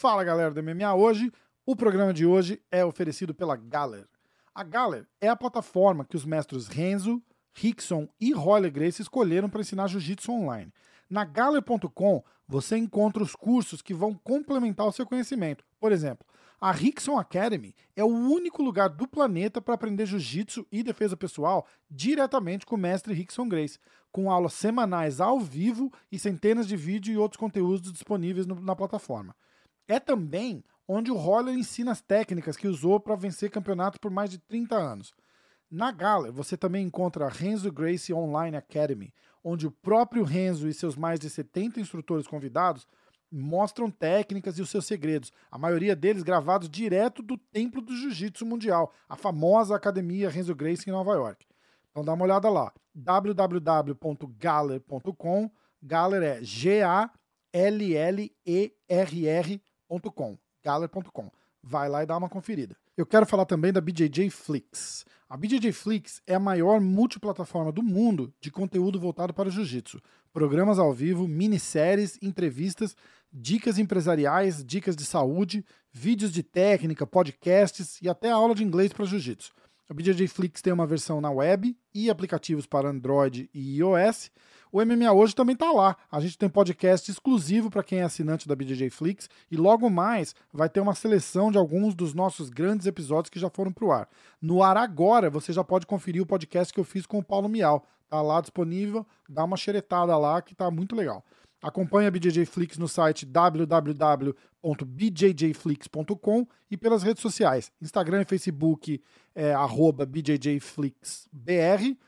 Fala galera do MMA hoje. O programa de hoje é oferecido pela Galler. A Galler é a plataforma que os mestres Renzo, Rickson e Royler Grace escolheram para ensinar jiu-jitsu online. Na Galler.com você encontra os cursos que vão complementar o seu conhecimento. Por exemplo, a Rickson Academy é o único lugar do planeta para aprender jiu-jitsu e defesa pessoal diretamente com o mestre Rickson Grace, com aulas semanais ao vivo e centenas de vídeos e outros conteúdos disponíveis no, na plataforma. É também onde o Roller ensina as técnicas que usou para vencer campeonatos por mais de 30 anos. Na Gala, você também encontra a Renzo Gracie Online Academy, onde o próprio Renzo e seus mais de 70 instrutores convidados mostram técnicas e os seus segredos, a maioria deles gravados direto do Templo do Jiu-Jitsu Mundial, a famosa Academia Renzo Gracie em Nova York. Então dá uma olhada lá, www.galler.com, Galler é G-A-L-L-E-R-R.com, galler.com. Vai lá e dá uma conferida. Eu quero falar também da BJJ Flix. A BJJ Flix é a maior multiplataforma do mundo de conteúdo voltado para o jiu-jitsu. Programas ao vivo, minisséries, entrevistas, dicas empresariais, dicas de saúde, vídeos de técnica, podcasts e até aula de inglês para jiu-jitsu. A BJJ Flix tem uma versão na web e aplicativos para Android e iOS. O MMA hoje também está lá. A gente tem podcast exclusivo para quem é assinante da BJJ Flix e logo mais vai ter uma seleção de alguns dos nossos grandes episódios que já foram para o ar. No ar agora você já pode conferir o podcast que eu fiz com o Paulo Miau. Tá lá disponível, dá uma xeretada lá que tá muito legal. Acompanhe a BJJ Flix no site www.bjjflix.com e pelas redes sociais, Instagram e Facebook é BJJFlixBR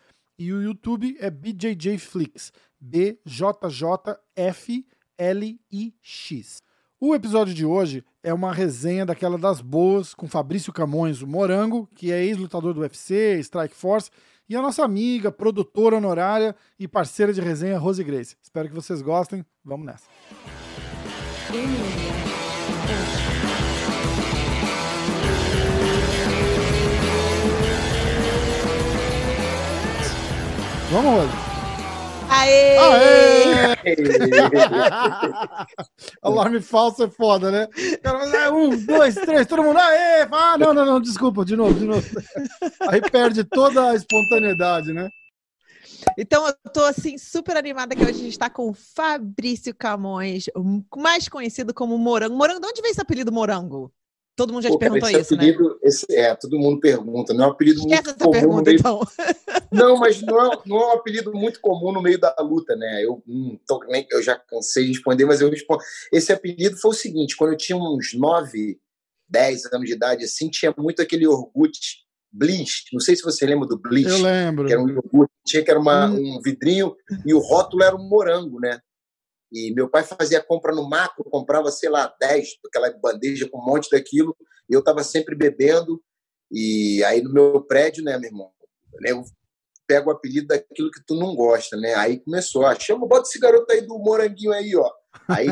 e o YouTube é BJJ Flix, B-J-J-F-L-I-X. O episódio de hoje é uma resenha daquela das boas com Fabrício Camões, o Morango, que é ex-lutador do UFC, Strike Force, e a nossa amiga, produtora honorária e parceira de resenha, Rose Grace. Espero que vocês gostem. Vamos nessa. Vamos, Rose. Aê! Aê! Alarme falso é foda, né? Cara, um, dois, três, todo mundo. Aê! Ah, não, não, não, desculpa, de novo, de novo. Aí perde toda a espontaneidade, né? Então eu tô assim super animada que hoje a gente está com o Fabrício Camões, mais conhecido como Morango. Morango, de onde vem esse apelido Morango? Todo mundo já Pô, te perguntou isso, apelido, né? Esse, é, todo mundo pergunta. Não é um apelido Esquece muito essa comum. pergunta, meio... então. Não, mas não é, não é um apelido muito comum no meio da luta, né? Eu, hum, tô, nem, eu já cansei de responder, mas eu respondo. Esse apelido foi o seguinte: quando eu tinha uns 9, 10 anos de idade, assim, tinha muito aquele iogurte Bliss. Não sei se você lembra do Bliss. Eu lembro. Que era um iogurte, tinha que era uma, hum. um vidrinho e o rótulo era um morango, né? E meu pai fazia compra no macro, comprava, sei lá, 10, aquela bandeja com um monte daquilo. E eu estava sempre bebendo. E aí no meu prédio, né, meu irmão? Eu pego o apelido daquilo que tu não gosta, né? Aí começou, ah, chama, bota esse garoto aí do moranguinho aí, ó. Aí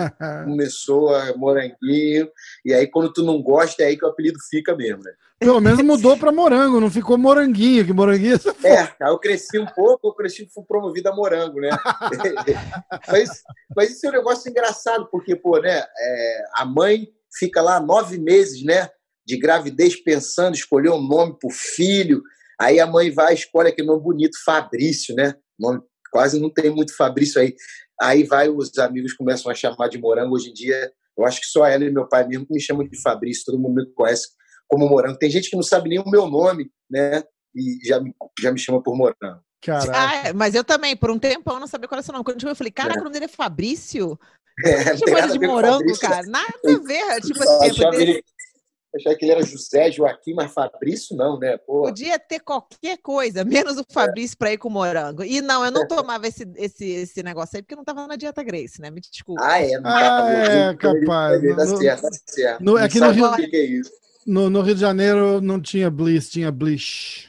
começou a moranguinho, e aí quando tu não gosta, é aí que o apelido fica mesmo, né? Pelo menos mudou para morango, não ficou moranguinho, que moranguinho é. É, aí eu cresci um pouco, eu cresci fui promovido a morango, né? mas, mas isso é um negócio engraçado, porque, pô, né? É, a mãe fica lá nove meses, né? De gravidez pensando, escolher um nome pro filho. Aí a mãe vai escolhe aquele nome bonito, Fabrício, né? Nome, quase não tem muito Fabrício aí. Aí vai, os amigos começam a chamar de morango. Hoje em dia, eu acho que só ela e meu pai mesmo me chamam de Fabrício, todo mundo me conhece como morango. Tem gente que não sabe nem o meu nome, né? E já me, já me chama por morango. Ah, mas eu também, por um tempão, eu não sabia qual era o seu nome. Quando eu falei, caraca, é. o nome dele é Fabrício? É, chama ele de morango, cara. Nada a ver. Tipo assim, achava que ele era José Joaquim, mas Fabrício não, né? Pô. Podia ter qualquer coisa, menos o Fabrício é. para ir com morango. E não, eu não tomava esse, esse, esse negócio aí porque eu não estava na dieta Grace, né? Me desculpa. Ah, é? Não ah, é, capaz. Dá certo, dá certo. No, aqui no Rio, que é no, no Rio de Janeiro não tinha Bliss, tinha Bliss.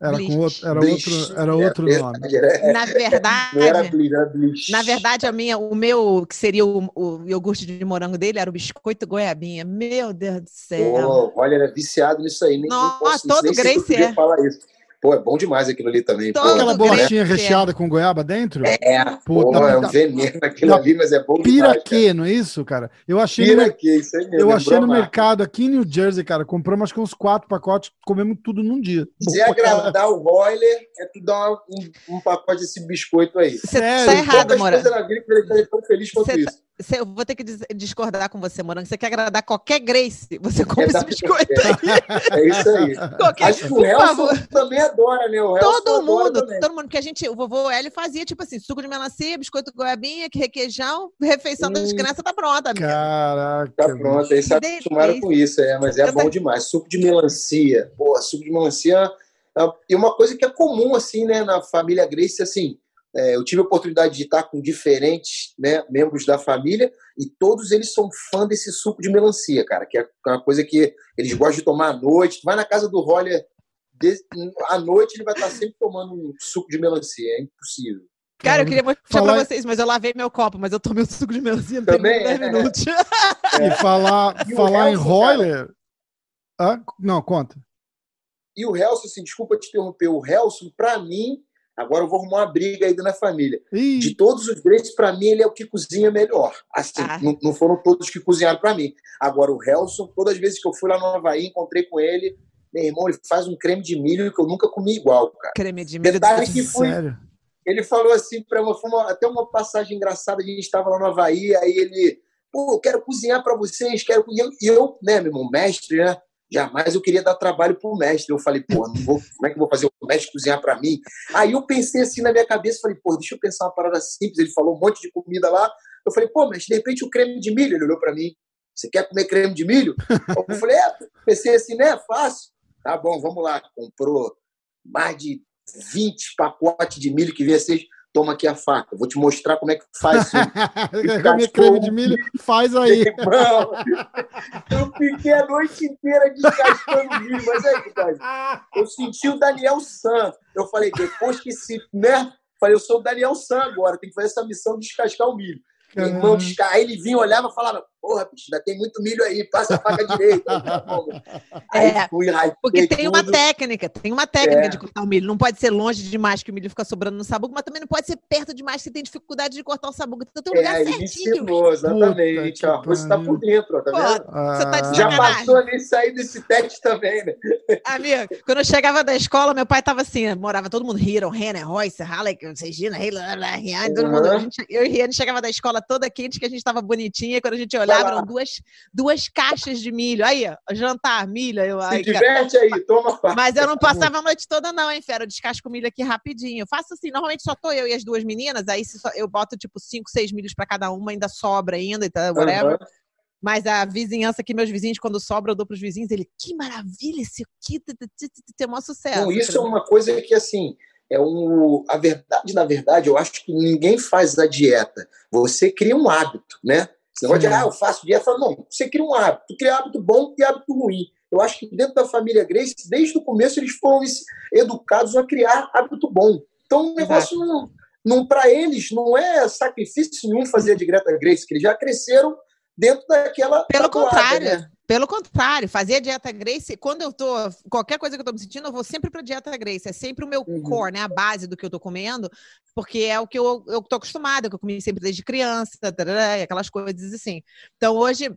Era, com outro, era outro, era outro é, nome. Era, na verdade, não era Bliss, era. Na verdade, a minha, o meu, que seria o, o iogurte de morango dele, era o biscoito goiabinha. Meu Deus do céu. Oh, olha, era viciado nisso aí. Nem, Nossa, posso, todo nem Grace é. falar isso. Pô, é bom demais aquilo ali também. Todo pô. Aquela bolachinha grande, recheada com goiaba dentro? É, Puta, pô, é um veneno aquilo da ali, mas é bom demais. cara. Piraquê, não é isso, cara? Eu achei no, Pira mer- que isso aí mesmo. eu achei no mercado aqui em New Jersey, cara. Compramos acho que uns quatro pacotes, comemos tudo num dia. Se caralho. agradar o Royler, é tu dar um, um pacote desse biscoito aí. Você tá errado, que ele tá tão feliz quanto Você tá- isso. Eu vou ter que dis- discordar com você, Morango. Você quer agradar qualquer Grace, você compra É esse biscoito aí. É isso aí. Qualquer, Acho que o Helson favor. também adora, né? O Todo mundo, todo mundo, porque a gente, o vovô Hélio fazia, tipo assim, suco de melancia, biscoito goiabinha, que requeijão, refeição das Hum. crianças tá pronta, amiga. Caraca. Tá pronto, aí se acostumaram com isso, é, mas é bom demais. Suco de melancia, pô, suco de melancia é- e uma coisa que é comum, assim, né, na família Grace, assim, é, eu tive a oportunidade de estar com diferentes né, membros da família e todos eles são fã desse suco de melancia, cara, que é uma coisa que eles gostam de tomar à noite. Vai na casa do Roller, de- à noite ele vai estar sempre tomando um suco de melancia, é impossível. Cara, eu queria mostrar Falar- pra vocês, mas eu lavei meu copo, mas eu tomei o suco de melancia, Também, 10 é. minutos. E falar, E o falar em Royler. Ah, não, conta. E o Helson, assim, desculpa te interromper, o Helson, pra mim, agora eu vou arrumar uma briga aí da família. Ih, De todos os Grace, pra mim, ele é o que cozinha melhor. Assim, Ah. não, não foram todos que cozinharam pra mim. Agora, o Helson, todas as vezes que eu fui lá no Havaí, encontrei com ele, meu irmão, ele faz um creme de milho que eu nunca comi igual, cara. Creme de milho. Detalhe que foi, sério. ele falou assim para uma, foi uma- até uma passagem engraçada, a gente estava lá no Havaí, aí ele, pô, eu quero cozinhar para vocês, quero e eu, e eu, né, meu irmão, mestre, né? Jamais eu queria dar trabalho pro mestre. Eu falei, pô, vou, como é que eu vou fazer o mestre cozinhar para mim? Aí eu pensei assim na minha cabeça, falei, pô, deixa eu pensar uma parada simples. Ele falou um monte de comida lá. Eu falei, pô, mas de repente o creme de milho, ele olhou para mim. Você quer comer creme de milho? Eu falei, é, pensei assim, né? Fácil. Tá bom, vamos lá. Comprou mais de 20 pacotes de milho que vinha assim, toma aqui a faca, vou te mostrar como é que faz isso. Comer creme de milho? Faz aí. Irmão, eu fiquei a noite inteira descascando milho, mas é verdade. Eu senti o Daniel San. Eu falei, depois que se, né? Falei, eu sou o Daniel San agora, tem que fazer essa missão de descascar o milho. Meu irmão, desca... aí ele vinha, olhava e falava, porra, bicho, ainda tem muito milho aí, passa a faca direita. Aí É, fui, Porque tem uma tudo. técnica, tem uma técnica É. de cortar o milho. Não pode ser longe demais que o milho fica sobrando no sabugo, mas também não pode ser perto demais que você tem dificuldade de cortar o sabugo. Então tem um lugar É, me certinho. ensinou, exatamente. Puta você tá pariu. por dentro, ó, tá Pô, vendo? Você tá de Ah, Já sacanagem. passou ali sair desse teste também, né? Amigo, quando eu chegava da escola, meu pai tava assim, morava todo mundo, Hiram, Renner, Royce, Halleck, Regina, Rian, todo mundo. Uhum. A gente- eu e Rian chegava da escola toda quente, que a gente tava bonitinha, e quando a gente olhava, Eram duas, duas caixas de milho. Aí, jantar, milho. Eu, Se cara. diverte aí, toma faca. Mas eu não passava a noite toda, não, hein, Fera? Eu descasco milho aqui rapidinho. Eu faço assim, normalmente só tô eu e as duas meninas, aí só- eu boto tipo cinco, seis milhos pra cada uma, ainda sobra ainda, e tá, whatever. Aham. Mas a vizinhança aqui, meus vizinhos, quando sobra, eu dou pros vizinhos, ele, que maravilha, esse aqui tem o maior sucesso. Não, isso é uma coisa que, assim, é um. A verdade, na verdade, eu acho que ninguém faz a dieta. Você cria um hábito, né? Esse negócio de, ah, eu faço dieta. Não, você cria um hábito. Cria hábito bom e hábito ruim. Eu acho que dentro da família Grace, desde o começo, eles foram educados a criar hábito bom. Então, o negócio não. não para eles, não é sacrifício nenhum fazer a dieta Grace, que eles já cresceram dentro daquela. Pelo contrário, né? Pelo contrário, fazer a dieta Grace, quando eu tô, qualquer coisa que eu tô me sentindo, eu vou sempre pra dieta Grace, é sempre o meu Uhum. core, né, a base do que eu tô comendo, porque é o que eu, eu tô acostumada, que eu comi sempre desde criança, tarará, aquelas coisas assim. Então hoje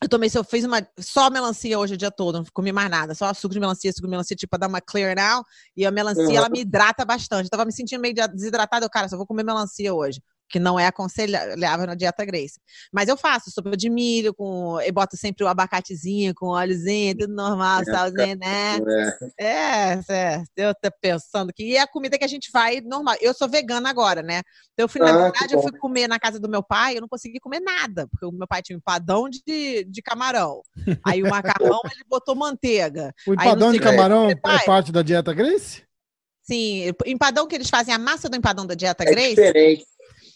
eu tomei, eu fiz uma só melancia hoje o dia todo, não comi mais nada, só suco de melancia, suco de melancia, tipo, pra dar uma clear now, e a melancia, Uhum. ela me hidrata bastante. Eu tava me sentindo meio desidratada, eu, cara, só vou comer melancia hoje, que não é aconselhável na dieta Grace. Mas eu faço sopa de milho, com, eu boto sempre o abacatezinho com óleozinho, tudo normal, É, salzinho, né? É. É, é, eu tô pensando que. E é a comida que a gente vai normal. Eu sou vegana agora, né? Então, eu fui, na Ah, que verdade, eu fui comer na casa do meu pai, eu não consegui comer nada, porque o meu pai tinha um empadão de, de camarão. Aí o macarrão, ele botou manteiga. O empadão de camarão é Pai. parte da dieta Grace? Sim, empadão que eles fazem, a massa do empadão da dieta É Grace, diferente.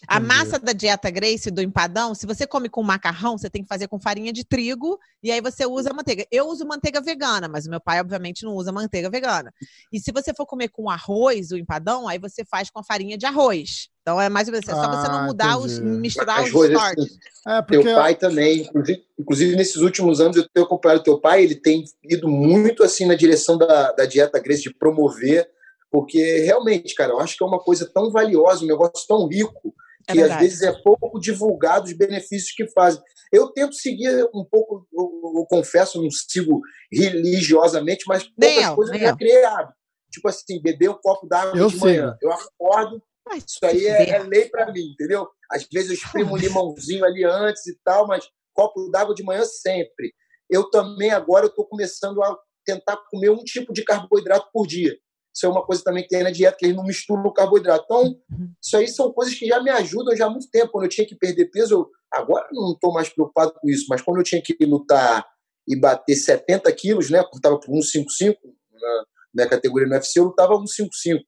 A Entendi. massa da dieta Grace do empadão, se você come com macarrão, você tem que fazer com farinha de trigo e aí você usa manteiga. Eu uso manteiga vegana, mas o meu pai, obviamente, não usa manteiga vegana. E se você for comer com arroz, o empadão, aí você faz com a farinha de arroz. Então é mais ou menos, é só você Ah, não mudar os, entendi. misturar Mas, os starches. assim, É, Teu porque pai também, inclusive, inclusive nesses últimos anos eu tenho acompanhado teu pai, ele tem ido muito assim na direção da, da dieta Grace, de promover Porque realmente, cara, eu acho que é uma coisa tão valiosa, um negócio tão rico, que às vezes é pouco divulgado os benefícios que fazem. Eu tento seguir um pouco, eu, eu confesso, não sigo religiosamente, mas poucas eu, coisas eu já criei hábito. Tipo assim, beber um copo d'água de sei. manhã. Eu acordo, Mas isso aí é, é lei para mim, entendeu? Às vezes eu exprimo um limãozinho ali antes e tal, mas copo d'água de manhã sempre. Eu também agora estou começando a tentar comer um tipo de carboidrato por dia. Isso é uma coisa também que tem na dieta, que eles não misturam o carboidrato. Então, isso aí são coisas que já me ajudam já há muito tempo. Quando eu tinha que perder peso, eu, agora não estou mais preocupado com isso, mas quando eu tinha que lutar e bater 70 quilos, né? Eu estava por 155 na minha categoria no UFC, eu lutava 155.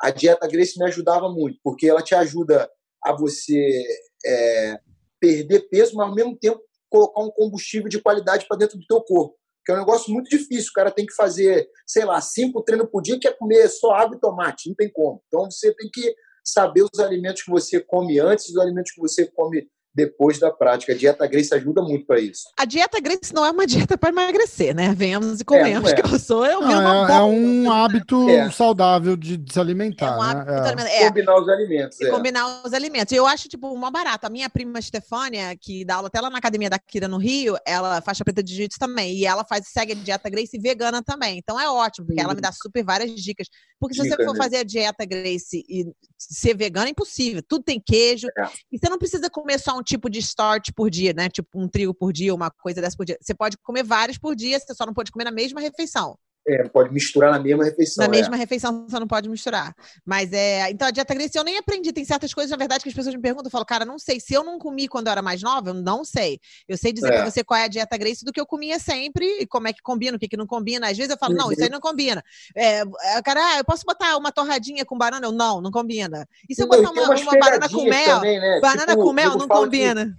A dieta Grace me ajudava muito, porque ela te ajuda a você é, perder peso, mas ao mesmo tempo colocar um combustível de qualidade para dentro do teu corpo. Que é um negócio muito difícil. O cara tem que fazer, sei lá, cinco treinos por dia, que é comer só água e tomate. Não tem como. Então você tem que saber os alimentos que você come antes os alimentos que você come depois da prática. A dieta Grace ajuda muito para isso. A dieta Grace não é uma dieta para emagrecer, né? Venhamos e comemos, É, é. que eu sou eu Não, mesma é, é um hábito É. saudável de, se É alimentar. um hábito né? É. totalmente- é, Combinar os alimentos. É. combinar os alimentos. Eu acho, tipo, uma barata. A minha prima Stefânia, que dá aula até lá na academia da Kira no Rio, ela faz preta de jiu-jitsu também. E ela faz, segue a dieta Grace vegana também. Então é ótimo, porque ela me dá super várias dicas. Porque se você Dicas, for né? fazer a dieta Grace e ser vegana, é impossível. Tudo tem queijo. É. E você não precisa comer só um tipo de starch por dia, né? Tipo um trigo por dia, uma coisa dessa por dia. Você pode comer vários por dia, você só não pode comer na mesma refeição. É, não pode misturar na mesma refeição. Na é. mesma refeição você não pode misturar. Mas é. Então a dieta Grace eu nem aprendi. Tem certas coisas, na verdade, que as pessoas me perguntam. Eu falo, cara, não sei. Se eu não comi quando eu era mais nova, eu não sei. Eu sei dizer É. pra você qual é a dieta Grace do que eu comia sempre e como é que combina, o que, que não combina. Às vezes eu falo, não, isso aí não combina. É, é, cara, ah, eu posso botar uma torradinha com banana? Eu, não, não combina. E se eu botar uma, uma banana com mel? também, né? Banana Tipo, com mel não fala que- combina.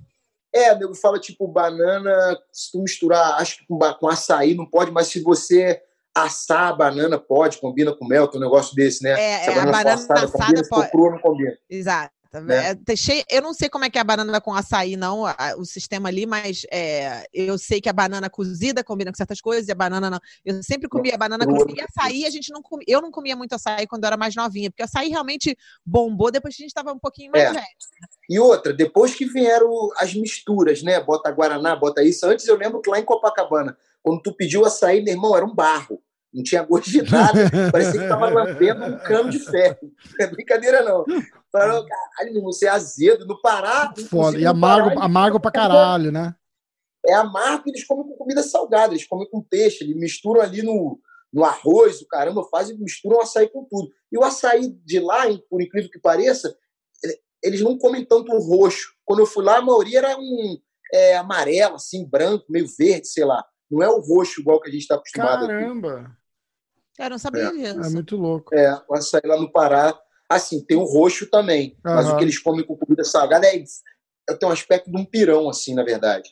É, nego fala tipo banana, se tu misturar, acho que com, com açaí não pode, mas se você assar a banana, pode, combina com mel, tem um negócio desse, né? É, se é, a for banana assada, assada combina, pode- crua, não combina. Exato. Né? É, eu não sei como é que é a banana com açaí, não, a- o sistema ali, mas é, eu sei que a banana cozida combina com certas coisas e a banana não. Eu sempre comia a banana crua, crua e açaí, a gente não comia, eu não comia muito açaí quando eu era mais novinha, porque açaí realmente bombou depois que a gente estava um pouquinho mais É. velho. E outra, depois que vieram as misturas, né? Bota Guaraná, bota isso. Antes eu lembro que lá em Copacabana, quando tu pediu açaí, meu irmão, era um barro. Não tinha gosto de nada. Parecia que tava lambendo um cano de ferro. Não é brincadeira, não. Falou, caralho, meu você é azedo. No Pará. Foda. E amargo, Pará, amargo pra caralho, né? é amargo eles comem com comida salgada, eles comem com peixe, eles misturam ali no, no arroz, o caramba, fazem, misturam o açaí com tudo. E o açaí de lá, por incrível que pareça, ele- eles não comem tanto o roxo. Quando eu fui lá, a maioria era um é, amarelo, assim, branco, meio verde, sei lá. Não é o roxo igual que a gente está acostumado aqui. Caramba. Eu não sabia É. disso. É muito louco. É, o açaí lá no Pará, assim, tem o roxo também, mas o que eles comem com comida salgada é, é tem um aspecto de um pirão, assim, na verdade.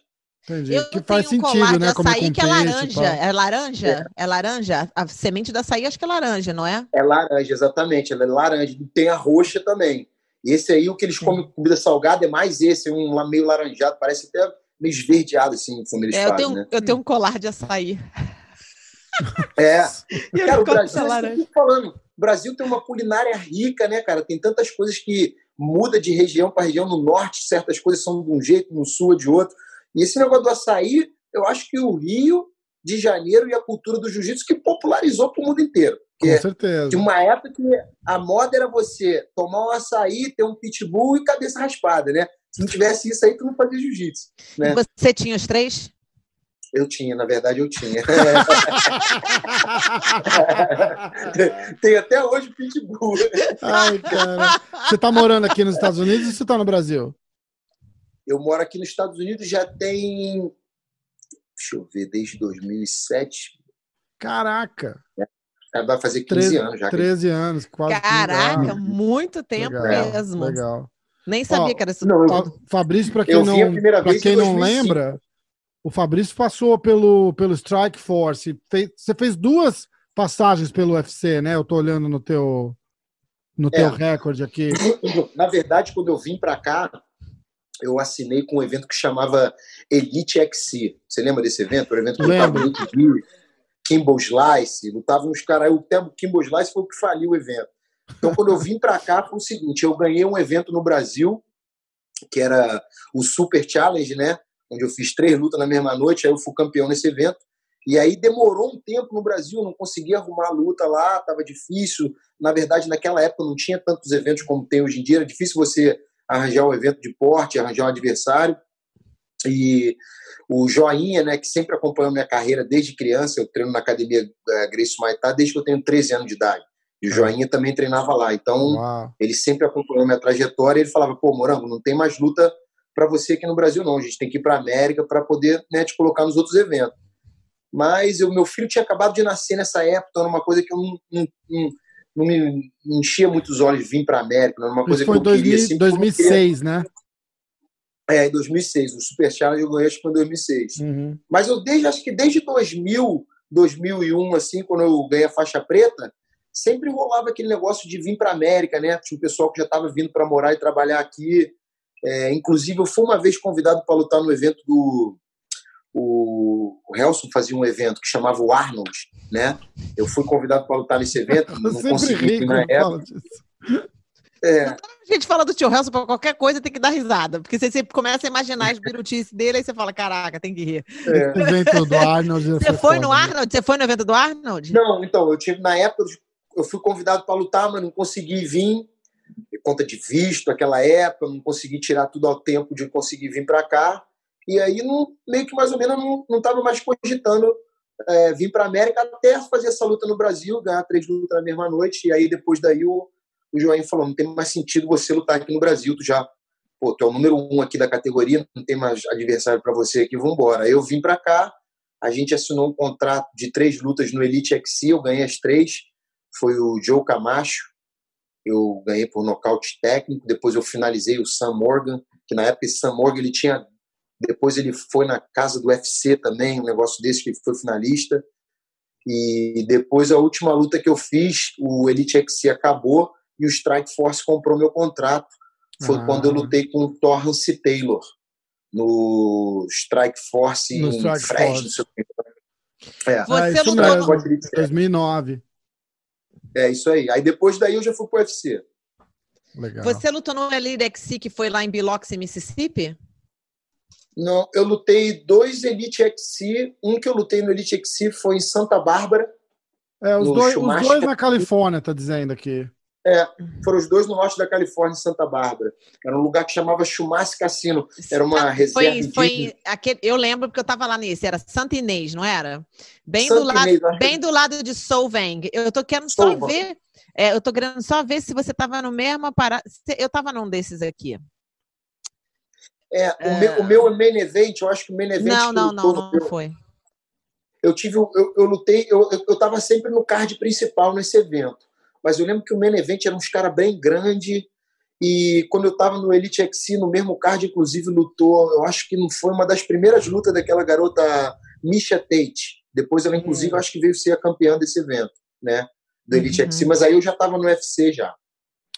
Entendi. Eu que faz colar sentido, de né? Comer açaí que é laranja. É laranja? É. laranja? A semente do açaí acho que é laranja, não é? É laranja, exatamente. Ela é laranja. Tem a roxa também. Esse aí, o que eles comem com comida salgada é mais esse, um lá meio laranjado, parece até meio esverdeado, assim, como eles É, eu, fazem, tenho, né? eu tenho um colar de açaí. É. E eu Cara, o Brasil, é eu falando. O Brasil tem uma culinária rica, né, cara? Tem tantas coisas que muda de região para região. No norte, certas coisas são de um jeito, no sul é de outro. E esse negócio do açaí, eu acho que o Rio de Janeiro e a cultura do jiu-jitsu que popularizou para o mundo inteiro. Com Porque certeza. de uma época que a moda era você tomar um açaí, ter um pitbull e cabeça raspada, né? Se não tivesse isso aí, tu não fazia jiu-jitsu. né? Você tinha os três? Eu tinha, na verdade, eu tinha. Tem até hoje pitbull. Ai, cara. Você tá morando aqui nos Estados Unidos ou você tá no Brasil? Eu moro aqui nos Estados Unidos já tem. Deixa eu ver, desde 2007. Caraca. Vai fazer 15 13, anos já. 13 anos, quase. 15 Caraca, anos. muito tempo Legal, mesmo. Legal. Nem sabia Ó, que era isso não, eu- Fabrício, para quem, Eu não, pra quem não 2005. lembra, o Fabrício passou pelo, pelo Strike Force. Fez- você fez duas passagens pelo UFC, né? Eu tô olhando no teu, no teu É. recorde aqui. Na verdade, quando eu vim para cá, eu assinei com um evento que chamava Elite XC. Você lembra desse evento? Era um evento que eu tava Lembro. muito Rio. Kimbo Slice, lutavam uns caras. O tempo Kimbo Slice foi o que faliu o evento. Então, quando eu vim para cá, foi o seguinte: eu ganhei um evento no Brasil, que era o Super Challenge, né? Onde eu fiz três lutas na mesma noite, aí eu fui campeão nesse evento. E aí demorou um tempo no Brasil, não conseguia arrumar a luta lá, estava difícil. Na verdade, naquela época não tinha tantos eventos como tem hoje em dia, era difícil você arranjar um evento de porte, arranjar um adversário. E o Joinha, né, que sempre acompanhou minha carreira desde criança, eu treino na academia uh, Grace Maitá desde que eu tenho 13 anos de idade. E o. Joinha também treinava lá. Então, Uau. ele sempre acompanhou minha trajetória. Ele falava: pô, Morango, não tem mais luta para você aqui no Brasil, não. A gente tem que ir para América para poder né, te colocar nos outros eventos. Mas o meu filho tinha acabado de nascer nessa época, então era uma coisa que eu não, não, não, não me enchia muito os olhos de vir para América. Era uma coisa Isso que eu 2000, queria. Assim, 2006, né? É, em 2006. O Super Challenge eu ganhei acho que foi em 2006. Uhum. Mas eu desde, acho que desde 2000, 2001, assim, quando eu ganhei a faixa preta, sempre rolava aquele negócio de vir para a América, né? Tinha um pessoal que já estava vindo para morar e trabalhar aqui. É, inclusive, eu fui uma vez convidado para lutar no evento do. O, o Helson fazia um evento que chamava o Arnold, né? Eu fui convidado para lutar nesse evento, não consegui ir na época. É. a gente fala do tio Helson para qualquer coisa tem que dar risada, porque você, você começa a imaginar as birutices dele, aí você fala, caraca, tem que rir. É. O evento do Arnold. Você foi no? Arnold? Você foi no evento do Arnold? Não, então, eu tive, na época, eu fui convidado para lutar, mas não consegui vir, por conta de visto, aquela época, não consegui tirar tudo ao tempo de conseguir vir para cá. E aí, não, meio que mais ou menos, não estava mais cogitando é, vir para a América até fazer essa luta no Brasil, ganhar três lutas na mesma noite. E aí, depois daí, o, o falou: não tem mais sentido você lutar aqui no Brasil, tu já. Pô, tu é o número um aqui da categoria, não tem mais adversário para você aqui, vamos embora. Aí eu vim para cá, a gente assinou um contrato de três lutas no Elite XC, eu ganhei as três foi o Joe Camacho. Eu ganhei por nocaute técnico. Depois eu finalizei o Sam Morgan, que na época esse Sam Morgan ele tinha. Depois ele foi na casa do UFC também, um negócio desse que foi finalista. E depois a última luta que eu fiz, o Elite XC acabou e o Strike Force comprou meu contrato. Foi ah. quando eu lutei com o Torrance Taylor no Strike Force no em Strike Fresno. Force. É. Você ah, lutou no... 2009. É isso aí. Aí depois daí eu já fui pro UFC. Legal. Você lutou no Elite XC que foi lá em Biloxi, Mississippi? Não, eu lutei dois Elite XC. Um que eu lutei no Elite XC foi em Santa Bárbara. É, os, dois, os dois na Califórnia, tá dizendo aqui. É, foram os dois no norte da Califórnia, em Santa Bárbara. Era um lugar que chamava Chumash Cassino. Era uma reserva. Foi, foi aquele, eu lembro porque eu estava lá nesse. Era Santa Inês, não era? Bem Santa do lado, Inês, bem do lado de Solvang. Eu tô querendo só ver. É, eu tô querendo só ver se você estava no mesmo para. Eu estava num desses aqui. É, o, é... Meu, o meu main event, eu acho que o main event. Não, não, não, não, não foi. Eu tive, eu, eu lutei, eu, eu, eu sempre no card principal nesse evento mas eu lembro que o main event era uns caras bem grande e quando eu estava no Elite XC, no mesmo card, inclusive, lutou, eu acho que não foi uma das primeiras lutas daquela garota Misha Tate. Depois ela, inclusive, uhum. acho que veio ser a campeã desse evento, né? Do Elite uhum. XC, mas aí eu já estava no UFC já.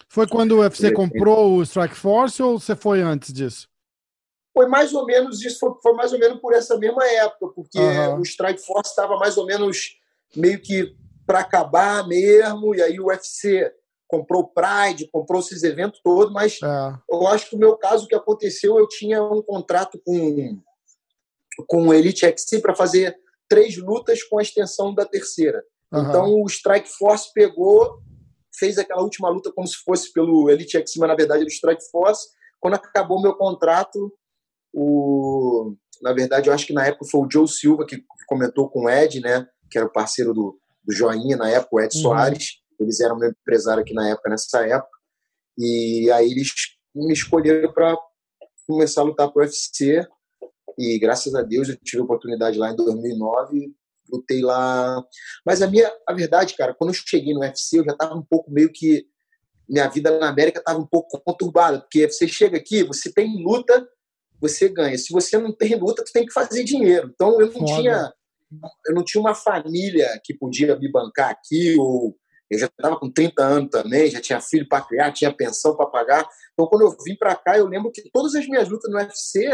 Foi quando o UFC comprou o Strike Force ou você foi antes disso? Foi mais ou menos isso, foi, foi mais ou menos por essa mesma época, porque uhum. o Strike Force estava mais ou menos meio que para acabar mesmo, e aí o UFC comprou o Pride, comprou esses eventos todos, mas é. eu acho que o meu caso, o que aconteceu, eu tinha um contrato com, com o Elite XC para fazer três lutas com a extensão da terceira. Uhum. Então o Strike Force pegou, fez aquela última luta como se fosse pelo Elite XC, mas na verdade era o Strike Force. Quando acabou meu contrato, o... na verdade eu acho que na época foi o Joe Silva que comentou com o Ed, né, que era o parceiro do, do Joinha, na época, o Ed uhum. Soares. Eles eram meu empresário aqui na época, nessa época. E aí eles me escolheram para começar a lutar para o UFC. E graças a Deus eu tive a oportunidade lá em 2009. Lutei lá. Mas a minha, a verdade, cara, quando eu cheguei no UFC, eu já estava um pouco meio que. Minha vida na América estava um pouco conturbada, porque você chega aqui, você tem luta, você ganha. Se você não tem luta, tu tem que fazer dinheiro. Então eu não Foda. tinha eu não tinha uma família que podia me bancar aqui, ou eu já estava com 30 anos também, já tinha filho para criar, tinha pensão para pagar. Então, quando eu vim para cá, eu lembro que todas as minhas lutas no UFC,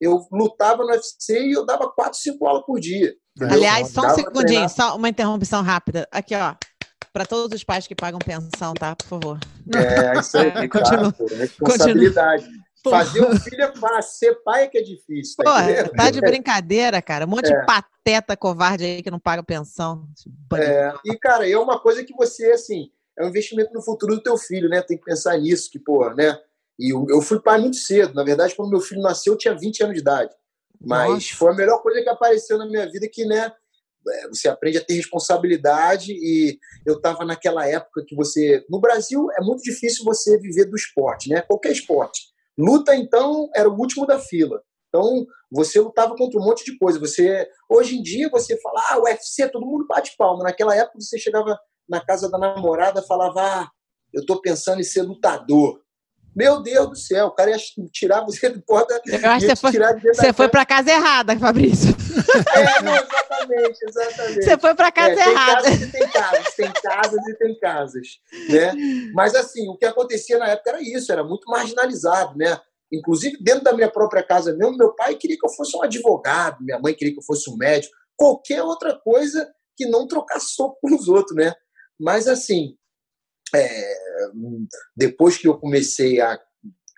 eu lutava no UFC e eu dava 4, 5 aulas por dia. Aliás, só um segundinho, só uma interrupção rápida. Aqui, ó. Para todos os pais que pagam pensão, tá? Por favor. É, isso aí. É, continua. responsabilidade. Continua. Fazer um filho é fácil, ser pai é que é difícil. Tá, Pô, tá de brincadeira, cara. Um monte é. de pateta covarde aí que não paga pensão. É. E, cara, é uma coisa que você, assim, é um investimento no futuro do teu filho, né? Tem que pensar nisso, que, pô, né? E eu, eu fui pai muito cedo. Na verdade, quando meu filho nasceu, eu tinha 20 anos de idade. Mas Nossa. foi a melhor coisa que apareceu na minha vida, que, né? É, você aprende a ter responsabilidade e eu estava naquela época que você... No Brasil, é muito difícil você viver do esporte, né? Qualquer esporte. Luta, então, era o último da fila. Então, você lutava contra um monte de coisa. Você, hoje em dia, você fala, ah, UFC, todo mundo bate palma. Naquela época, você chegava na casa da namorada falava, ah, eu estou pensando em ser lutador. Meu Deus do céu, o cara ia tirar você do porta. Eu acho que você foi, você foi para casa errada, Fabrício. É, não, exatamente, exatamente. Você foi para casa é, errada. Tem casas, tem casas, e tem casas, né? Mas assim, o que acontecia na época era isso, era muito marginalizado, né? Inclusive dentro da minha própria casa mesmo, meu pai queria que eu fosse um advogado, minha mãe queria que eu fosse um médico, qualquer outra coisa que não trocar soco com os outros, né? Mas, assim, é, depois que eu comecei a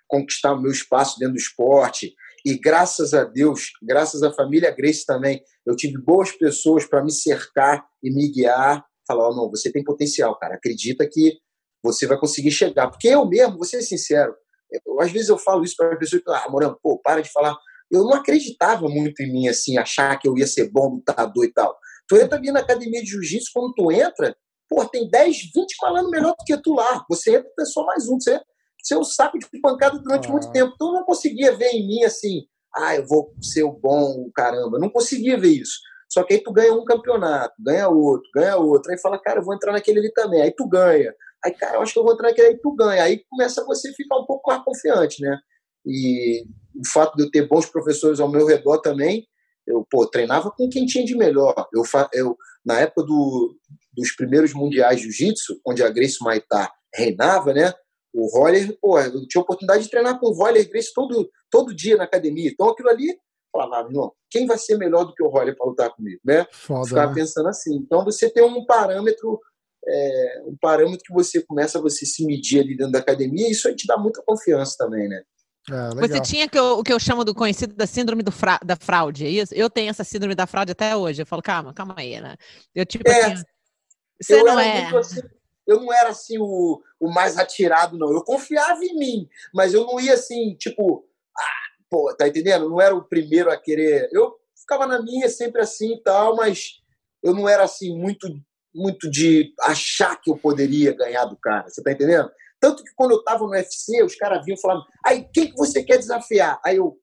conquistar o meu espaço dentro do esporte, e graças a Deus, graças à família Grace também, eu tive boas pessoas para me cercar e me guiar. Falar: oh, não, você tem potencial, cara, acredita que você vai conseguir chegar. Porque eu mesmo, vou ser sincero, eu, às vezes eu falo isso para pessoas que, ah, Morango, pô, para de falar. Eu não acreditava muito em mim, assim, achar que eu ia ser bom lutador e tal. Tu entra ali na academia de jiu-jitsu, quando tu entra, Pô, tem 10, 20 malandros melhor do que tu lá. Você entra é só mais um. Você, você é um saco de pancada durante ah. muito tempo. Então eu não conseguia ver em mim assim, ah, eu vou ser o bom, caramba. Eu não conseguia ver isso. Só que aí tu ganha um campeonato, ganha outro, ganha outro. Aí fala, cara, eu vou entrar naquele ali também. Aí tu ganha. Aí, cara, eu acho que eu vou entrar naquele aí tu ganha. Aí começa você a ficar um pouco mais confiante, né? E o fato de eu ter bons professores ao meu redor também, eu pô, treinava com quem tinha de melhor. Eu, eu na época do, dos primeiros mundiais de jiu-jitsu, onde a Grace Maitá reinava, né? O Roller, pô, eu tinha oportunidade de treinar com o Roller e Grace todo, todo dia na academia. Então aquilo ali, falava, ah, irmão, quem vai ser melhor do que o Roller para lutar comigo, né? Foda, Ficava né? pensando assim. Então você tem um parâmetro, é, um parâmetro que você começa a você se medir ali dentro da academia, e isso aí te dá muita confiança também, né? É, você tinha que eu, o que eu chamo do conhecido da síndrome do fra, da fraude, é isso? Eu tenho essa síndrome da fraude até hoje. Eu falo, calma, calma aí, né? Eu tipo é, assim, você eu não é. Assim, eu não era assim o, o mais atirado, não. Eu confiava em mim, mas eu não ia assim, tipo, ah, pô, tá entendendo? não era o primeiro a querer. Eu ficava na minha sempre assim e tal, mas eu não era assim muito muito de achar que eu poderia ganhar do cara, você tá entendendo? Tanto que quando eu tava no UFC, os caras vinham falando, aí, quem que você quer desafiar? Aí eu,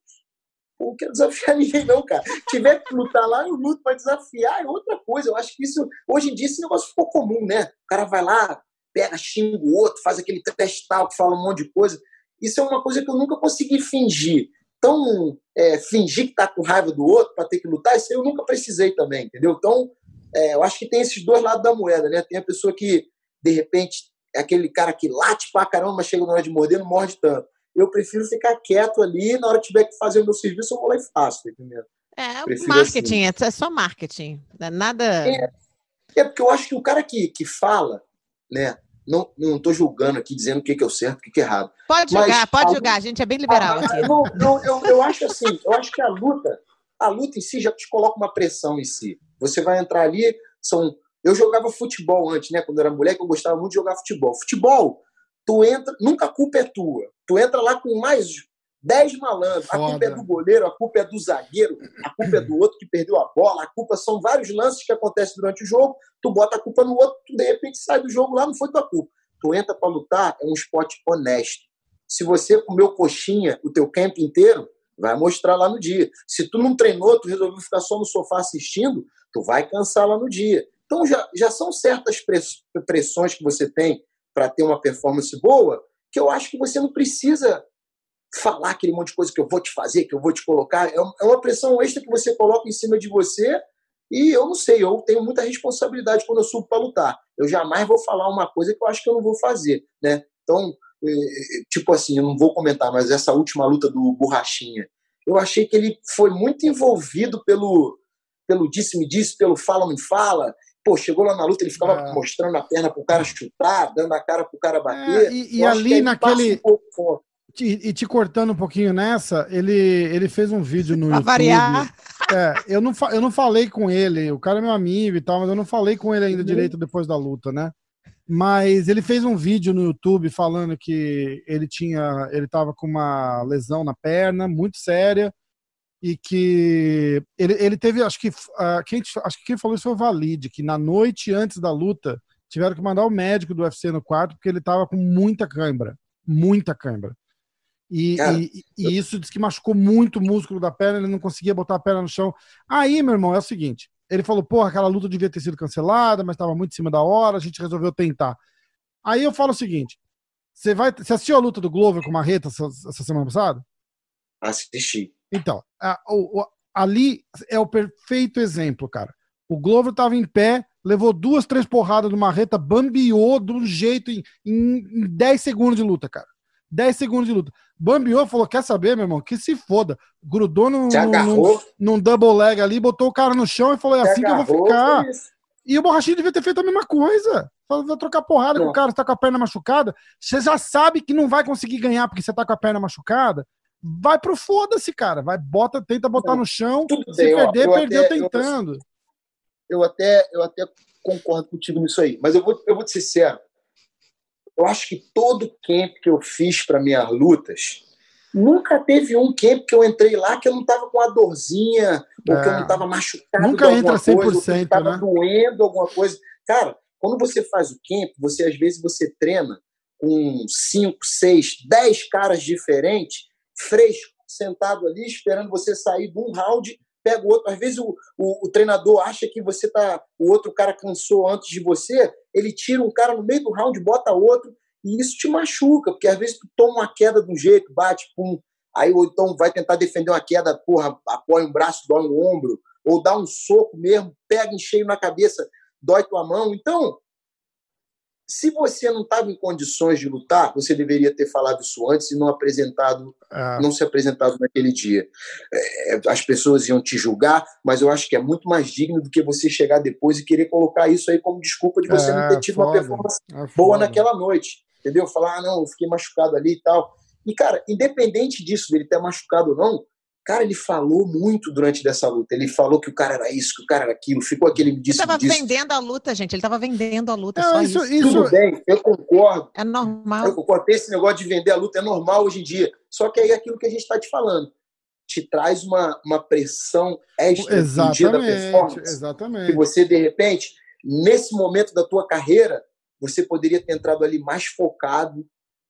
Pô, não quero desafiar ninguém, não, cara. Tiver que lutar lá, eu luto para desafiar, é outra coisa. Eu acho que isso, hoje em dia, esse negócio ficou comum, né? O cara vai lá, pega, xinga o outro, faz aquele testal que fala um monte de coisa. Isso é uma coisa que eu nunca consegui fingir. Então, é, fingir que tá com raiva do outro para ter que lutar, isso eu nunca precisei também, entendeu? Então, é, eu acho que tem esses dois lados da moeda, né? Tem a pessoa que, de repente, é aquele cara que late pra caramba, mas chega na hora de morder, não morde tanto eu prefiro ficar quieto ali, na hora que tiver que fazer o meu serviço, eu vou lá e faço, entendeu? É, prefiro marketing, assim. é só marketing, é nada... É, é, porque eu acho que o cara que, que fala, né, não, não tô julgando aqui, dizendo o que, que é o certo, o que, que é errado. Pode julgar, pode a, julgar, a gente é bem liberal a. Não, não, eu, eu acho assim, eu acho que a luta, a luta em si já te coloca uma pressão em si. Você vai entrar ali, são... Eu jogava futebol antes, né? Quando eu era mulher, que eu gostava muito de jogar futebol. Futebol, tu entra, nunca a culpa é tua. Tu entra lá com mais 10 malandros. Foda. A culpa é do goleiro, a culpa é do zagueiro, a culpa é do outro que perdeu a bola, a culpa são vários lances que acontecem durante o jogo. Tu bota a culpa no outro, tu de repente sai do jogo lá, não foi tua culpa. Tu entra para lutar, é um esporte honesto. Se você comeu coxinha o teu campo inteiro, vai mostrar lá no dia. Se tu não treinou, tu resolveu ficar só no sofá assistindo, tu vai cansar lá no dia. Então já, já são certas pressões que você tem para ter uma performance boa, que eu acho que você não precisa falar aquele monte de coisa que eu vou te fazer, que eu vou te colocar. É, é uma pressão extra que você coloca em cima de você. E eu não sei, eu tenho muita responsabilidade quando eu subo para lutar. Eu jamais vou falar uma coisa que eu acho que eu não vou fazer, né? Então, é, é, tipo assim, eu não vou comentar, mas essa última luta do Borrachinha, eu achei que ele foi muito envolvido pelo pelo disse-me disse, pelo fala-me fala. Pô, chegou lá na luta, ele ficava é. mostrando a perna pro cara chutar, dando a cara pro cara bater. É, e, e ali naquele. Um e, e, te cortando um pouquinho nessa, ele, ele fez um vídeo no pra YouTube. variar. É, eu não, eu não falei com ele, o cara é meu amigo e tal, mas eu não falei com ele ainda uhum. direito depois da luta, né? Mas ele fez um vídeo no YouTube falando que ele tinha, ele tava com uma lesão na perna muito séria e que ele, ele teve, acho que, uh, quem, acho que quem falou isso foi o Valide, que na noite antes da luta tiveram que mandar o médico do UFC no quarto porque ele tava com muita cãibra, muita cãibra. E, Cara, e, e, isso diz que machucou muito o músculo da perna, ele não conseguia botar a perna no chão. Aí, meu irmão, é o seguinte: ele falou, porra, aquela luta devia ter sido cancelada, mas estava muito em cima da hora, a gente resolveu tentar. Aí eu falo o seguinte: você vai. Você assistiu a luta do Glover com o Marreta essa, essa semana passada? Assisti. Então, a, o, ali é o perfeito exemplo, cara. O Glover estava em pé, levou duas, três porradas do Marreta, bambiou de um jeito em, em, em 10 segundos de luta, cara. 10 segundos de luta. Bambiou, falou: quer saber, meu irmão? Que se foda. Grudou num, num, num, double leg ali, botou o cara no chão e falou: é assim agarrou, que eu vou ficar. E o Borrachinho devia ter feito a mesma coisa. Falou, vou trocar porrada não. com o cara, você tá com a perna machucada. Você já sabe que não vai conseguir ganhar porque você tá com a perna machucada. Vai pro foda-se, cara. Vai, bota, tenta botar no chão. se bem, perder, ó, perdeu até, tentando. Eu, eu, até, eu até concordo contigo nisso aí. Mas eu vou, eu vou te ser sincero eu acho que todo camp que eu fiz para minhas lutas, nunca teve um camp que eu entrei lá que eu não estava com a dorzinha, é. ou que eu não é. machucado nunca entra 100%, coisa, ou que estava né? doendo alguma coisa. Cara, quando você faz o camp, você às vezes você treina com 5, 6, 10 caras diferentes, fresco, sentado ali, esperando você sair de um round pega o outro. Às vezes o, o, o, treinador acha que você tá. O outro cara cansou antes de você, ele tira um cara no meio do round, bota outro, e isso te machuca, porque às vezes tu toma uma queda de um jeito, bate, pum. Aí ou então vai tentar defender uma queda, porra, apoia um braço, dói um ombro, ou dá um soco mesmo, pega em cheio na cabeça, dói tua mão. Então, se você não estava em condições de lutar, você deveria ter falado isso antes e não apresentado, é. não se apresentado naquele dia. É, as pessoas iam te julgar, mas eu acho que é muito mais digno do que você chegar depois e querer colocar isso aí como desculpa de você é, não ter tido foda, uma performance é boa naquela noite, entendeu? Falar, ah, não, eu fiquei machucado ali e tal. E cara, independente disso dele ter machucado ou não, Cara, ele falou muito durante dessa luta. Ele falou que o cara era isso, que o cara era aquilo. Ficou aquele disse. Ele estava vendendo a luta, gente. Ele estava vendendo a luta. só isso, isso. Tudo bem, eu concordo. É normal. Eu concordo. Esse negócio de vender a luta é normal hoje em dia. Só que aí é aquilo que a gente está te falando. Te traz uma, uma pressão extra exatamente, no dia da performance. Exatamente. Que você, de repente, nesse momento da tua carreira, você poderia ter entrado ali mais focado,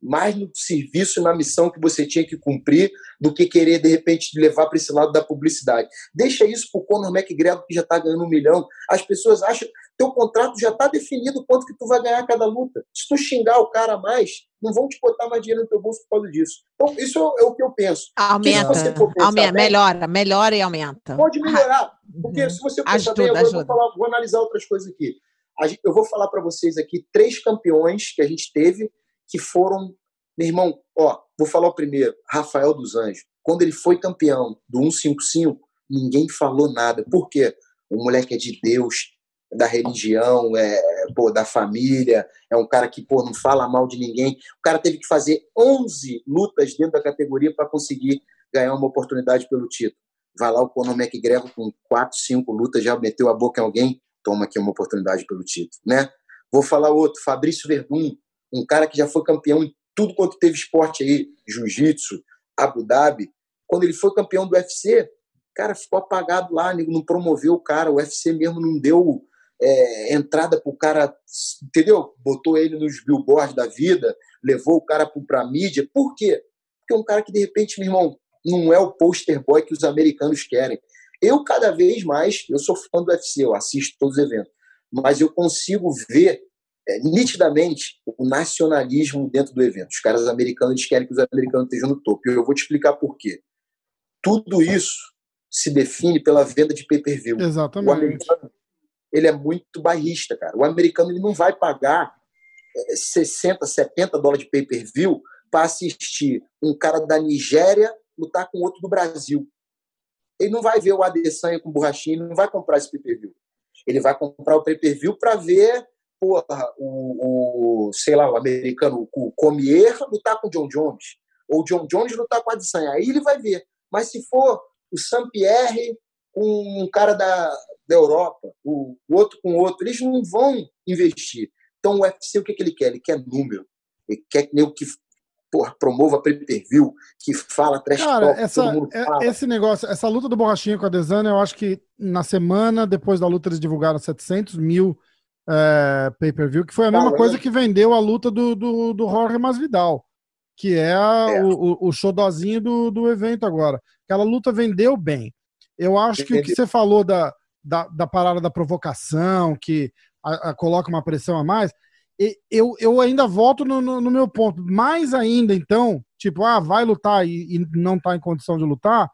mais no serviço e na missão que você tinha que cumprir do que querer, de repente, levar para esse lado da publicidade. Deixa isso para o Conor McGregor, que já está ganhando um milhão. As pessoas acham teu contrato já está definido quanto que tu vai ganhar cada luta. Se tu xingar o cara mais, não vão te botar mais dinheiro no teu bolso por causa disso. Então, isso é o que eu penso. Aumenta, aumenta bem, melhora, melhora e aumenta. Pode melhorar. Porque uhum. se você pensar ajuda, bem, eu vou, falar, vou analisar outras coisas aqui. Eu vou falar para vocês aqui três campeões que a gente teve que foram. Meu irmão, ó, vou falar o primeiro, Rafael dos Anjos. Quando ele foi campeão do 155, ninguém falou nada. Por quê? O moleque é de Deus, da religião, é pô, da família, é um cara que pô, não fala mal de ninguém. O cara teve que fazer 11 lutas dentro da categoria para conseguir ganhar uma oportunidade pelo título. Vai lá o Conor McGregor com 4, 5 lutas, já meteu a boca em alguém, toma aqui uma oportunidade pelo título, né? Vou falar outro, Fabrício Verdun, um cara que já foi campeão em tudo quanto teve esporte aí, jiu-jitsu, Abu Dhabi. Quando ele foi campeão do UFC, cara, ficou apagado lá, não promoveu o cara, o UFC mesmo não deu é, entrada pro cara, entendeu? Botou ele nos billboards da vida, levou o cara para a mídia. Por quê? Porque é um cara que, de repente, meu irmão, não é o poster boy que os americanos querem. Eu, cada vez mais, eu sou fã do UFC, eu assisto todos os eventos, mas eu consigo ver é, nitidamente o nacionalismo dentro do evento. Os caras americanos querem que os americanos estejam no topo. E eu vou te explicar por quê. Tudo isso se define pela venda de pay-per-view. Exatamente. O americano, ele é muito bairrista, cara. O americano ele não vai pagar 60, é, 70 dólares de pay-per-view para assistir um cara da Nigéria lutar com outro do Brasil. ele não vai ver o Adesanya com borrachinha, ele não vai comprar esse pay-per-view. Ele vai comprar o pay-per-view para ver porra, o, o, sei lá, o americano, o Comier lutar com o John Jones, ou o John Jones lutar com a Adesanya. Aí ele vai ver. Mas se for o Saint-Pierre com um cara da, da Europa, o, o outro com o outro, eles não vão investir. Então o UFC, o que, que ele quer? Ele quer número. Ele quer que que porra, promova pay-per-view, que fala trash Cara, essa, é, esse negócio, essa luta do Borrachinha com a Desana, eu acho que na semana depois da luta eles divulgaram 700 mil é, pay-per-view, que foi a mesma coisa que vendeu a luta do, do, do Jorge Masvidal, que é, a, é. O, o, showdozinho do, do evento agora. Aquela luta vendeu bem. Eu acho que o que você falou da, da, da parada da provocação, que a, a, coloca uma pressão a mais, eu, eu ainda volto no, no, no, meu ponto. Mais ainda, então, tipo, ah, vai lutar e, e não tá em condição de lutar,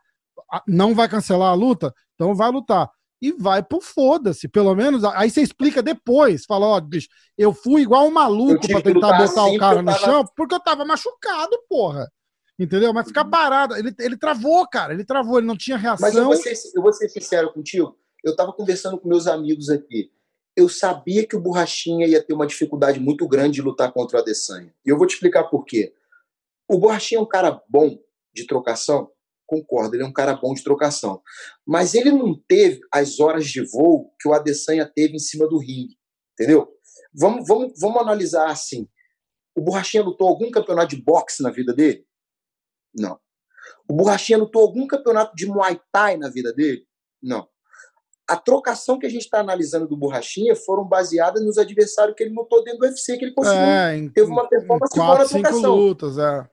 não vai cancelar a luta, então vai lutar. E vai pro foda-se, pelo menos. Aí você explica depois, fala, ó, bicho, eu fui igual um maluco pra tentar botar assim o cara no tava... chão, porque eu tava machucado, porra. Entendeu? Mas ficar uhum. parado. Ele, ele travou, cara. Ele travou, ele não tinha reação. Mas eu vou ser, eu vou ser sincero contigo. Eu tava conversando com meus amigos aqui eu sabia que o Borrachinha ia ter uma dificuldade muito grande de lutar contra o Adesanya. E eu vou te explicar por quê. O Borrachinha é um cara bom de trocação, concordo, ele é um cara bom de trocação. Mas ele não teve as horas de voo que o Adesanya teve em cima do ringue, entendeu? Vamos, vamos, vamos analisar assim. O Borrachinha lutou algum campeonato de boxe na vida dele? Não. O Borrachinha lutou algum campeonato de Muay Thai na vida dele? Não a trocação que a gente está analisando do Borrachinha foram baseadas nos adversários que ele lutou dentro do UFC, que ele conseguiu. É, em, Teve uma performance em quatro, na trocação. lutas, é.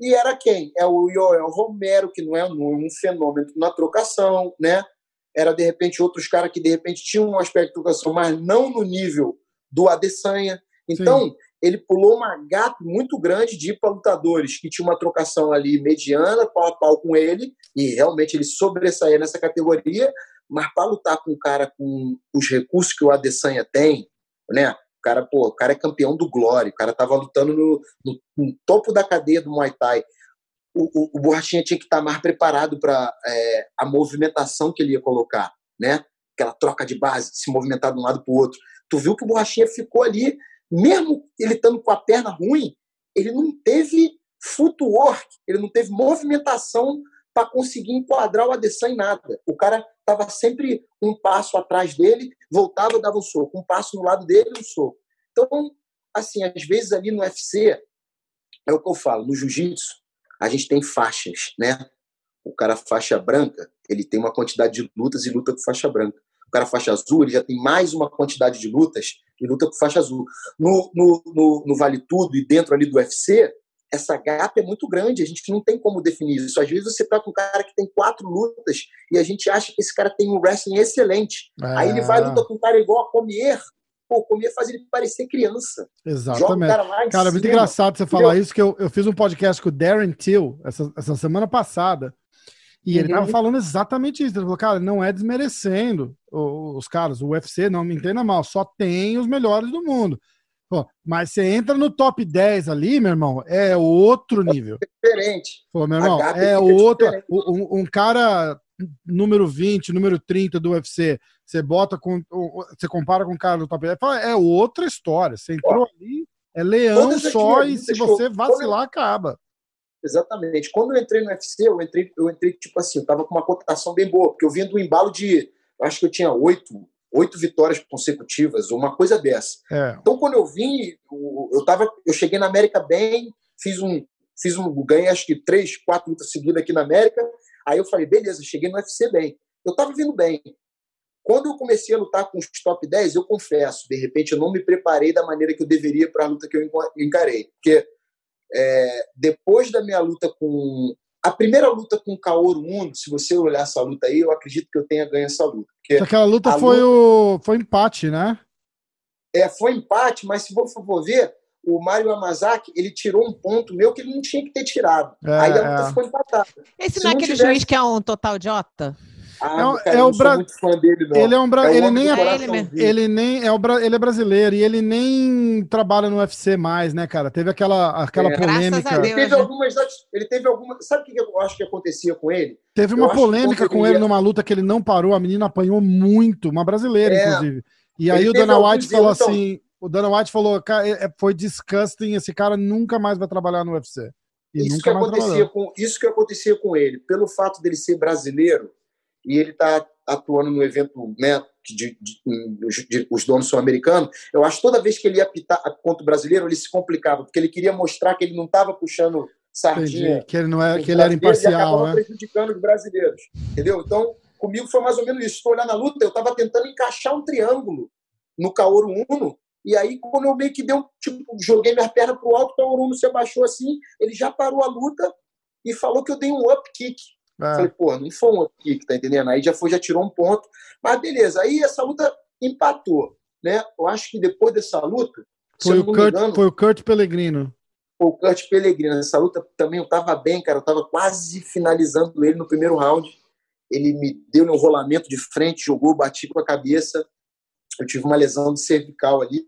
E era quem? É o Joel Romero, que não é um fenômeno na trocação, né? Era, de repente, outros caras que, de repente, tinham um aspecto de trocação, mas não no nível do Adesanya. Então, Sim. ele pulou uma gap muito grande de ir para lutadores que tinham uma trocação ali mediana, pau a pau com ele, e realmente ele sobressaía nessa categoria, mas para lutar com um cara com os recursos que o Adesanya tem, né? O cara, pô, o cara é campeão do Glória, o cara tava lutando no, no, no topo da cadeia do Muay Thai. O, o, o Borrachinha tinha que estar tá mais preparado para é, a movimentação que ele ia colocar, né? Aquela troca de base, se movimentar de um lado para o outro. Tu viu que o Borrachinha ficou ali, mesmo ele estando com a perna ruim, ele não teve footwork, ele não teve movimentação para conseguir enquadrar o Adesanya em nada. O cara estava sempre um passo atrás dele, voltava, dava um soco, um passo no lado dele, um soco. Então, assim, às vezes ali no UFC, é o que eu falo, no jiu-jitsu, a gente tem faixas, né? O cara faixa branca, ele tem uma quantidade de lutas e luta com faixa branca. O cara faixa azul, ele já tem mais uma quantidade de lutas e luta com faixa azul. No, no, no, no Vale Tudo e dentro ali do UFC, essa gap é muito grande, a gente não tem como definir isso. Às vezes você tá com um cara que tem quatro lutas e a gente acha que esse cara tem um wrestling excelente. É. Aí ele vai lutar com um cara igual a Comier. Pô, Comier faz ele parecer criança. Exatamente. cara, cara é muito engraçado você falar isso, que eu, eu fiz um podcast com o Darren Till essa, essa semana passada. E ele estava uhum. falando exatamente isso. Ele falou, cara, não é desmerecendo os, os caras, o UFC, não me entenda mal, só tem os melhores do mundo. Pô, mas você entra no top 10 ali, meu irmão, é outro nível. É diferente. Pô, meu irmão, é outro. Um, um, cara número 20, número 30 do UFC, você bota com. Você compara com o cara do top 10, é outra história. Você entrou ali, é leão só, e se você vacilar, acaba. Exatamente. Quando eu entrei no UFC, eu entrei, eu entrei tipo assim, eu tava com uma cotação bem boa, porque eu vinha do embalo de. Acho que eu tinha oito oito vitórias consecutivas, uma coisa dessa. É. Então, quando eu vim, eu, tava, eu cheguei na América bem, fiz um, fiz um ganhei acho que três, quatro lutas seguidas aqui na América. Aí eu falei, beleza, cheguei no UFC bem. Eu estava vindo bem. Quando eu comecei a lutar com os top 10, eu confesso, de repente eu não me preparei da maneira que eu deveria para a luta que eu encarei. Porque é, depois da minha luta com a primeira luta com o Kaoru Uno, se você olhar essa luta aí, eu acredito que eu tenha ganho essa luta. Aquela luta foi, luta... O... foi empate, né? É, foi empate, mas se você for ver, o Mário Yamazaki, ele tirou um ponto meu que ele não tinha que ter tirado. É, aí a luta é. ficou empatada. Esse se não é aquele tivesse... juiz que é um total idiota? Ah, é, cara, é o Bra... muito fã dele, não. Ele é um bra... é ele nem é, ele, ele nem é o bra... ele é brasileiro e ele nem trabalha no UFC mais, né, cara? Teve aquela aquela é. polêmica. Ele teve algumas ele teve algumas, sabe o que eu acho que acontecia com ele? Teve uma eu polêmica com ele numa luta que ele não parou, a menina apanhou muito, uma brasileira é. inclusive. E aí ele o Dana White falou então... assim, o Dana White falou, cara, é, foi disgusting, esse cara nunca mais vai trabalhar no UFC. E isso, que acontecia com, isso que acontecia com ele, pelo fato dele ser brasileiro e ele tá atuando no evento né, de, de, de, os donos são americanos, eu acho que toda vez que ele ia apitar contra o brasileiro, ele se complicava, porque ele queria mostrar que ele não estava puxando sardinha. Entendi, que ele, não é, que ele era imparcial. né? prejudicando os brasileiros. Entendeu? Então, comigo foi mais ou menos isso. Estou olhando a luta, eu estava tentando encaixar um triângulo no Kaoru Uno e aí, quando eu meio que deu, tipo, joguei minha perna pro alto, o Bruno se abaixou assim, ele já parou a luta e falou que eu dei um up kick. É. Falei, pô, não foi um up kick, tá entendendo? Aí já foi, já tirou um ponto. Mas beleza, aí essa luta empatou, né? Eu acho que depois dessa luta. Foi, o Kurt, engano, foi o Kurt Pellegrino. Foi o Kurt Pellegrino. Essa luta também eu tava bem, cara. Eu tava quase finalizando ele no primeiro round. Ele me deu no rolamento de frente, jogou, bati com a cabeça eu tive uma lesão de cervical ali.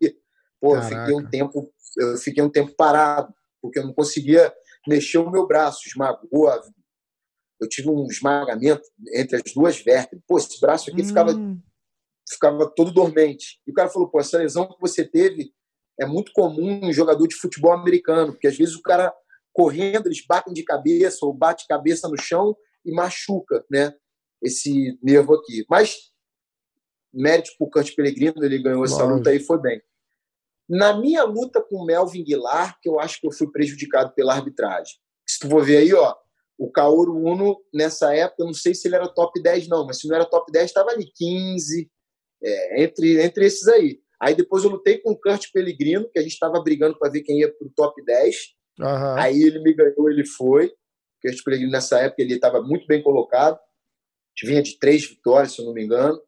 Pô, eu fiquei um tempo, eu fiquei um tempo parado, porque eu não conseguia mexer o meu braço, esmagou. A... Eu tive um esmagamento entre as duas vértebras. Pô, esse braço aqui hum. ficava ficava todo dormente. E o cara falou: pô, essa lesão que você teve é muito comum em jogador de futebol americano, porque às vezes o cara correndo, eles batem de cabeça ou bate cabeça no chão e machuca, né? Esse nervo aqui. Mas mérito para o Kurt Pellegrino, ele ganhou essa luta aí foi bem. Na minha luta com o Melvin Guilar, que eu acho que eu fui prejudicado pela arbitragem. Se tu for ver aí, ó, o Kaoru Uno, nessa época, eu não sei se ele era top 10, não, mas se não era top 10, estava ali 15, é, entre, entre esses aí. Aí depois eu lutei com o Kurt Pellegrino, que a gente estava brigando para ver quem ia para o top 10. Uhum. Aí ele me ganhou, ele foi. O Kurt Pellegrino, nessa época, ele estava muito bem colocado. Vinha de três vitórias, se eu não me engano.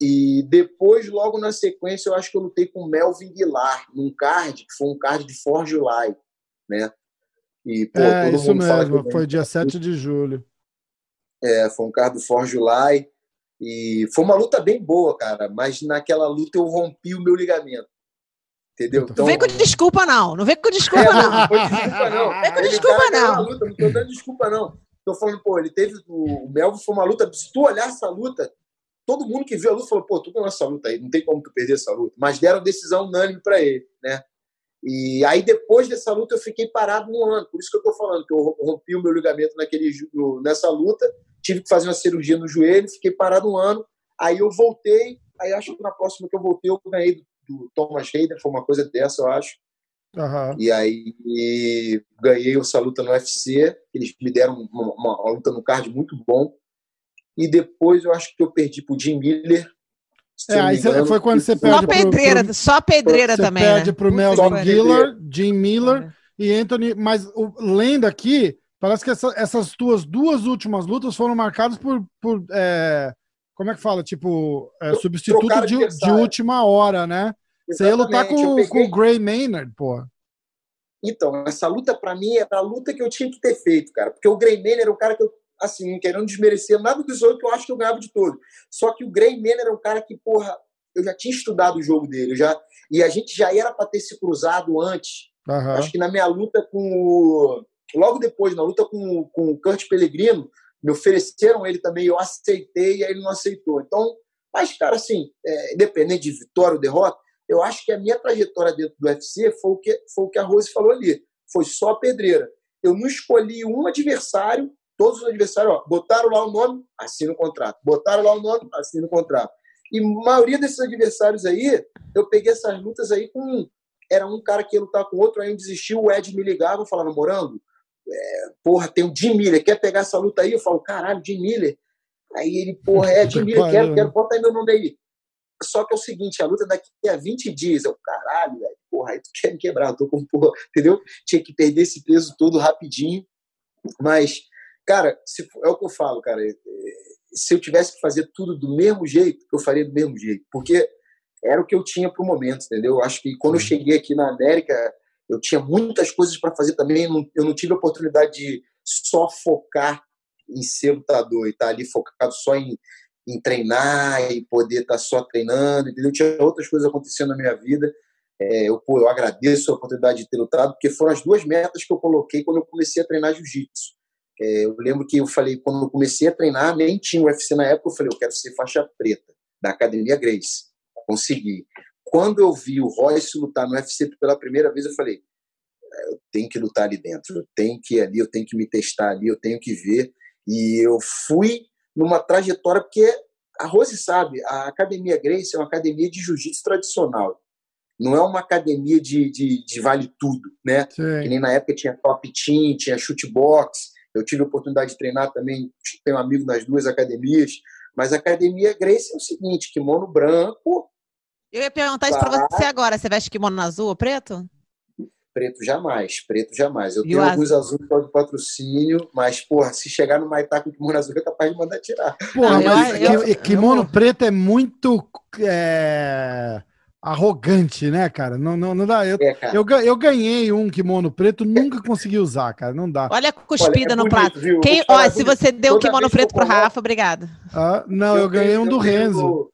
E depois, logo na sequência, eu acho que eu lutei com Melvin Guilar, num card, que foi um card de For July, né? E, pô, é, todo isso mundo mesmo, fala foi dia 7 de julho. É, foi um card do For July. E foi uma luta bem boa, cara, mas naquela luta eu rompi o meu ligamento. Entendeu? Então, não vem com desculpa, não. Não vem com desculpa, é, não. Não foi desculpa, não. Não vem com desculpa, não. Luta, não tô dando desculpa, não. Tô falando, pô, ele teve. O Melvin foi uma luta. Se tu olhar essa luta, todo mundo que viu a luta falou, pô, tu ganhou essa luta aí, não tem como tu perder essa luta. Mas deram decisão unânime para ele, né? E aí, depois dessa luta, eu fiquei parado um ano. Por isso que eu tô falando, que eu rompi o meu ligamento naquele, nessa luta, tive que fazer uma cirurgia no joelho, fiquei parado um ano. Aí eu voltei, aí acho que na próxima que eu voltei, eu ganhei do, do Thomas Hayden, foi uma coisa dessa, eu acho. Uhum. E aí e ganhei essa luta no UFC, eles me deram uma, uma, uma luta no card muito bom e depois eu acho que eu perdi pro Jim Miller. É, aí engano, foi quando você perde. Só pedreira, pro, só pedreira você também. Você perde né? pro Melvin Giller, Jim Miller é. e Anthony. Mas o, lendo aqui, parece que essa, essas tuas duas últimas lutas foram marcadas por. por é, como é que fala? Tipo, é, substituto de, de, última hora, né? Exatamente. Você ia lutar com, peguei... com o Gray Maynard, pô. Então, essa luta para mim era a luta que eu tinha que ter feito, cara. Porque o Gray Maynard era o cara que eu assim, não querendo desmerecer nada dos outros, eu acho que eu ganhava de todo. Só que o Gray Man era um cara que, porra, eu já tinha estudado o jogo dele, já e a gente já era para ter se cruzado antes. Uhum. Acho que na minha luta com o... logo depois, na luta com, com o Kurt Pellegrino, me ofereceram ele também, eu aceitei e aí ele não aceitou. Então, mas, cara, assim, é, independente de vitória ou derrota, eu acho que a minha trajetória dentro do UFC foi o que, foi o que a Rose falou ali. Foi só pedreira. Eu não escolhi um adversário Todos os adversários, ó, botaram lá o nome, assina o contrato. Botaram lá o nome, assina o contrato. E a maioria desses adversários aí, eu peguei essas lutas aí com. Era um cara que ia lutar com outro, aí eu desistiu, o Ed me ligava, falava, Morango, é, porra, tem o Jim Miller, quer pegar essa luta aí? Eu falo, caralho, Jim Miller. Aí ele, porra, é, Jim Miller, quero, quero, bota aí meu nome aí. Só que é o seguinte, a luta daqui a 20 dias. Eu, caralho, velho, porra, aí tu quer me quebrar, eu tô com, porra, entendeu? Tinha que perder esse peso todo rapidinho. Mas Cara, se, é o que eu falo, cara. Se eu tivesse que fazer tudo do mesmo jeito, eu faria do mesmo jeito. Porque era o que eu tinha para o momento, entendeu? Eu acho que quando eu cheguei aqui na América, eu tinha muitas coisas para fazer também. Eu não tive a oportunidade de só focar em ser lutador e estar tá ali focado só em, em treinar e poder estar tá só treinando, entendeu? Tinha outras coisas acontecendo na minha vida. É, eu, pô, eu agradeço a oportunidade de ter lutado, porque foram as duas metas que eu coloquei quando eu comecei a treinar jiu-jitsu. É, eu lembro que eu falei, quando eu comecei a treinar, nem tinha UFC na época, eu falei, eu quero ser faixa preta, da Academia Grace. Consegui. Quando eu vi o Royce lutar no UFC pela primeira vez, eu falei, é, eu tenho que lutar ali dentro, eu tenho que ir ali, eu tenho que me testar ali, eu tenho que ver. E eu fui numa trajetória, porque a Rose sabe, a Academia Grace é uma academia de jiu-jitsu tradicional. Não é uma academia de, de, de vale tudo, né? Sim. Que nem na época tinha top team, tinha chute box. Eu tive a oportunidade de treinar também, tenho um amigo nas duas academias. Mas a academia Grace é o seguinte: kimono branco. Eu ia perguntar isso para você agora. Você veste kimono azul ou preto? Preto jamais, preto jamais. Eu e tenho alguns azul causa do patrocínio, mas, porra, se chegar no Maitá com kimono azul, é capaz de mandar tirar. Porra, mas eu, eu, kimono eu... preto é muito. É arrogante, né, cara? Não, não, não dá. Eu, é, eu, eu, ganhei um kimono preto, nunca consegui usar, cara. Não dá. Olha a cuspida Olha, é no bonito, prato. Quem, ó, se você deu um kimono preto pro Rafa, obrigado. Ah, não, eu, eu ganhei um do Renzo.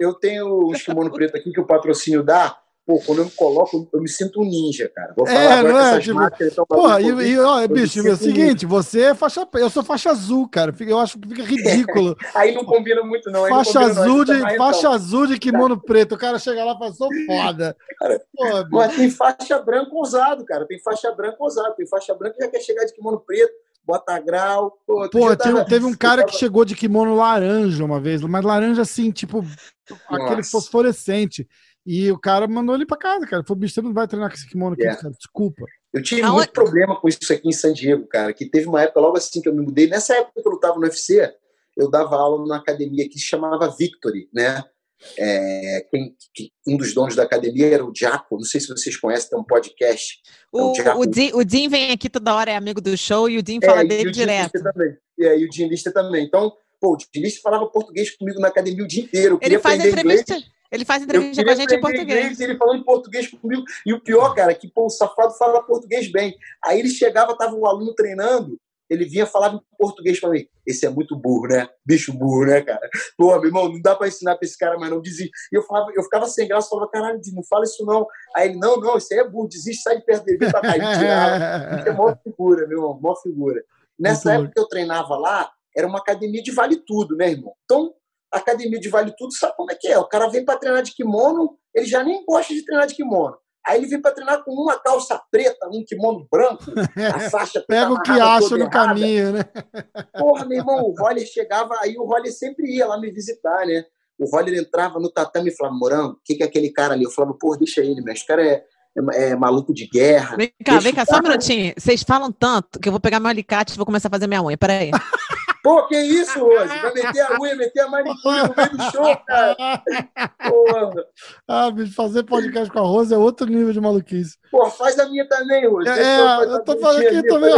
Eu tenho os kimono preto aqui que o patrocínio dá. Pô, quando eu me coloco, eu me sinto um ninja, cara. Vou falar é, agora não é? Tipo, máscaras, porra, e, e, ó, bicho, é o seguinte, você é faixa eu sou faixa azul, cara. Eu acho que fica ridículo. aí não combina muito, não. Faixa azul de mais, faixa então. azul de kimono preto. O cara chega lá e fala, sou foda. Cara, Porra, mas tem faixa branca ousado, cara. Tem faixa branca ousado. Tem faixa branca que já quer chegar de kimono preto bota grau. Pô, Pô teve, teve, um cara que chegou de kimono laranja uma vez, mas laranja assim, tipo, Nossa. aquele fosforescente. E o cara mandou ele pra casa, cara. Falou, bicho, você não vai treinar com esse kimono aqui, yeah. cara. Desculpa. Eu tive Aonde... muito problema com isso aqui em San Diego, cara. Que teve uma época, logo assim que eu me mudei, nessa época que eu lutava no UFC, eu dava aula numa academia que se chamava Victory, né? É, quem, que, um dos donos da academia era o Jaco, não sei se vocês conhecem, tem um podcast. O, é o, Dean, o vem aqui toda hora, é amigo do show, e o Dean fala é, dele o direto. Também. É, e o Dean Lista também. Então, pô, o Dean Lista falava português comigo na academia o dia inteiro. Ele faz entrevista. Inglês. Ele faz entrevista com a gente em português. Inglês, ele falando português comigo. E o pior, cara, é que pô, o safado fala português bem. Aí ele chegava, tava um aluno treinando, ele vinha falar em português para mim. Esse é muito burro, né? Bicho burro, né, cara? Pô, meu irmão, não dá para ensinar para esse cara, mas não desiste. E eu, falava, eu ficava sem graça, falava, caralho, não fala isso não. Aí ele, não, não, isso aí é burro, desiste, sai de perto dele, pra cair, tirar. Isso é mó figura, meu irmão, mó figura. Nessa muito época bom. que eu treinava lá, era uma academia de vale tudo, né, irmão? Então, academia de Vale Tudo sabe como é que é. O cara vem para treinar de kimono, ele já nem gosta de treinar de kimono. Aí ele vem para treinar com uma calça preta, um kimono branco, a faixa Pega o que acha no errada. caminho, né? Porra, meu irmão, o Roller chegava, aí o Roller sempre ia lá me visitar, né? O Roller entrava no tatame e falava, Morango, o que, que é aquele cara ali? Eu falava, porra, deixa ele, mas esse cara é, é, é, maluco de guerra. Vem cá, vem cá, só um minutinho. Vocês falam tanto que eu vou pegar meu alicate e vou começar a fazer minha unha. Peraí. Pô, que isso hoje? Vai meter a unha, meter a manicure no meio do show, cara. Porra. Ah, bicho, fazer podcast com a Rosa é outro nível de maluquice. Pô, faz a minha também, Rosa. É, é eu tô falando aqui também.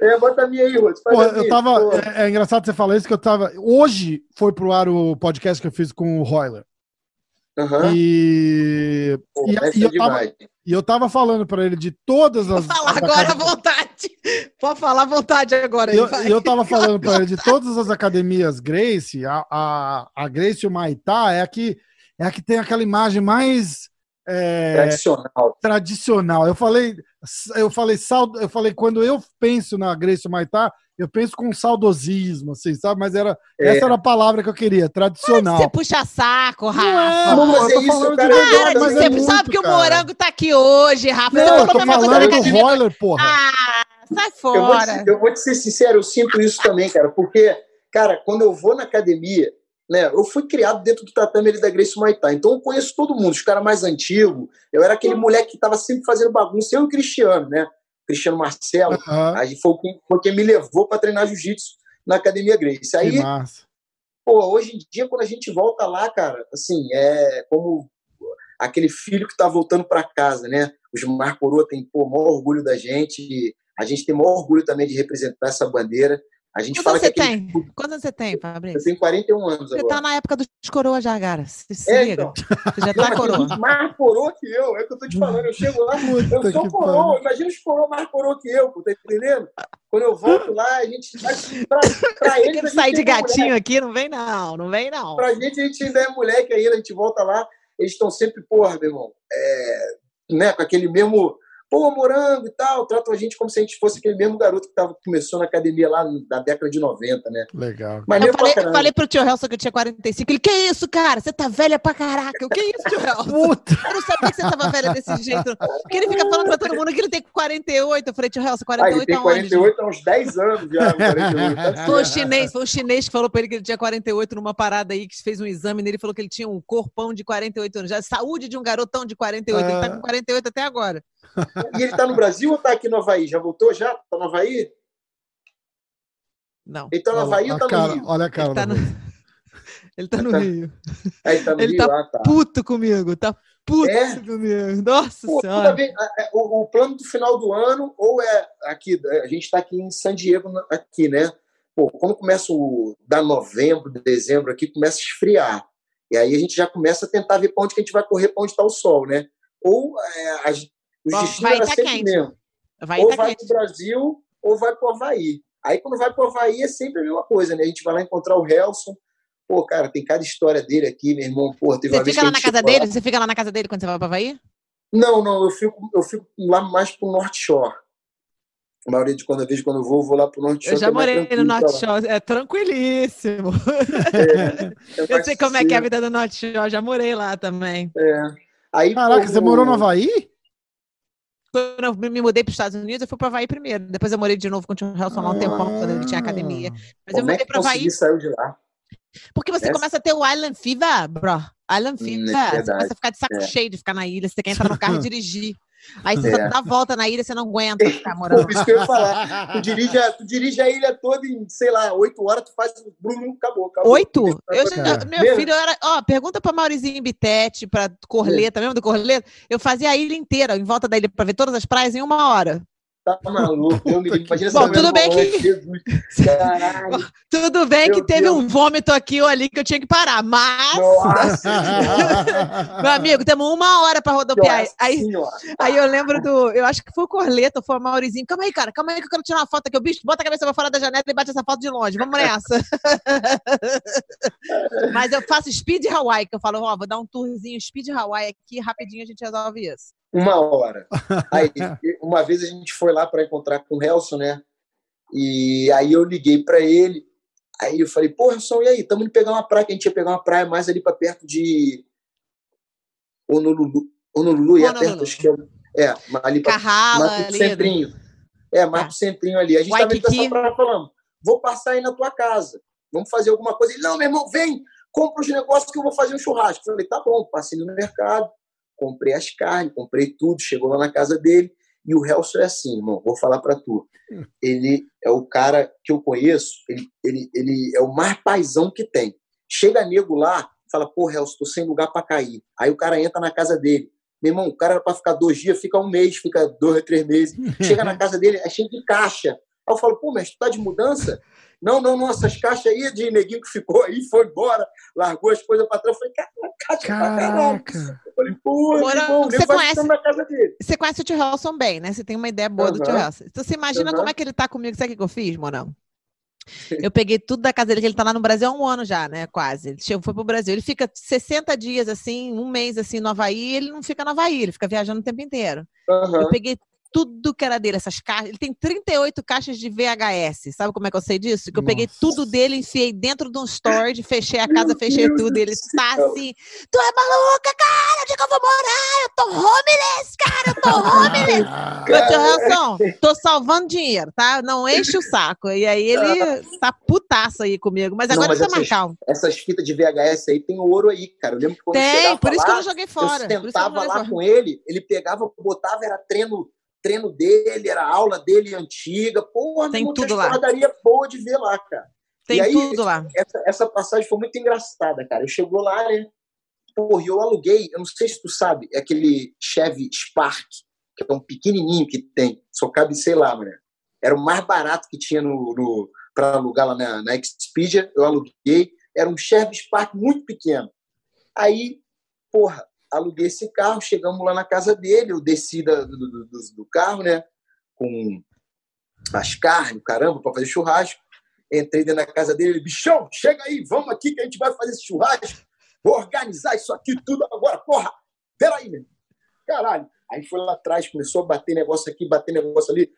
É, bota a minha aí, Rosa. Pô, eu tava. É, é, engraçado você falar isso, que eu tava. Hoje foi pro ar o podcast que eu fiz com o Royler. Uhum. E, Pô, e, e, eu tava, e, eu tava, falando para ele de todas as. Pode falar agora à vontade. Pode falar à vontade agora. E eu, eu tava falando para ele de todas as academias Grace, a, a, a Grace e o Maitá é a que, é a que tem aquela imagem mais. É, tradicional. Tradicional. Eu falei, eu falei, eu falei, quando eu penso na Grace e o Maitá, eu penso com saudosismo, assim, sabe? Mas era, é. essa era a palavra que eu queria, tradicional. Mas você puxa saco, Rafa. Não, é, não mas é isso, cara. cara mas você é sabe muito, que cara. o morango tá aqui hoje, Rafa. Não, eu tô falando do Roller, porra. Ah, sai fora. Eu vou, te, eu vou te ser sincero, eu sinto isso também, cara, porque, cara, quando eu vou na academia, né, eu fui criado dentro do tatame ali da Grace Maitá, então eu conheço todo mundo, os caras mais antigos, eu era aquele moleque que tava sempre fazendo bagunça, eu e o Cristiano, né? Cristiano Marcelo, uhum. aí foi, foi quem me levou para treinar jiu-jitsu na Academia Grace. Aí, pô, hoje em dia, quando a gente volta lá, cara, assim, é como aquele filho que está voltando para casa, né? Os Mar Coroa tem, pô, maior orgulho da gente, a gente tem maior orgulho também de representar essa bandeira. A gente Quantos fala você que aquele- tem? Quantos anos você tem, Eu Fabrício? tenho 41 anos Você agora. tá na época dos coroas já, cara. Se, se É, liga. então. Você já tá tem coroa. mais coroa que eu, é o que eu tô te falando. Eu chego lá, eu Puta sou que coroa. pariu. Imagina os coroa mais coroa que eu, pô, tá entendendo? Quando eu volto lá, a gente. Pra, pra eles, a sair de é gatinho aqui, não vem não, não vem não. Pra gente, a gente ainda é moleque ainda, a gente volta lá, eles estão sempre, porra, meu irmão, é, né, com aquele mesmo, pô, morango e tal, tratam a gente como se a gente fosse aquele mesmo garoto que tava, começou na academia lá na década de 90, né? Legal. Maneiro Eu falei, caramba. falei pro tio Helson que eu tinha 45. Ele, que isso, cara? Você tá velha pra caraca. Eu, que isso, tio Helson? Puta! Eu não sabia que você tava velha desse jeito. Porque ele fica falando pra todo mundo que ele tem 48. Eu falei, tio Helson, Ah, ele 48 tem aonde? 48 há uns 10 anos já, 48. Tá Foi o chinês, foi o chinês que falou pra ele que ele tinha 48 numa parada aí, que fez um exame nele e falou que ele tinha um corpão de 48 anos. Já saúde de um garotão de 48. Ele tá Ah. com 48 até agora. E ele tá no Brasil ou tá aqui no Havaí? Já voltou já? Tá no Havaí? Não. Ele tá no Havaí ou a tá no cara, Rio? olha a cara. Ele tá da no, ele tá no Tá. Rio. Aí tá no Ele Rio? tá Ah, tá. Puto comigo, tá puto É? comigo. Nossa Pô, toda senhora. vez- a- a- o, o plano do final do ano, ou é aqui, a gente está aqui em San Diego, aqui, né? Pô, quando começa o da novembro, dezembro aqui, começa a esfriar. E aí a gente já começa a tentar ver para onde que a gente vai correr, para onde está o sol, né? Ou é, as, os Bom, destinos vai era tá sempre quente. mesmo. Vai ou tá vai quente. para o Brasil, ou vai para o Havaí. Aí quando vai para o Havaí é sempre a mesma coisa, né? A gente vai lá encontrar o Helson. Pô, cara, tem cada história dele aqui, meu irmão. Pô, teve Você fica lá na casa chegou lá- dele? Você fica lá na casa dele quando você vai pra Havaí? não, não, eu fico, eu fico lá mais pro North Shore. A maioria de quando eu vejo quando eu vou, eu vou lá pro North Shore. Eu já é morei no tranquilo North. Shore. É tranquilíssimo. É, é Eu sei como é que é a vida do North Shore. Já morei lá também. Aí, Caraca, pô, você morou no Havaí? Quando eu me mudei para os Estados Unidos, eu fui para Havaí primeiro. Depois eu morei de novo com o tio Helson lá um tempão, quando ele tinha academia. Mas eu Como é mudei que para Havaí sair de lá? porque você Essa- começa a ter o Island Fever, bro. Island Hum, Fever. é você começa a ficar de saco É. cheio de ficar na ilha. Você quer entrar no carro e dirigir. Aí você É. dá a volta na ilha, você não aguenta ficar morando. Por isso que eu ia falar. Tu dirige, a, tu dirige a ilha toda em, sei lá, oito horas, tu faz o Bruno, acabou. acabou. Oito? Eu, já- meu Mesmo? filho era. Ó, pergunta pra Maurizinho Bitete, pra Corleta, lembra do Corleta? Eu fazia a ilha inteira, em volta da ilha, pra ver todas as praias em uma hora. Tá maluco. Eu me imagina Bom, tudo bem que- Jesus. Caralho. Tudo bem Meu que teve Deus. um vômito aqui ou ali que eu tinha que parar, mas. Meu amigo, temos uma hora pra rodopiar. Nossa Aí, senhora. aí eu lembro do. Eu acho que foi o Corleta, ou foi o Maurizinho. Calma aí, cara, calma aí que eu quero tirar uma foto aqui. O bicho, bota a cabeça pra fora da janela e bate essa foto de longe. Vamos nessa. Mas eu faço speed Hawaii, que eu falo, ó, vou dar um tourzinho speed Hawaii aqui, rapidinho a gente resolve isso. Uma hora. Aí, uma vez a gente foi lá para encontrar com o Helson, né? E aí eu liguei para ele. Aí eu falei, pô, Helson, e aí? Estamos indo pegar uma praia, que a gente ia pegar uma praia mais ali para perto de Honolulu. Honolulu, e é perto, acho que é. É, ali para Carrala mais pro ali. centrinho. É, mais Tá. pro centrinho ali. A gente estava indo Waikiki. dessa praia falando, vou passar aí na tua casa. Vamos fazer alguma coisa. Ele, não, meu irmão, vem, compra os negócios que eu vou fazer um churrasco. Eu falei, tá bom, passei no mercado, comprei as carnes, comprei tudo, chegou lá na casa dele. E o Helson é assim, irmão, vou falar pra tu. Ele é o cara que eu conheço, ele, ele, ele é o mais paizão que tem. Chega nego lá, fala, pô, Helson, tô sem lugar pra cair. Aí o cara entra na casa dele. Meu irmão, o cara era pra ficar dois dias, fica um mês, fica dois, três meses. Chega na casa dele, é cheio de caixa. Aí eu falo, pô, mas tu tá de mudança? Não, não, não, essas caixas aí é de neguinho que ficou aí, foi embora, largou as coisas pra trás. Eu falei, cara, caixa pra caralho. Caraca. Eu falei, pô, você conhece- na casa dele. Você conhece o tio Helson bem, né? Você tem uma ideia boa do tio. Helson. Então você imagina Aham. como é que ele tá comigo. Sabe o que eu fiz, Morão? Eu peguei tudo da casa dele, que ele tá lá no Brasil há um ano já, né? Quase. Ele chegou, foi pro Brasil. Ele fica 60 dias, assim, um mês, assim, no Havaí. Ele não fica no Havaí, ele fica viajando o tempo inteiro. Aham. Eu peguei tudo que era dele, essas caixas. Ele tem 38 caixas de VHS. Sabe como é que eu sei disso? Que eu peguei Nossa. tudo dele, enfiei dentro de um storage, fechei a casa, Meu fechei Deus tudo. do Ele tá assim, tu é maluca, cara? Onde é que eu vou morar? Eu tô homeless, cara, eu tô homeless. Helson, tô salvando dinheiro, tá? Não enche o saco. E aí ele tá putaço aí comigo. Mas Não, agora mas ele tá mais calmo. Essas fitas de VHS aí tem ouro aí, cara. Eu lembro que quando eu Tem, por isso que eu lá, não joguei eu fora. eu joguei lá fora. com ele, ele pegava, botava, era treino, treino dele, era aula dele antiga. Porra, Tem tudo lá. porradaria boa de ver lá, cara. Tem aí, tudo lá. Essa, essa passagem foi muito engraçada, cara. Eu chegou lá, né? Porra, eu aluguei, eu não sei se tu sabe, é aquele Chevy Spark, que é um pequenininho que tem, só cabe, sei lá, mulher. Era o mais barato que tinha no, no para alugar lá na, na Expedia, eu aluguei, era um Chevy Spark muito pequeno. Aí, porra, aluguei esse carro, chegamos lá na casa dele, eu desci da, do, do, do, carro, né, com as carnes, caramba, para fazer churrasco. Entrei dentro da casa dele, ele, bichão, chega aí, vamos aqui que a gente vai fazer esse churrasco. Vou organizar isso aqui tudo agora, porra. Peraí, meu. Caralho. Aí foi lá atrás, começou a bater negócio aqui, bater negócio ali.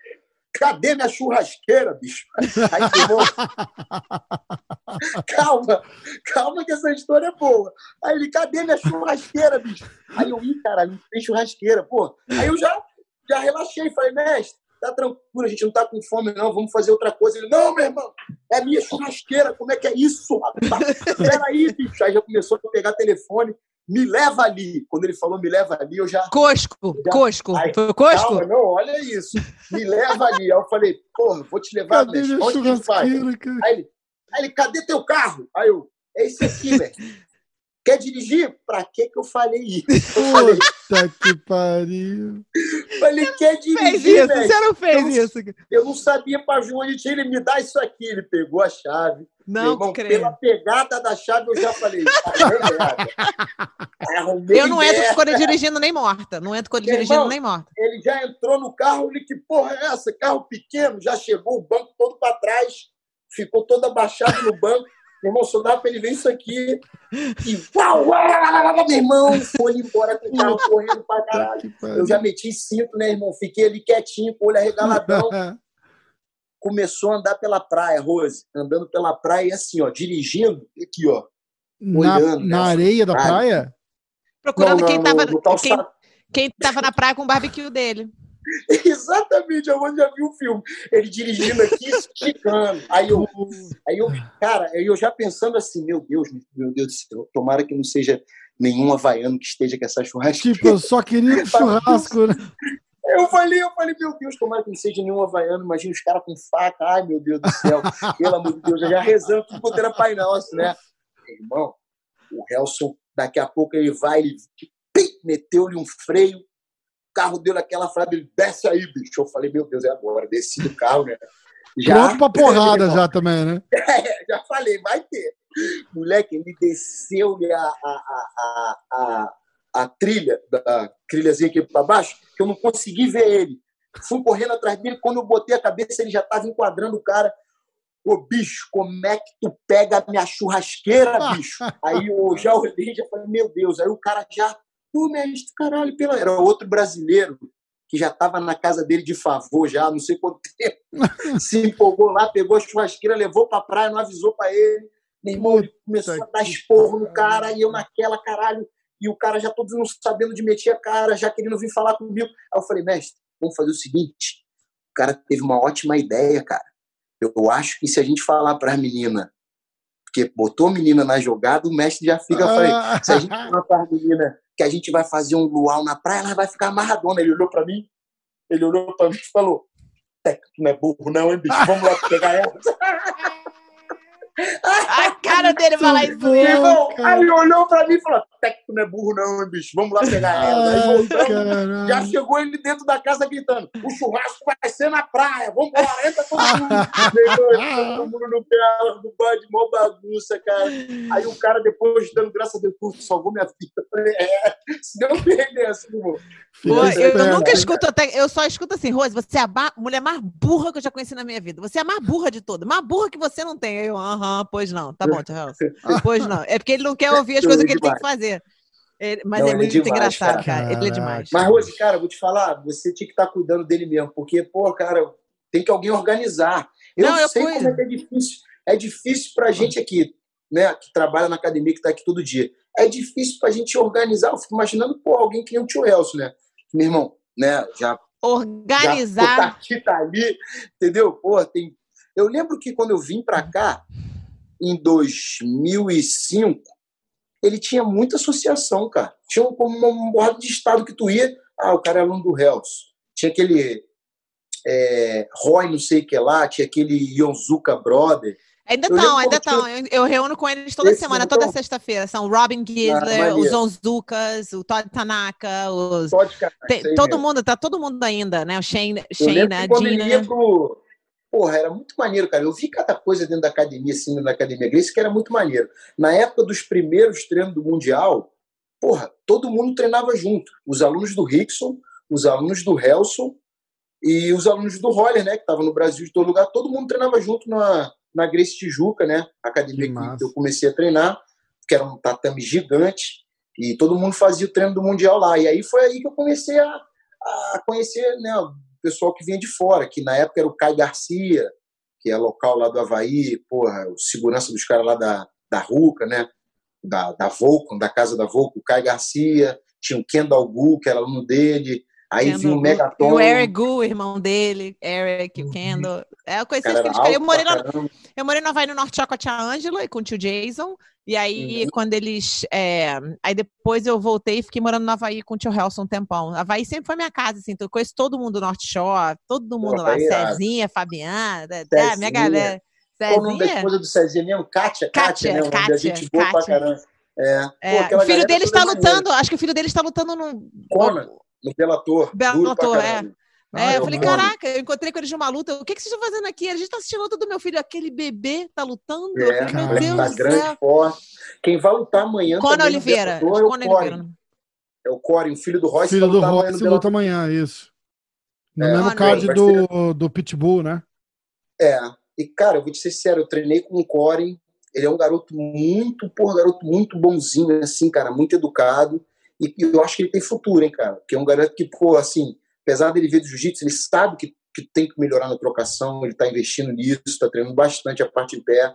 Cadê minha churrasqueira, bicho? Aí, irmão, calma, calma que essa história é boa. Aí ele, cadê minha churrasqueira, bicho? Aí eu, ih, caralho, não tem churrasqueira, pô. Aí eu já, já relaxei, falei, mestre, tá tranquilo, a gente não tá com fome, não, vamos fazer outra coisa. Ele, não, meu irmão, é minha churrasqueira, como é que é isso, rapaz? Peraí, bicho. Aí já começou a pegar telefone, me leva ali. Quando ele falou me leva ali, eu já. Cosco, já... Cosco. Aí, Foi Cosco? Calma, não, olha isso. Me leva ali. Aí eu falei, porra, vou te levar, Cadê. Onde que faz? Aí ele, aí ele, cadê teu carro? Aí eu, é esse aqui, velho. Quer dirigir? Pra que que eu falei isso? Eu falei, Puta que pariu. falei, quer dirigir, Fez isso, velho? você não fez Eu- isso. Eu não sabia pra onde tinha. Ele me dá isso aqui. Ele pegou a chave. Não, irmão, creio. pela pegada da chave, eu já falei. Arrumei Eu não entro merda. com ele dirigindo nem morta. Não entro com ele Meu dirigindo irmão, nem morta. Ele já entrou no carro. Ele, que porra é essa? Carro pequeno. Já chegou o banco todo para trás. Ficou todo abaixado no banco. Meu irmão, só dá pra ele ver isso aqui. E uau, meu irmão, foi embora com o carro correndo pra caralho. Eu já meti cinto, né, irmão? Fiquei ali quietinho, com o olho arregaladão. Começou a andar pela praia, Rose. Andando pela praia e assim, ó, dirigindo, aqui, ó. na, Olhando, na né? areia da Praia. praia? Procurando Não, quem, não, tava, no- no quem, quem tava na praia com o barbecue dele. Exatamente, eu já vi o filme. Ele dirigindo aqui, esticando. Aí eu, aí eu, cara, aí eu já pensando assim, meu Deus, meu Deus do céu, tomara que não seja nenhum havaiano que esteja com essa churrasqueira. Tipo, eu só queria um churrasco, né? Eu falei, eu falei, meu Deus, tomara que não seja nenhum havaiano. Imagina os caras com faca. Ai, meu Deus do céu. Pelo amor de Deus, eu já rezando tudo quanto era Pai Nosso, né? Irmão, o Helson, daqui a pouco ele vai, ele meteu-lhe um freio, carro deu naquela frase, ele desce aí, bicho. Eu falei, meu Deus, é agora, desci do carro, né? Pronto pra porrada já também, né? é, já falei, vai ter. Moleque, ele desceu-lhe a, a, a, a, trilha, a trilhazinha aqui para baixo, que eu não consegui ver ele. Fui correndo atrás dele, quando eu botei a cabeça, ele já estava enquadrando o cara. Ô, bicho, como é que tu pega a minha churrasqueira, bicho? Aí eu já olhei já falei, meu Deus. Aí o cara já, pô, mestre, caralho, pela... era outro brasileiro que já estava na casa dele de favor já, não sei quanto tempo. Se empolgou lá, pegou a churrasqueira, levou pra praia, não avisou pra ele. Meu irmão, ele começou a dar esporro no cara, e eu naquela, caralho. E o cara já todo sabendo de meter a cara, já querendo vir falar comigo. Aí eu falei, mestre, vamos fazer o seguinte. O cara teve uma ótima ideia, cara. Eu acho que se a gente falar para as meninas, porque botou a menina na jogada, o mestre já fica. Eu falei, se a gente falar para as meninas que a gente vai fazer um luau na praia, ela vai ficar amarradona. Ele olhou para mim, ele olhou para mim e falou: "É, tu não é burro, não, hein, bicho? Vamos lá pegar ela. A cara dele falar isso Meu irmão, aí ele olhou pra mim e falou: Até que tu não é burro, não, hein, bicho? Vamos lá pegar ela. Aí Ai, voltamos, já chegou ele dentro da casa gritando: O churrasco vai ser na praia, vamos embora, entra todo mundo. Todo mundo no pé do bar de mó bagunça, cara. Aí o cara, depois, dando graças a Deus, salvou minha vida. Eu É, se não perder essa, irmão. Pô, eu, esperta. nunca escuto até. Eu só escuto assim, Rose, você é a ba- mulher mais burra que eu já conheci na minha vida. Você é a mais burra de todas. Mais burra que você não tem. Aí Eu, aham, pois não. Tá bom, tio Helson. Pois não. É porque ele não quer ouvir as Eu coisas que ele tem que fazer. Ele- mas Não, é é muito demais, engraçado, cara. cara. Ele é demais. Mas, Rose, cara, vou te falar, você tinha que estar cuidando dele mesmo, porque, pô, cara, tem que alguém organizar. Eu Não, eu sei como é que é difícil. É difícil pra gente aqui, né, que trabalha na academia, que tá aqui todo dia. É difícil pra gente organizar. Eu fico imaginando, pô, alguém que nem o tio Elcio, né? Meu irmão, né, já Organizar. Já, o Tati tá ali, entendeu? Pô, tem... Eu lembro que quando eu vim para cá, em 2005, ele tinha muita associação, cara. Tinha como uma, um borrado de estado que tu ia, ah, o cara é aluno do Hells. Tinha aquele é, Roy não sei o que lá, tinha aquele Yonzuka Brother. Ainda Eu estão, ainda estão. Eu, eu reúno com eles toda Esse semana, toda sexta-feira. São Robin Gisler, os Onzukas, o Todd Tanaka, os. Tem- aí todo mesmo. mundo, tá todo mundo ainda, né? O Shane, Eu Shane a quando ele Dina. ia pro, porra, era muito maneiro, cara. Eu vi cada coisa dentro da academia, assim, na academia Grace, que era muito maneiro. Na época dos primeiros treinos do Mundial, porra, todo mundo treinava junto. Os alunos do Rickson, os alunos do Helson e os alunos do Roller, né, que estavam no Brasil de todo lugar, todo mundo treinava junto na, na Grace Tijuca, né, academia que, que eu comecei a treinar, que era um tatame gigante, e todo mundo fazia o treino do Mundial lá. E aí foi aí que eu comecei a, a conhecer né, pessoal que vinha de fora, que na época era o Caio Garcia, que é local lá do Havaí, porra, o segurança dos caras lá da, da Ruca, né? Da, da Volcom, da casa da Volcom, o Caio Garcia, tinha o Kendall Gu, que era aluno dele, Aí vinha o Megaton. O Eric Gu, o irmão dele, Eric, o uhum. Kendall. É, eu conheci eles. Eu morei, no, eu morei no Havaí no Norte com a tia Ângela e com o tio Jason. E aí, uhum. quando eles. É... Aí depois eu voltei e fiquei morando no Havaí com o tio Helson um tempão. Havaí sempre foi minha casa, assim. Então eu conheço todo mundo do Norte Shore, todo mundo Pô, lá. Cezinha, Fabiana, Cezinha. minha galera. Cezinha. Qual o nome da esposa do Cezinha mesmo? Kátia? Kátia, Kátia, né? Kátia, gente boa Kátia. pra caramba. É. é. Pô, o filho dele está lutando, acho que o filho dele está lutando no. Conan. No Bellator. Bellator, é. É, eu falei, caraca, eu encontrei com eles numa luta. O que, que vocês estão fazendo aqui? A gente tá assistindo a luta do meu filho. Aquele bebê tá lutando? É, falei, meu Deus tá do grande, céu. Forte. Quem vai lutar amanhã Cona Oliveira. É o Oliveira. É o Corey, o filho do Royce. Filho do Royce luta amanhã, isso. No é, mesmo card do, ser... do Pitbull, né? É. E, cara, eu vou te ser sincero, eu treinei com o Corey. Ele é um garoto muito, porra, garoto muito bonzinho, assim, cara, muito educado. E eu acho que ele tem futuro, hein, cara? Porque é um garoto que, pô, assim, apesar dele ver do jiu-jitsu, ele sabe que, que tem que melhorar na trocação, ele está investindo nisso, está treinando bastante a parte em pé,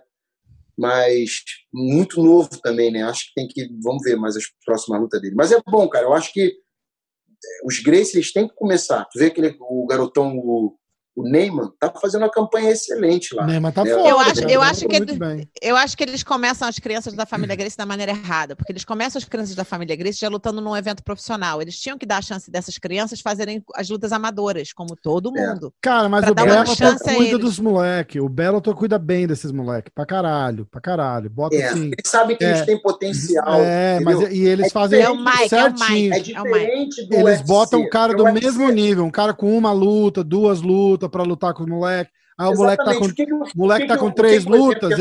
mas muito novo também, né? Acho que tem que, vamos ver mais as próximas lutas dele. Mas é bom, cara, eu acho que os Grace, eles têm que começar. Tu vê aquele, o garotão, o, o Neyman tá fazendo uma campanha excelente lá. Neyman tá né? foda, eu acho, eu acho que eu acho que eles começam as crianças da família Grace da maneira errada, porque eles começam as crianças da família Grace já lutando num evento profissional. Eles tinham que dar a chance dessas crianças fazerem as lutas amadoras, como todo é. mundo. É. Cara, mas o Bellator cuida dos moleques. O Bellator cuida bem desses moleques, pra caralho, pra caralho. Bota é. assim. Eles sabem que é. eles têm potencial. É, mas e eles é fazem é o Mike, certinho. É, diferente do Eles UFC. botam o cara do mesmo nível, um cara com uma luta, duas lutas pra lutar com moleques moleque. Aí o moleque tá com, que que, moleque que tá com três lutas.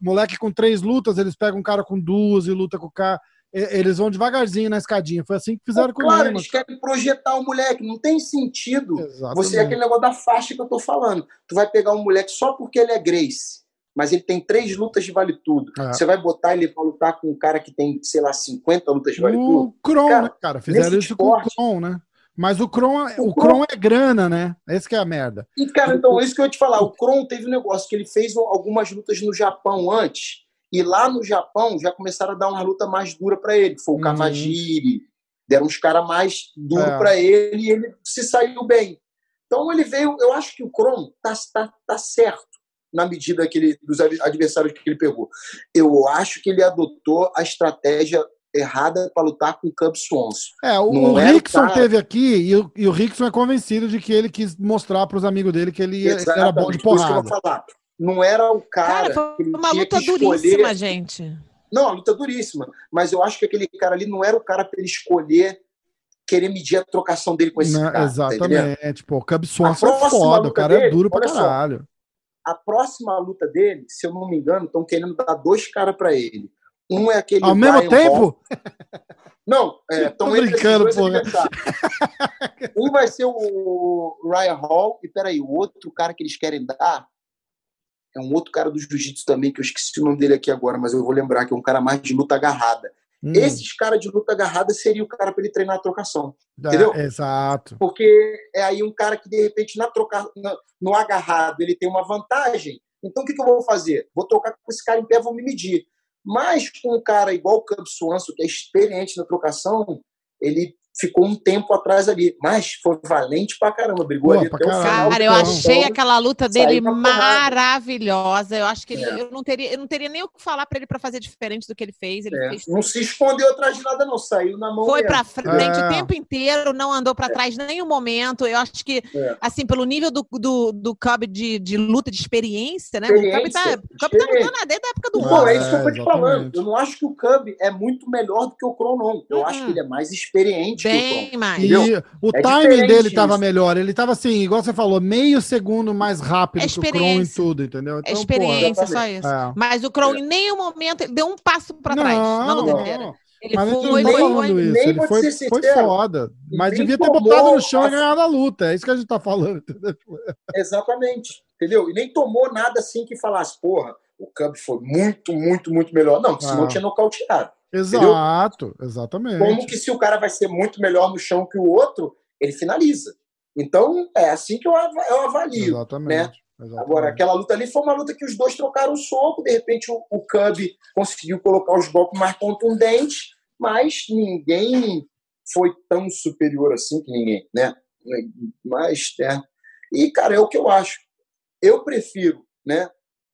Moleque com três lutas, eles pegam um cara com duas e luta com o cara. Eles vão devagarzinho na escadinha. Foi assim que fizeram com claro, eles querem projetar o moleque. Não tem sentido. Exatamente. Você é aquele negócio da faixa que eu tô falando. Tu vai pegar um moleque só porque ele é Grace mas ele tem três lutas de vale tudo. É. Você vai botar ele para lutar com um cara que tem, sei lá, 50 lutas de vale o tudo? O Kron, cara, né, cara? Fizeram isso esporte, com o Kron, né? Mas o Kron, é, o, o Kron é grana, né? Esse que é a merda. E, cara, então, é isso que eu ia te falar. O Kron teve um negócio que ele fez algumas lutas no Japão antes. E lá no Japão já começaram a dar uma luta mais dura para ele. Foi o uhum. Kawajiri. Deram uns caras mais duros é. para ele e ele se saiu bem. Então ele veio. Eu acho que o Kron tá, tá, tá certo na medida que ele, dos adversários que ele pegou. Eu acho que ele adotou a estratégia errada para lutar com o Cub Swanson. É, o, o Rickson cara... teve aqui e o, e o Rickson é convencido de que ele quis mostrar para os amigos dele que ele Exatamente, era bom de porrada. Não era o cara. Cara, foi uma luta duríssima, gente. Não, a luta duríssima. Mas eu acho que aquele cara ali não era o cara para ele escolher querer medir a trocação dele com esse não, cara. Tá exatamente. Tá tipo, o Cub Swanson é foda, o cara é dele, é duro pra caralho. Só, a próxima luta dele, se eu não me engano, estão querendo dar dois caras para ele. Um é aquele. Ao mesmo tempo? Hall. Não, é, Tô brincando, porra. Um vai ser o Ryan Hall, e peraí, o outro cara que eles querem dar é um outro cara do jiu-jitsu também, que eu esqueci o nome dele aqui agora, mas eu vou lembrar, que é um cara mais de luta agarrada. Hum. Esses caras de luta agarrada seria o cara para ele treinar a trocação. É, entendeu? Exato. Porque é aí um cara que, de repente, na troca, no agarrado, ele tem uma vantagem. Então, o que, que eu vou fazer? Vou trocar com esse cara em pé, vou me medir. Mas com um cara igual o Cub Swanson, que é experiente na trocação, ele ficou um tempo atrás ali. Mas foi valente pra caramba, brigou Pô, ali até o final. Cara, eu achei então, aquela luta dele maravilhosa. Eu acho que ele, é. eu, não teria, eu não teria nem o que falar para ele para fazer diferente do que ele fez. Ele é. fez não se escondeu atrás de nada, não. Saiu na mão. Foi mesmo. pra frente é. o tempo inteiro, não andou para é. trás nenhum momento. Eu acho que, é. assim, pelo nível do, do, do Cub de, de luta, de experiência, né? Experiência, o Cub tá, o Cub tá lutando desde a época do Não, é isso que eu tô te falando. Eu não acho que o Cub é muito melhor do que o Cron, não. Eu uhum. acho que ele é mais experiente Bem Kron. mais. E o É timing dele tava isso. melhor. Ele tava assim, igual você falou, meio segundo mais rápido É que o Kron em experiência. tudo, entendeu? É Então, pô, experiência, só isso. é. Mas o Crow, em nenhum momento, ele deu um passo pra trás na luta Não, inteira. Ele Mas foi, ele falando foi. isso. nem Ele foi, ser foi foda. Mas devia ter botado no chão e a- ganhado a luta. É isso que a gente tá falando. entendeu? Exatamente. Entendeu? E nem tomou nada assim que falasse, porra, o Cub foi muito, muito, muito melhor. Não, senão Ah. tinha nocauteado. Exato, exatamente. Como que se o cara vai ser muito melhor no chão que o outro, ele finaliza. Então, é assim que eu, eu avalio. Exatamente. exatamente. Agora, aquela luta ali foi uma luta que os dois trocaram soco, de repente o, o Cub conseguiu colocar os golpes mais contundentes, mas ninguém foi tão superior assim que ninguém, né? Mas, é. E, cara, é o que eu acho. Eu prefiro, né?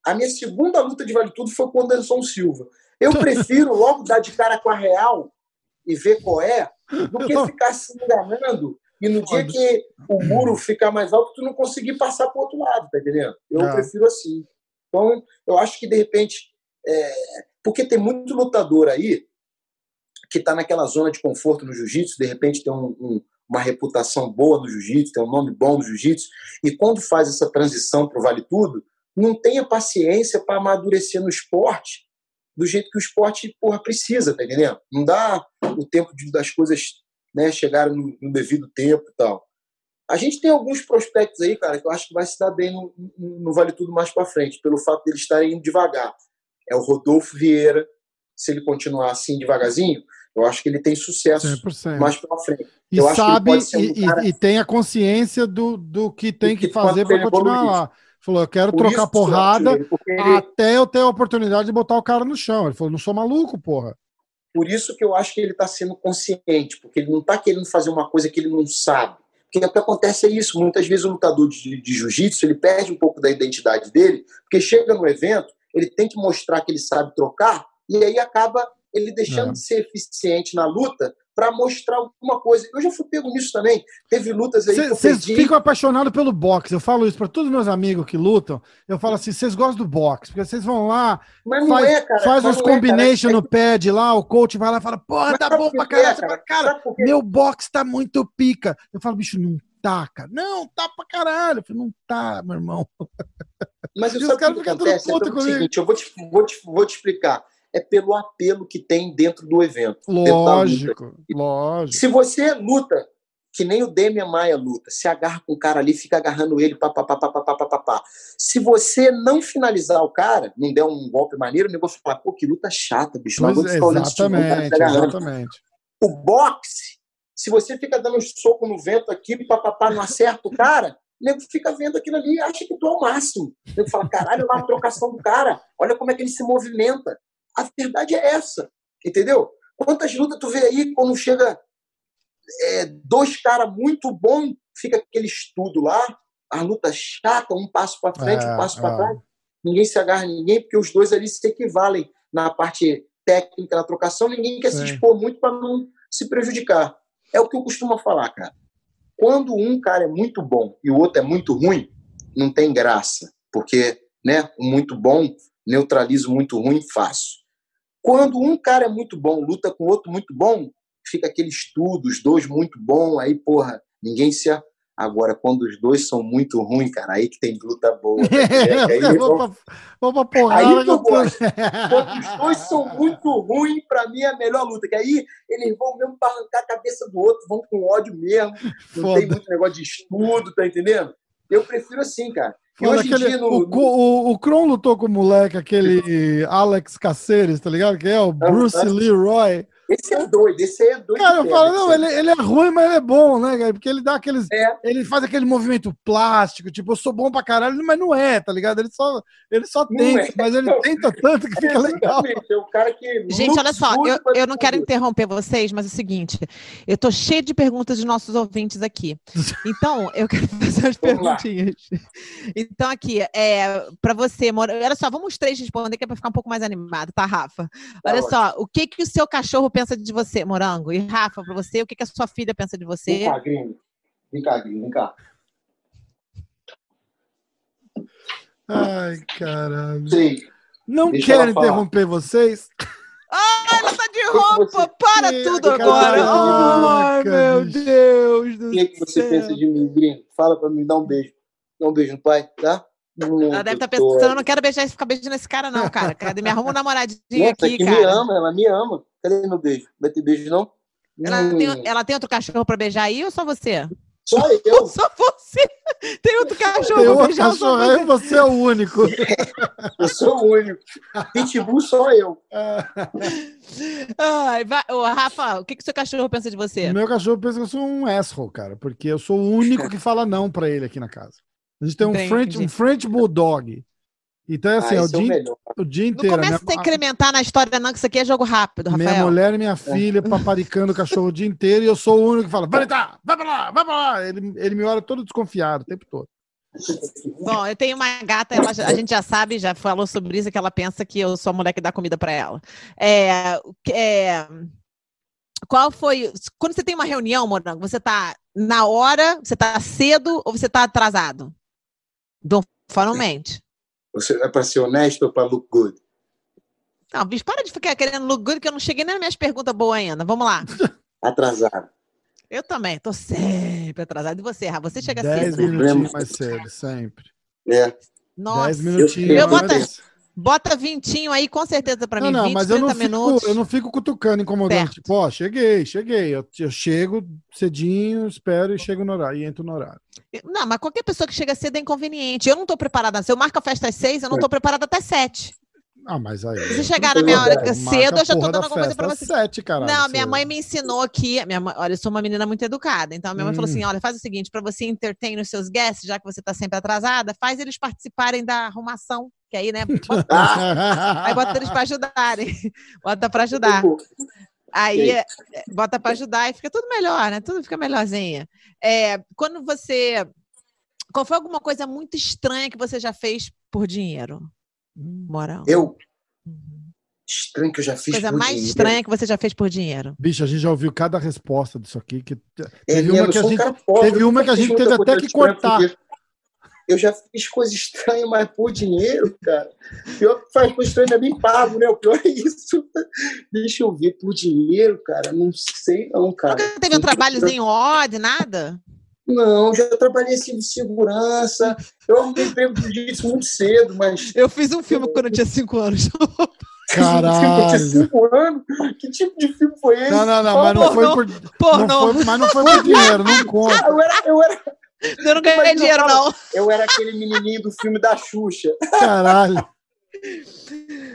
A minha segunda luta de Vale Tudo foi com o Anderson Silva. Eu prefiro logo dar de cara com a Real e ver qual é, do que ficar se enganando e no dia que o muro ficar mais alto, tu não conseguir passar para o outro lado, tá entendendo? Eu É. prefiro assim. Então, eu acho que, de repente, é, porque tem muito lutador aí que está naquela zona de conforto no jiu-jitsu, de repente tem um- um- uma reputação boa no jiu-jitsu, tem um nome bom no jiu-jitsu, e quando faz essa transição para o Vale Tudo, não tem a paciência para amadurecer no esporte do jeito que o esporte porra, precisa, tá entendendo? Não dá o tempo de, das coisas né, chegarem no, no devido tempo e tal. A gente tem alguns prospectos aí, cara, que eu acho que vai se dar bem no, no- Vale Tudo mais para frente, pelo fato de eles estarem indo devagar. É o Rodolfo Vieira, se ele continuar assim devagarzinho, eu acho que ele tem sucesso 100%. mais pela frente. E eu sabe um e, cara- e tem a consciência do, do que tem que que fazer para continuar lá. Falou, eu quero Por trocar porrada ele- até eu ter a oportunidade de botar o cara no chão. Ele falou, não sou maluco, porra. Por isso que eu acho que ele está sendo consciente, porque ele não está querendo fazer uma coisa que ele não sabe. Porque o que acontece é isso. Muitas vezes o lutador de, de jiu-jitsu ele perde um pouco da identidade dele, porque chega no evento, ele tem que mostrar que ele sabe trocar, e aí acaba ele deixando É. de ser eficiente na luta para mostrar alguma coisa. Eu já fui pego nisso também. Teve lutas aí Vocês ficam apaixonados pelo boxe. Eu falo isso para todos os meus amigos que lutam. Eu falo assim: vocês gostam do boxe, porque vocês vão lá, Mas não faz, é, cara. faz uns é, cara. combination no pad lá, o coach vai lá e fala: porra, tá bom pra caralho. é, cara? cara, quê? meu boxe tá muito pica. Eu falo, bicho, não tá, cara. Não, tá pra caralho. Eu falo, não tá, meu irmão. Mas eu sabe o que, acontece? É comigo. seguinte, eu vou te, vou, te, vou te explicar é pelo apelo que tem dentro do evento. Lógico, lógico. Se você luta, que nem o Demian Maia luta, se agarra com o cara ali, fica agarrando ele, papapá, papapá, papapá. Se você não finalizar o cara, não der um golpe maneiro, o negócio fala, pô, que luta chata, bicho. Pois, não exatamente, tá cara, exatamente. O boxe, se você fica dando um soco no vento aqui, pá, não acerta o cara, o nego fica vendo aquilo ali e acha que tu é o máximo. O nego fala, caralho, é olha a trocação do cara, olha como é que ele se movimenta. A verdade é essa, entendeu? Quantas lutas tu vê aí quando chega é, dois caras muito bons, fica aquele estudo lá, a luta chata, um passo para frente, É, um passo para é. trás. Ninguém se agarra ninguém, porque os dois ali se equivalem na parte técnica da trocação, ninguém quer se Sim. expor muito para não se prejudicar. É o que eu costumo falar, cara. Quando um cara é muito bom e o outro é muito ruim, não tem graça, porque né, o muito bom neutraliza o muito ruim fácil. Quando um cara é muito bom, luta com outro muito bom, fica aquele estudo, os dois muito bom, aí, porra, ninguém se. a- Agora, quando os dois são muito ruins, cara, aí que tem luta boa. tá ligado? Aí, vou, vão- pra, porrada. Aí eu gosto. quando os dois são muito ruins, pra mim é a melhor luta. Que aí eles vão mesmo pra arrancar a cabeça do outro, vão com ódio mesmo. Não Foda. tem muito negócio de estudo, tá entendendo? Eu prefiro assim, cara. Hoje aquele- dia, no, o, o, o Kron lutou com o moleque, aquele Alex Caceres, tá ligado? Que é o Bruce. Leroy. Esse é doido, esse aí é doido. Cara, eu falo, não, ele, ele é ruim, mas ele é bom, né, cara? Porque ele dá aqueles. É. Ele faz aquele movimento plástico, tipo, eu sou bom pra caralho, mas não é, tá ligado? Ele só, ele só tenta, é. mas ele tenta tanto que fica legal. Exatamente, É o cara que Gente, olha só, eu, pra eu não quero interromper vocês, mas é o seguinte, eu tô cheio de perguntas dos nossos ouvintes aqui. Então, eu quero fazer umas perguntinhas. Então, aqui, é, para você, Mora- olha só, vamos os três responder, que é para ficar um pouco mais animado, tá, Rafa? Olha ótimo. só, o que que o seu cachorro pensa de você, Morango? E Rafa, para você, o que que a sua filha pensa de você? Vem cá, gringo. Vem cá, gringo, vem cá. Ai, caralho. Sei. Não Deixa quero falar. interromper vocês, Ai, ela tá de que roupa! você- Para Que tudo caraca, agora! Ai, meu bicho. Deus do O que, que você céu. pensa de mim, gringo? Fala pra mim, dá um beijo. Dá um beijo no pai, tá? Ela deve estar pensando, eu não quero beijar e ficar beijando esse cara, não, cara. Cadê? Me arruma um namoradinho Nossa, aqui, que me cara. ama, ela me ama. Cadê meu beijo? Vai ter beijo, não? Ela, Hum, tem, ela tem outro cachorro pra beijar aí ou só você? Só eu. Só você? Tem outro cachorro Tem outro cachorro aí, você? você é o único. Eu sou o único. Pitbull só eu. Ai, vai. Ô, Rafa, o que, que seu cachorro pensa de você? Meu cachorro pensa que eu sou um asshole, cara, porque eu sou o único que fala não pra ele aqui na casa. A gente tem um, Entendi. French, um French Bulldog. Então, é assim, ah, é o esse é o dia, melhor. o dia Não inteiro. começa a incrementar na história, não, que isso aqui é jogo rápido, minha Rafael. mulher e minha filha paparicando o cachorro o dia inteiro e eu sou o único que fala: vai lá, vai pra lá, vai pra lá. Ele, ele me olha todo desconfiado o tempo todo. Bom, eu tenho uma gata, ela a gente já sabe, já falou sobre isso, que ela pensa que eu sou a mulher que dá comida pra ela. É, o que- é, qual foi. Quando você tem uma reunião, Morango, você tá na hora, você tá cedo ou você tá atrasado? Don't não mente. Você é pra ser honesto ou pra look good? Não, bicho, para de ficar querendo look good, que eu não cheguei nem nas minhas perguntas boas ainda. Vamos lá. Atrasado. Eu também, tô sempre atrasado. E você, Rafa? Você chega Dez cedo, né? minutinhos mais cedo, sempre. É. Nossa, Dez minutinhos. Eu mas- boto- bota vintinho aí, com certeza, pra Não, mim. não, 20, mas eu 30 não, minutos. fico, eu não fico cutucando, incomodando. Perto. Tipo, ó, cheguei, cheguei. Eu, eu chego cedinho, espero e chego no horário. E entro no horário. Não, mas qualquer pessoa que chega cedo é inconveniente. Eu não tô preparada. Se eu marco a festa às seis, eu não tô preparada até sete. Ah, mas aí. Se você chegar na minha hora Marca cedo, eu já tô dando da alguma coisa pra você. Sete, caralho, Não, minha mãe me ensinou aqui. Minha mãe, olha, eu sou uma menina muito educada. Então, minha mãe falou Hum. assim: olha, faz o seguinte, para você entertain os seus guests, já que você tá sempre atrasada, faz eles participarem da arrumação. Que aí, né? Bota, aí bota eles para ajudarem. Bota para ajudar. Aí é, é, bota para ajudar e fica tudo melhor, né? Tudo fica melhorzinha. É, quando você. Qual foi alguma coisa muito estranha que você já fez por dinheiro? Moral. Eu? Estranho que eu já fiz Coisa por mais dinheiro. estranha que você já fez por dinheiro. Bicho, a gente já ouviu cada resposta disso aqui. Que... É Teve mesmo, uma que um gente. pobre, teve uma que a gente teve até que cortar. Eu já fiz coisa estranha, mas por dinheiro, cara. Pior que faz coisa estranha é bem pago, né? O pior é isso. Deixa eu ver, por dinheiro, cara. Não sei não, cara. Nunca teve um trabalhozinho odd, nada? Não, já trabalhei assim de segurança. Eu arrumei emprego jiu-jitsu muito cedo, mas. Eu fiz um filme quando eu tinha cinco anos. Eu tinha Caralho. cinco anos. Que tipo de filme foi esse? Não, não, não, mas não foi Pornô. por. Não Pornô. foi, mas não foi por dinheiro, não conta. Eu era, eu, era, Eu não ganhei dinheiro, não. eu era aquele menininho do filme da Xuxa. Caralho.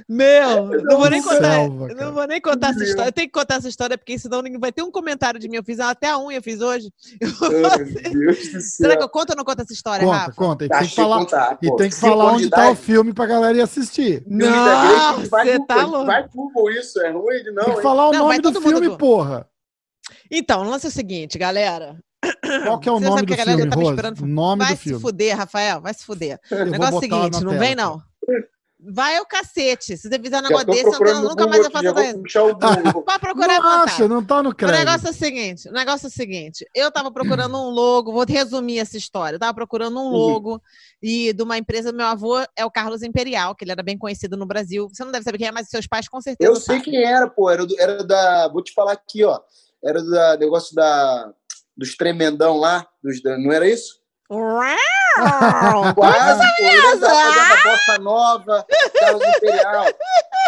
Meu, não vou nem Selva, contar. cara. Não vou nem contar essa história. Eu tenho que contar essa história, porque senão ninguém vai ter um comentário de mim. Eu fiz até a unha, eu fiz hoje. Céu. Será que eu conto ou não conto essa história, Conta, Rafa? conta. E tem Acho que falar, contar, e tem que falar onde de tá o filme pra galera ir assistir. Não, vai você tá louco. Vai Google isso, é ruim de não, Tem que falar o Não, nome do mundo filme, do- porra. Então, o lance é o seguinte, galera. Qual que é o Você nome sabe do filme, tá me Rose? Nome Vai do se filme. fuder, Rafael, vai se fuder. Eu O negócio é o seguinte, não tela vem não. Vai ao cacete. Se você fizer um negócio desse, eu nunca Google mais eu aqui, faço já outra vou puxar o Google. Vai procurar acha, não tá no O crédito. negócio é o seguinte, o negócio é o seguinte, eu tava procurando um logo, vou resumir essa história, eu tava procurando um Uhum. logo e de uma empresa, meu avô é o Carlos Imperial, que ele era bem conhecido no Brasil, você não deve saber quem é, mas seus pais com certeza Eu sei sabem. quem era, pô. Era, do- era da. Vou te falar aqui, ó. Era do negócio da, dos tremendão lá. Dos, não era isso? Quase, pô. Ele da, da Bossa Nova, Carlos Imperial.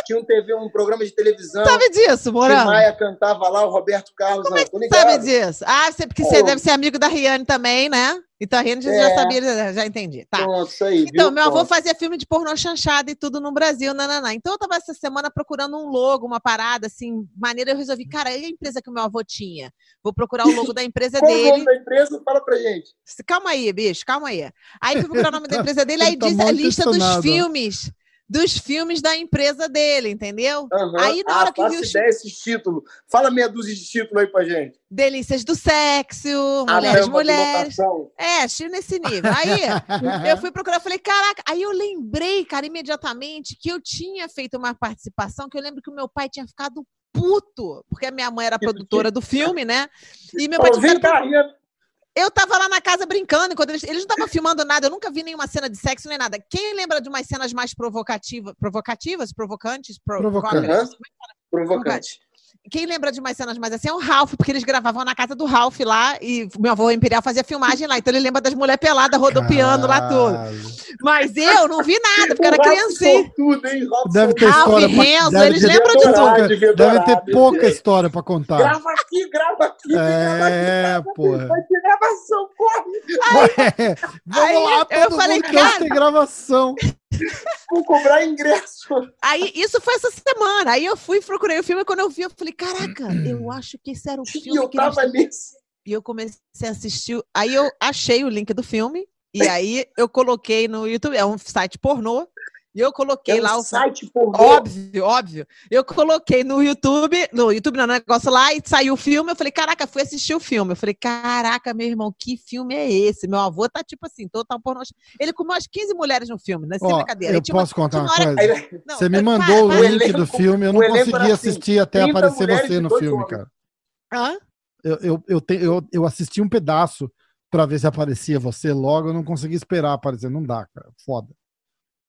Tinha um TV, um programa de televisão. Sabe disso, que Morango? Maia cantava lá, o Roberto Carlos. Não, tô ligado. Sabe disso? Ah, você, porque você deve ser amigo da Riane também, né? Então a Riane já É. sabia, já, já entendi. Tá. Pronto, isso aí. Então, viu? meu avô fazia filme de pornô chanchada e tudo no Brasil, nananá. Então, eu tava essa semana procurando um logo, uma parada, assim, maneira. Eu resolvi, cara, e a empresa que o meu avô tinha? Vou procurar o logo da empresa Qual o dele. nome da empresa? Fala pra gente. Calma aí, bicho, calma aí. Aí fui procurar o nome da empresa dele, aí tá diz a lista dos filmes. Dos filmes da empresa dele, entendeu? Aham. Aí, na ah, hora que faço viu os- ideia esses títulos. Fala meia dúzia de títulos aí pra gente. Delícias do sexo, A mulheres, mulheres. É, achei nesse nível. Aí eu fui procurar, falei, caraca. Aí eu lembrei, cara, imediatamente, que eu tinha feito uma participação, que eu lembro que o meu pai tinha ficado puto, porque a minha mãe era produtora do filme, né? E meu pai Ô, tinha ficado cá. Eu tava lá na casa brincando, quando eles, eles não estavam filmando nada, eu nunca vi nenhuma cena de sexo nem nada. Quem lembra de umas cenas mais provocativas, provocativas, provocantes? Pro, Provocante. provocantes? Provocante. Quem lembra de umas cenas mais assim é o Ralph, porque eles gravavam na casa do Ralph lá e meu avô Imperial fazia filmagem lá, então ele lembra das mulheres peladas rodopiando lá tudo. Mas eu não vi nada, porque eu era criancinha. Tudo, hein? Deve ter história pra- Renzo, deve eles lembram de tudo. Deve adorar, ter pouca história pra contar. Grava aqui, grava aqui. É, porra. Vai ter gravação, corre. Ué, vamos Aí lá, eu todo falei, mundo quer cara- ter gravação. Vou cobrar ingresso. Aí, isso foi essa semana. Aí eu fui, procurei o filme, e quando eu vi, eu falei, caraca, eu acho que esse era o E filme eu que eles tava nesse. E eu comecei a assistir. Aí eu achei o link do filme. E aí eu coloquei no YouTube. É um site pornô. E eu coloquei É lá um o. site pornô. Óbvio, óbvio. Eu coloquei no YouTube, no YouTube não, no negócio lá, e saiu o filme. Eu falei, caraca, fui assistir o filme. Eu falei, caraca, meu irmão, que filme é esse? Meu avô tá tipo assim, total pornô. Ele comeu umas 15 mulheres no filme, né? Sem Ó, brincadeira. eu tinha uma- posso contar uma coisa? Não, Você me mandou para. o link elenco- do filme, eu não consegui assim, assistir até 30 aparecer você no filme, homens. cara. Hã? Eu, eu, eu, te- eu, eu assisti um pedaço pra ver se aparecia você logo, eu não consegui esperar aparecer. Não dá, cara. Foda.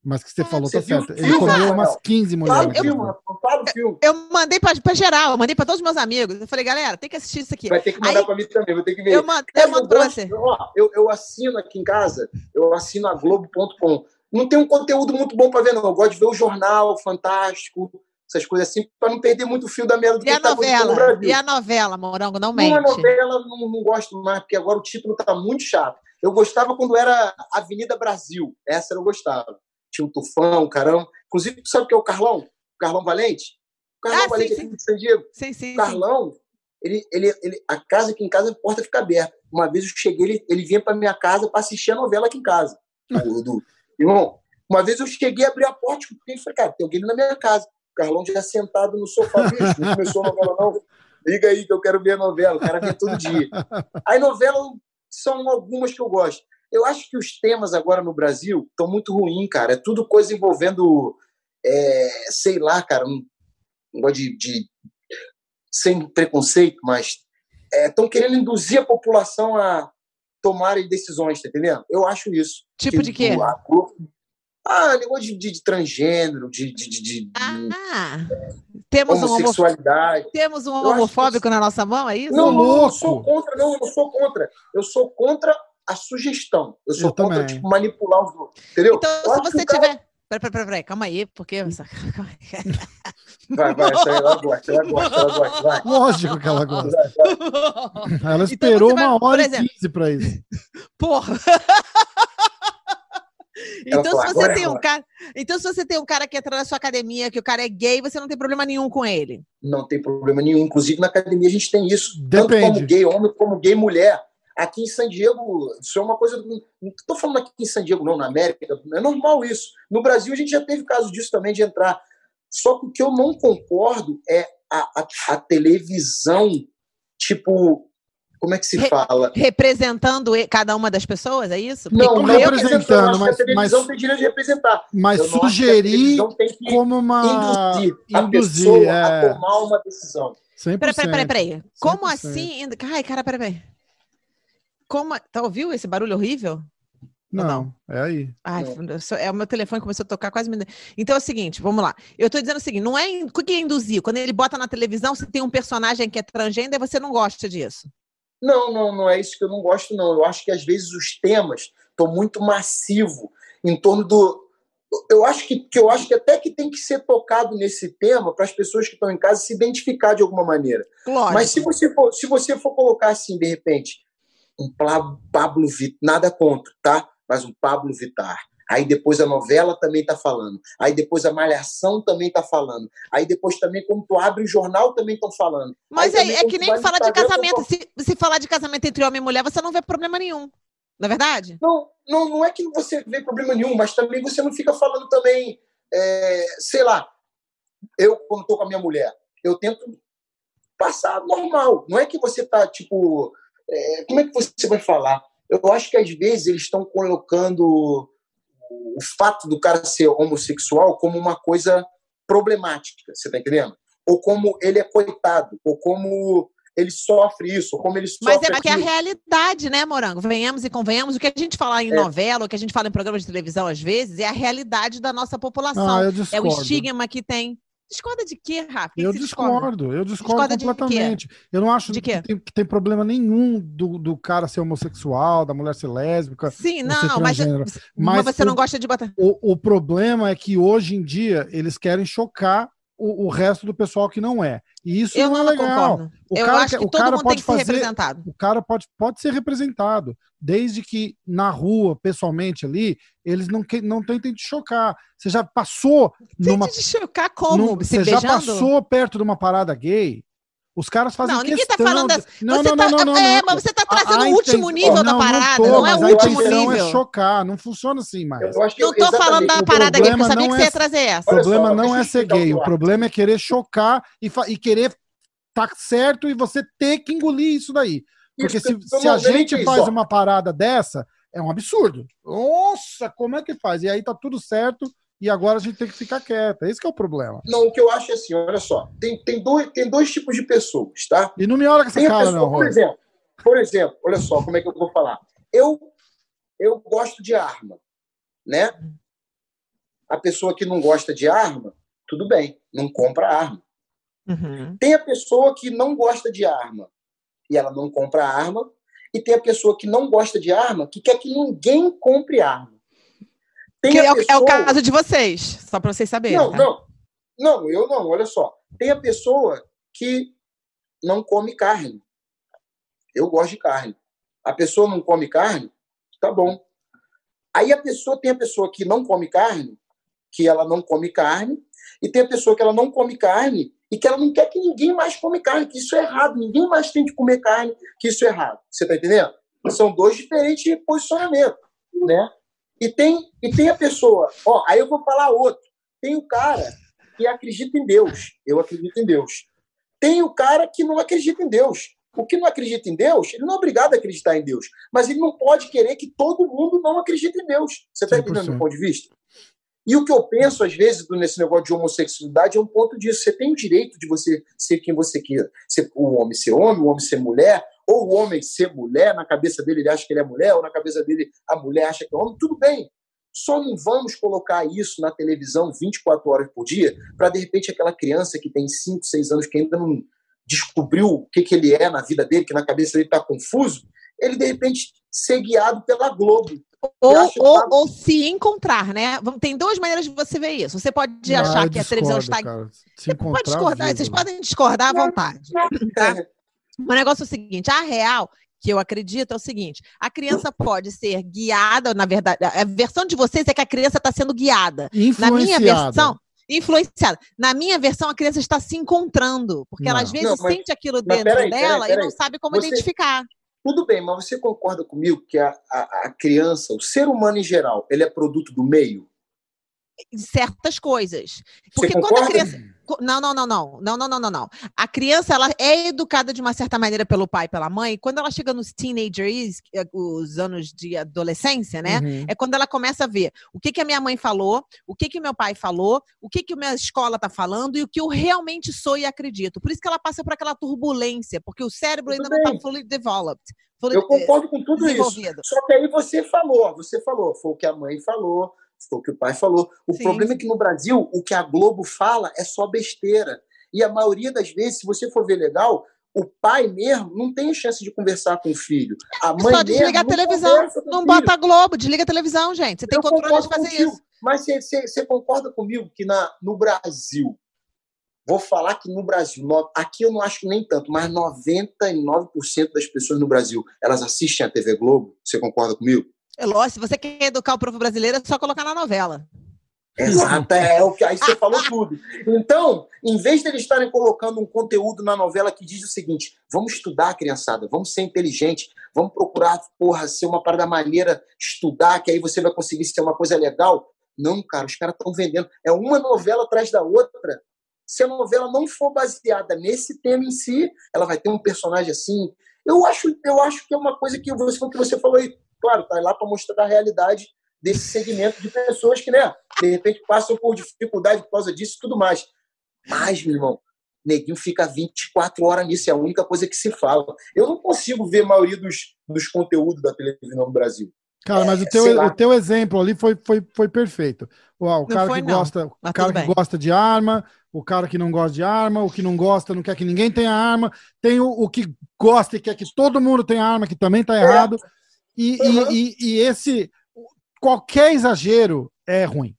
Mas o que você Ah, falou você tá viu o certo. Ele filme, comeu Rafael? umas 15 Fala mulheres. o filme? Rafa, fala o filme. Eu mandei pra, pra geral, eu mandei pra todos os meus amigos. Eu falei, galera, tem que assistir isso aqui. Vai ter que mandar Aí- pra mim também, vou ter que ver. Eu mando, eu mando pra gosto- você. ó, eu, eu assino aqui em casa, eu assino a Globo.com. Não tem um conteúdo muito bom pra ver, não. Eu gosto de ver o jornal, Fantástico, essas coisas assim, pra não perder muito o fio da merda do E a que tá acontecendo no novela? Brasil. E a novela, Morango, não Uma mente. novela não, não gosto mais, porque agora o título tá muito chato. Eu gostava quando era Avenida Brasil. Essa eu gostava. Tinha o Tufão, caramba. Inclusive, sabe o que é o Carlão? O Carlão Valente? O Carlão Ah, sim, Valente sim. aqui de San Diego. Sim, sim, sim. O Carlão, ele, ele, ele, a casa aqui em casa, a porta fica aberta. Uma vez eu cheguei, ele, ele vinha para minha casa para assistir a novela aqui em casa. Do, irmão, uma vez eu cheguei, abri a porta e falei, cara, tem alguém na minha casa. O Carlão já sentado no sofá, bicho, não começou a novela não. Liga aí que eu quero ver a novela, o cara vem todo dia. Aí novela são algumas que eu gosto. Eu acho que os temas agora no Brasil estão muito ruins, cara. É tudo coisa envolvendo, é, sei lá, cara, um negócio de, de sem preconceito, mas estão querendo induzir a população a tomarem decisões, tá entendendo? Eu acho isso. Tipo Que de quê? a Ah, negócio de, de- de transgênero, de, de, de- de Ah, temos um, homo... homossexualidade. temos um Eu acho que homofóbico na nossa mão, é isso? Não, não, eu sou contra, não, eu não sou contra. Eu sou contra a sugestão. Eu sou Eu contra também. tipo, manipular os outros. Entendeu? Então, Eu se você cara- tiver. Peraí, peraí, peraí, calma aí, porque. Vai, vai, essa aí ela gosta, ela gosta, ela gosta, vai. Lógico que ela gosta. Ela Então esperou você vai- uma hora e exemplo- quinze pra isso. Porra! Ela Então, falou, se você "Agora é tem um agora." cara. Então, se você tem um cara que entra na sua academia, que o cara é gay, você não tem problema nenhum com ele. Não tem problema nenhum. Inclusive, na academia a gente tem isso. Tanto Depende. como gay homem, como gay mulher. Aqui em San Diego, isso é uma coisa. Não estou falando aqui em San Diego, não, na América. É normal isso. No Brasil, a gente já teve casos disso também, de entrar. Só que o que eu não concordo é a, a, a televisão, tipo. Como é que se Re- fala? Representando cada uma das pessoas, é isso? Porque Não, não eu- representando, mas- a televisão mas- tem direito de representar. Mas Eu não sugerir televisão tem que como uma. induzir a induzir, pessoa é. a tomar uma decisão. 100%. Peraí, peraí, peraí, peraí. Como 100%. assim? Ai, cara, peraí, peraí. Como. Tá ouviu esse barulho horrível? Não, é aí. Ai, Não. é o meu telefone começou a tocar quase me. Então é o seguinte, vamos lá. Eu tô dizendo o seguinte, não é in- o que é induzir. Quando ele bota na televisão, se tem um personagem que é transgênero, você não gosta disso. Não, não, não é isso que eu não gosto, não. Eu acho que às vezes os temas estão muito massivo em torno do. Eu acho que, que eu acho que até que tem que ser tocado nesse tema para as pessoas que estão em casa se identificar de alguma maneira. Lógico. Mas se você for, se você for colocar assim, de repente, um Pablo Vittar, nada contra, tá? Mas um Pablo Vittar. Aí depois a novela também tá falando. Aí depois a Malhação também tá falando. Aí depois também, quando tu abre o jornal, também estão falando. Mas Aí é, é que nem falar de casamento. Se, se falar de casamento entre homem e mulher, você não vê problema nenhum. Não é verdade? Não, não, não é que você vê problema nenhum, mas também você não fica falando também, é, sei lá, eu, quando estou com a minha mulher, eu tento passar normal. Não é que você tá, tipo, é, como é que você vai falar? Eu acho que às vezes eles estão colocando o fato do cara ser homossexual como uma coisa problemática, você tá entendendo? Ou como ele é coitado, ou como ele sofre isso, como ele Mas sofre é porque é a realidade, né, Morango? Venhamos e convenhamos. O que a gente fala em É. novela, o que a gente fala em programa de televisão, às vezes, é a realidade da nossa população. Ah, eu é o estigma que tem. Discorda de quê, Rafa? Eu discordo, eu discordo Discorda completamente. Eu não acho que tem, que tem problema nenhum do, do cara ser homossexual, da mulher ser lésbica. Sim, não, mas, mas Mas você não o- gosta de botar. O, o problema é que hoje em dia eles querem chocar o, o resto do pessoal que não é. E isso Eu não, não, é legal. concordo. O eu cara acho que- que o todo cara mundo tem pode que ser fazer- representado. O cara pode, pode ser representado, desde que na rua, pessoalmente ali, eles não, que, não tentem te chocar. Você já passou numa. Tente te chocar como? num- você já beijando? passou perto de uma parada gay? Os caras fazem Não, ninguém tá questão falando de- dessa. Não, você não, tá, não, não, não, É, não. mas você tá trazendo o último nível da não, parada, tô, não, é o último intenção nível. é chocar, não funciona assim mais. Eu acho que Não tô falando da o parada gay, porque eu problema sabia que não você é- ia trazer O essa. Olha problema só, não é eu ser o gay, que o eu problema é querer chocar e, fa- e querer tá certo e você ter que engolir isso daí. Porque Isso, se, eu se não- a nem gente isso, faz ó. uma parada dessa, é um absurdo. Nossa, como é que faz? E aí tá tudo certo e agora a gente tem que ficar quieto. Esse que é o problema. Não, o que eu acho é assim, olha só, tem, tem, dois, tem dois tipos de pessoas, tá? E não me olha com essa Tem cara, pessoa, não, por exemplo, por exemplo, olha só como é que eu vou falar. Eu, eu gosto de arma, né? A pessoa que não gosta de arma, tudo bem, não compra arma. Uhum. Tem a pessoa que não gosta de arma e ela não compra arma, e tem a pessoa que não gosta de arma que quer que ninguém compre arma. Tem é, o, é o pessoa- caso de vocês, só pra vocês saberem. Não, tá? não. Não, eu não, olha só. Tem a pessoa que não come carne. Eu gosto de carne. A pessoa não come carne, tá bom. Aí a pessoa tem a pessoa que não come carne, que ela não come carne, e tem a pessoa que ela não come carne e que ela não quer que ninguém mais come carne, que isso é errado, ninguém mais tem que comer carne, que isso é errado. Você tá entendendo? São dois diferentes posicionamentos, né? E tem, e tem a pessoa, ó, aí eu vou falar outro. Tem o cara que acredita em Deus. Eu acredito em Deus. Tem o cara que não acredita em Deus. O que não acredita em Deus, ele não é obrigado a acreditar em Deus. Mas ele não pode querer que todo mundo não acredite em Deus. Você está entendendo 100%. o ponto de vista? E o que eu penso, às vezes, nesse negócio de homossexualidade é um ponto disso. Você tem o direito de você ser quem você queira. Ser, o homem ser homem, o homem ser mulher, ou o homem ser mulher, na cabeça dele ele acha que ele é mulher, ou na cabeça dele a mulher acha que é homem, tudo bem. Só não vamos colocar isso na televisão 24 horas por dia, para de repente aquela criança que tem 5, 6 anos que ainda não descobriu o que, que ele é na vida dele, que na cabeça dele está confuso, ele de repente ser guiado pela Globo. Ou, ou, tá- ou se encontrar, né? Tem duas maneiras de você ver isso. Você pode Ah, achar que a televisão está. cara. Se Você pode discordar, vocês podem discordar à vontade. Tá? O negócio é o seguinte: a real, que eu acredito, é o seguinte: a criança pode ser guiada, na verdade, a versão de vocês é que a criança está sendo guiada. Na minha versão, influenciada. Na minha versão, a criança está se encontrando, porque ela Não. às vezes Não, mas- sente aquilo dentro peraí, peraí, dela e peraí. não sabe como Você- identificar. Tudo bem, mas você concorda comigo que a, a, a criança, o ser humano em geral, ele é produto do meio? certas coisas. Porque quando a criança. Não, não, não, não. Não, não, não, não, não. A criança, ela é educada de uma certa maneira pelo pai e pela mãe. Quando ela chega nos teenage years, que é os anos de adolescência, né? Uhum. É quando ela começa a ver o que, que a minha mãe falou, o que, que meu pai falou, o que, que a minha escola está falando e o que eu realmente sou e acredito. Por isso que ela passa por aquela turbulência, porque o cérebro Tudo ainda não bem. está fully developed. Fully, Eu eh, concordo com tudo isso. Só que aí você falou, você falou, foi o que a mãe falou, foi o que o pai falou. O Sim, problema é que no Brasil, o que a Globo fala é só besteira. E a maioria das vezes, se você for ver legal, o pai mesmo não tem chance de conversar com o filho. A mãe Só desliga a televisão, não bota a Globo, desliga a televisão, gente. Você tem Eu controle de fazer contigo. isso. Mas você- concorda comigo que na, no Brasil, vou falar que no Brasil, aqui eu não acho nem tanto, mas 99% das pessoas no Brasil, elas assistem a TV Globo? Você concorda comigo? É lógico, se você quer educar o povo brasileiro, é só colocar na novela. Exato, é o que aí você falou tudo. Então, em vez de eles estarem colocando um conteúdo na novela que diz o seguinte: vamos estudar, criançada, vamos ser inteligente, vamos procurar, porra, ser uma parada maneira, estudar, que aí você vai conseguir ser uma coisa legal. Não, cara, os caras estão vendendo. É uma novela atrás da outra. Se a novela não for baseada nesse tema em si, ela vai ter um personagem assim. Eu acho, eu acho que é uma coisa que você, que você falou aí. Claro, tá lá para mostrar a realidade desse segmento de pessoas que, né, de repente passam por dificuldade por causa disso e tudo mais. Mas, meu irmão, neguinho fica 24 horas nisso, é a única coisa que se fala. Eu não consigo ver a maioria dos, dos conteúdos da televisão no Brasil. Cara, mas É, o, teu, o teu exemplo ali foi, foi, foi perfeito. O, o cara, foi, que não. gosta, o cara que bem. gosta de arma, o cara que não gosta de arma, o que não gosta não quer que ninguém tenha arma, tem o, o que gosta e quer que todo mundo tenha arma, que também tá errado. E, e- Uhum. e, e esse. Qualquer exagero é ruim.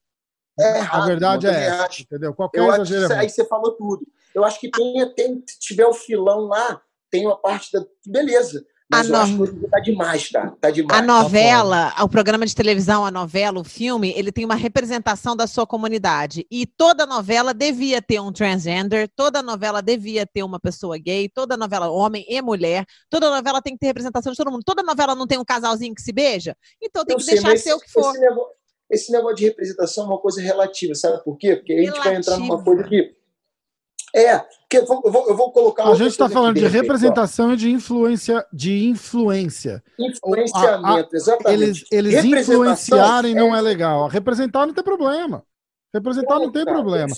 É errado, a verdade é essa, acho. entendeu? Qualquer Eu acho que exagero é isso- ruim. aí você falou tudo. Eu acho que tem, tem, se tiver o filão lá, tem uma parte da. Beleza. Mas A eu no- acho que tá demais, cara. Tá demais. A novela, o programa de televisão, a novela, o filme, ele tem uma representação da sua comunidade. E toda novela devia ter um transgender, toda novela devia ter uma pessoa gay, toda novela, homem e mulher, toda novela tem que ter representação de todo mundo. Toda novela não tem um casalzinho que se beija? Então tem Eu que sei, deixar ser o que for. Esse negócio, esse negócio de representação é uma coisa relativa, sabe por quê? Porque a gente vai entrar numa coisa que. É, porque eu vou, eu vou, colocar. A gente está falando de ó. representação e de influência, de influência. Influenciamento, exatamente. Eles, eles influenciarem não é é- legal. Representar não tem problema. Representar não tem problema.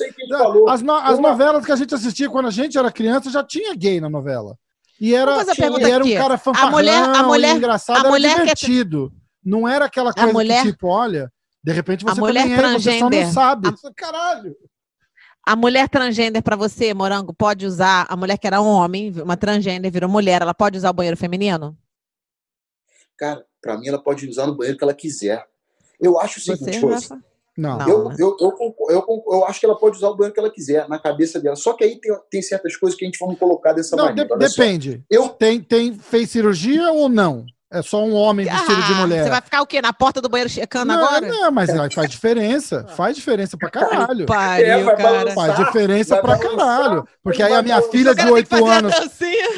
A. As, no- as Uma- novelas que a gente assistia quando a gente era criança já tinha gay na novela. E era, a e era um cara fanfarrão, mulher- a mulher- engraçado, a era mulher é- divertido. Não era aquela coisa mulher- que, tipo, olha, de repente A você mulher também é, você só não sabe. Caralho! A mulher transgender para você, Morango, pode usar, a mulher que era homem, uma transgender virou mulher, ela pode usar o banheiro feminino? Cara, pra mim ela pode usar no banheiro que ela quiser. Eu acho o seguinte, Você? Não. Não. Eu, né? eu, eu, eu, eu acho que ela pode usar o banheiro que ela quiser, na cabeça dela. Só que aí tem, tem certas coisas que a gente vamos colocar dessa Não, maneira. de- só. depende. Eu, Tem, tem, fez cirurgia ou não? É só um homem vestido de Ah, mulher. Você vai ficar o quê? Na porta do banheiro checando não, agora? não, mas aí faz diferença. Faz diferença pra caralho. Pariu, É, vai cara. balançar. Faz diferença vai pra balançar, caralho. Porque aí a minha filha de cara tem que 8 fazer a anos,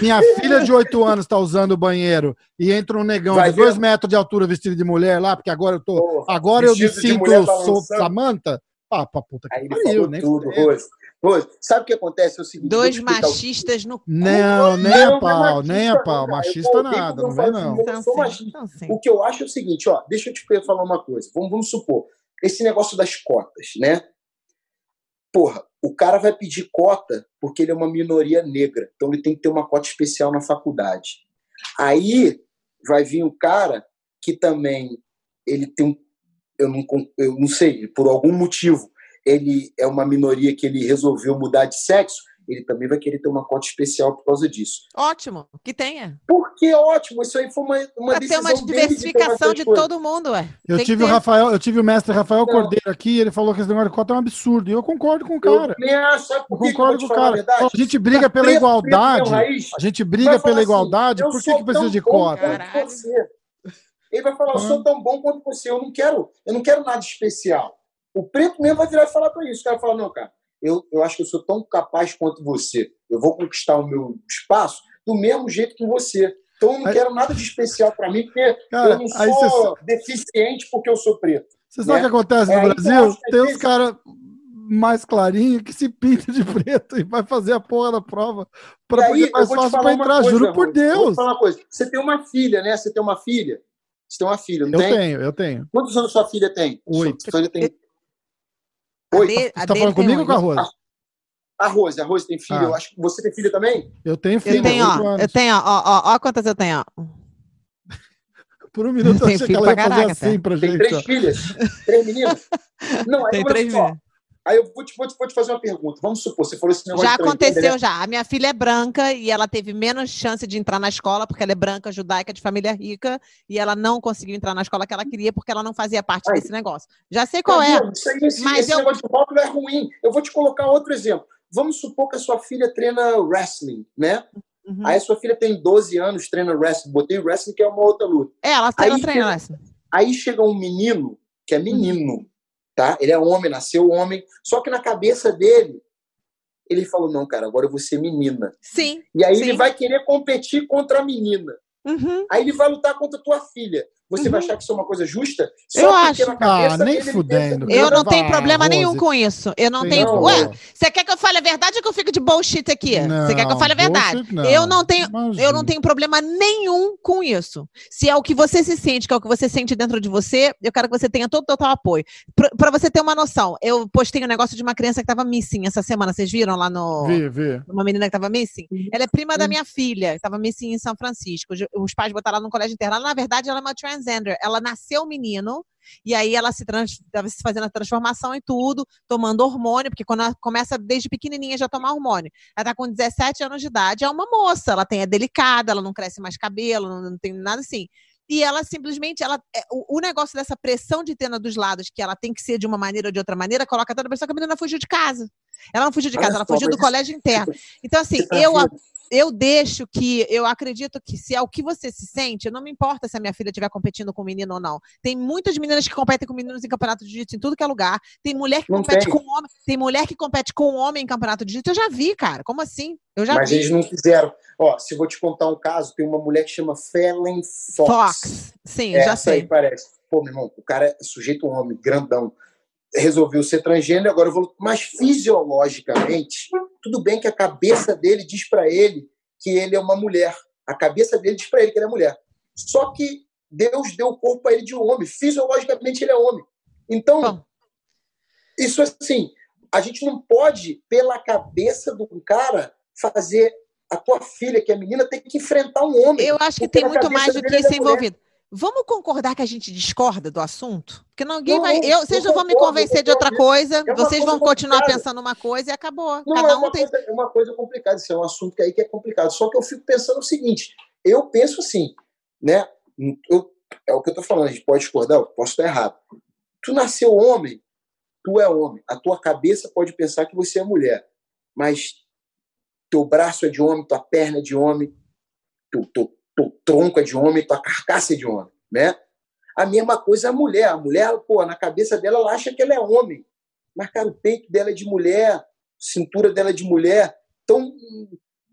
minha filha de 8 anos tá usando o banheiro e entra um negão Vai de 2 ver. metros de altura vestido de mulher lá, porque agora eu tô. Porra, Agora eu me de sinto sou. Samanta. Ah, pra puta que Aí ele pariu, falou nem tudo, Rose, sabe o que acontece? É o seguinte, Dois o- machistas no Não, nem Não, a pau, não é nem a machista, pau. Machista Eu nada, não vem eu não. Então. Então. O que eu acho é o seguinte, ó, deixa eu te falar uma coisa. Vamos, vamos supor, esse negócio das cotas, né? Porra, o cara vai pedir cota porque ele é uma minoria negra, então ele tem que ter uma cota especial na faculdade. Aí vai vir um cara que também ele tem um, eu não, eu não sei, por algum motivo ele é uma minoria que ele resolveu mudar de sexo, ele também vai querer ter uma cota especial por causa disso. Ótimo, que tenha. Porque ótimo, isso aí foi uma, uma Pra ter decisão uma de tomar diversificação de coisas. todo mundo, ué. Eu Tem tive o ter. Rafael, eu tive o mestre Rafael Não. Cordeiro aqui, ele falou que esse negócio de cota é um absurdo. E eu concordo com o Eu cara. também acho, sabe Eu eu concordo com o a cara. verdade? A gente briga pela Preto, igualdade. preto, A gente briga pela assim, igualdade. Por que, que precisa de cota? Ele vai falar, eu sou Uhum. tão bom quanto você, eu não quero, eu não quero nada especial. O preto mesmo vai virar e falar para isso. O cara fala, não, cara, eu, eu acho que eu sou tão capaz quanto você. Eu vou conquistar o meu espaço do mesmo jeito que você. Então eu não Aí- quero nada de especial para mim, porque Cara, eu não sou deficiente porque eu sou preto. Você sabe o né? que acontece É, no aí eu Brasil? às Tem uns vezes- caras mais clarinhos que se pintam de preto e vai fazer a porra da prova pra aí, poder eu mais vou fácil uma entrar. coisa, Juro por. Eu Vou Deus. te falar uma coisa. Você tem uma filha, né? Você tem uma filha. Você tem uma filha, não Eu tem? tenho, eu tenho. Quantos anos sua filha tem? Oito. Sua filha tem Oi, de- Você a tá falando tem comigo ou com a oito. Rosa? a Rose. A Rose tem filha. Ah. Eu acho que você tem filha também? Eu tenho filho. Eu tenho, ó. anos. Eu tenho, ó, ó, ó quantas eu tenho, ó. Por um minuto eu Tem achei que filho ela ia pra fazer caraca, assim pra Tem gente. três ó. filhas? Três meninas? Não, aí Tem três só. Aí eu vou te, vou, te, vou te fazer uma pergunta. Vamos supor, você falou esse negócio Já aconteceu né? já. A minha filha é branca e ela teve menos chance de entrar na escola porque ela é branca, judaica, de família rica e ela não conseguiu entrar na escola que ela queria porque ela não fazia parte Ai. desse negócio. Já sei qual é. Isso aí, esse, Mas esse eu- negócio de rótulo é ruim. Eu vou te colocar outro exemplo. Vamos supor que a sua filha treina wrestling, né? Uhum. Aí a sua filha tem 12 anos, treina wrestling. Botei wrestling, que é uma outra luta. É, ela, Aí ela treina essa. Aí chega um menino, que é Uhum. Tá? Ele é homem, nasceu homem. Só que na cabeça dele, ele falou: não, cara, agora eu vou ser menina. Sim. E aí Sim. ele vai querer competir contra a menina. Uhum. Aí ele vai lutar contra a tua filha. Você vai achar que isso é uma coisa justa? Só Eu acho. na cabeça Ah, nem fudendo. pensa- Eu não tenho problema Rose. nenhum com isso. Eu não Tem tenho. não, Ué, não. você quer que eu fale a verdade ou que eu fique de bullshit aqui? você quer que eu Não, fale a verdade? bullshit Eu não tenho- Imagina. Eu não tenho problema nenhum com isso. Se é o que você se sente, que é o que você sente dentro de você, eu quero que você tenha todo o total apoio. Pra, pra você ter uma noção, eu postei um negócio de uma criança que tava missing essa semana. Vocês viram lá no. Vê, vê. Uma menina que tava missing. Ela é prima da minha filha, que tava missing em São Francisco. Os- pais botaram ela no colégio internado. Na verdade, ela é uma transgender. Ela nasceu menino. E aí ela se estava se fazendo a transformação e tudo, tomando hormônio, porque quando ela começa desde pequenininha já a tomar hormônio. Ela tá com 17 anos de idade, é uma moça, ela tem é delicada, ela não cresce mais cabelo, não, não tem nada assim. E ela simplesmente, ela, é, o, o negócio dessa pressão de tena dos lados, que ela tem que ser de uma maneira ou de outra maneira, coloca toda a pressão que a menina fugiu de casa. Ela não fugiu de casa, ela fugiu do colégio interno. Então, assim, tá eu, eu deixo que, eu acredito que se é o que você se sente, não me importa se a minha filha estiver competindo com um menino ou não. Tem muitas meninas que competem com meninos em campeonato de jiu-jitsu em tudo que é lugar. Tem mulher que Não compete tem. com homem. Tem mulher que compete com homem em campeonato de jiu-jitsu. Eu já vi, cara. Como assim? Eu já Mas vi. eles não quiseram. Ó, se eu vou te contar um caso, tem uma mulher que chama Fallon Fox. Fox. Sim, eu já Essa aí sei. parece. Pô, meu irmão, o cara é sujeito homem, grandão. Resolveu ser transgênero, agora eu vou. Mas fisiologicamente, tudo bem que a cabeça dele diz pra ele que ele é uma mulher. A cabeça dele diz pra ele que ele é mulher. Só que Deus deu o corpo a ele de homem. Fisiologicamente ele é homem. Então, Bom. isso assim, a gente não pode, pela cabeça do cara, fazer a tua filha, que é menina, ter que enfrentar um homem. Eu acho que tem muito mais do que isso é mulher. Vamos concordar que a gente discorda do assunto? Porque ninguém Não, vai. Eu, vocês não vão me convencer de outra coisa. É vocês vão continuar complicada. pensando uma coisa e acabou. Não, Cada é um uma, tem. coisa, é uma coisa complicada. Isso é um assunto que aí que é complicado. Só que eu fico pensando o seguinte: eu penso assim, né? Eu- é o que eu tô falando, a gente pode discordar, eu posso estar errado. Tu nasceu homem, tu é homem. A tua cabeça pode pensar que você é mulher, mas teu braço é de homem, tua perna é de homem, teu, teu, teu tronco é de homem, tua carcaça é de homem, né? A mesma coisa é a mulher. A mulher, pô, na cabeça dela, ela acha que ela é homem. Mas, cara, o peito dela é de mulher, cintura dela é de mulher. Então,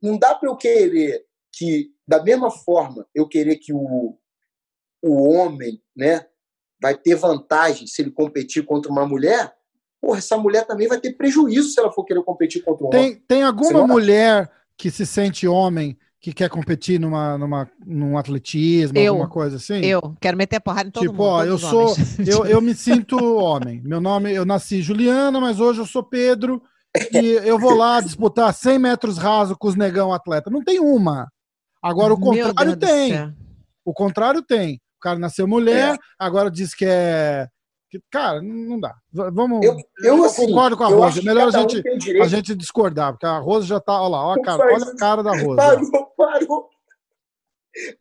não dá para eu querer que, da mesma forma, eu querer que o, o homem, né, vai ter vantagem se ele competir contra uma mulher. Porra, essa mulher também vai ter prejuízo se ela for querer competir contra um homem. Tem, tem alguma mulher que se sente homem que quer competir numa, numa, num atletismo, Eu. alguma coisa assim? Eu quero meter porrada em todo Tipo, mundo. ó, eu sou. Eu, eu me sinto homem. Meu nome, eu nasci Juliana, mas hoje eu sou Pedro. E eu vou lá disputar 100 metros raso com os negão atleta. Não tem uma. Agora o contrário tem. O contrário tem. O cara nasceu mulher, agora diz que é. Que- Cara, não dá. Vamos. Eu, eu, assim, concordo com a eu Rosa. que Melhor a um gente, tem a gente discordar, porque a Rosa já tá. Olha lá, olha a Não cara, olha a cara da Rosa. Parou, parou.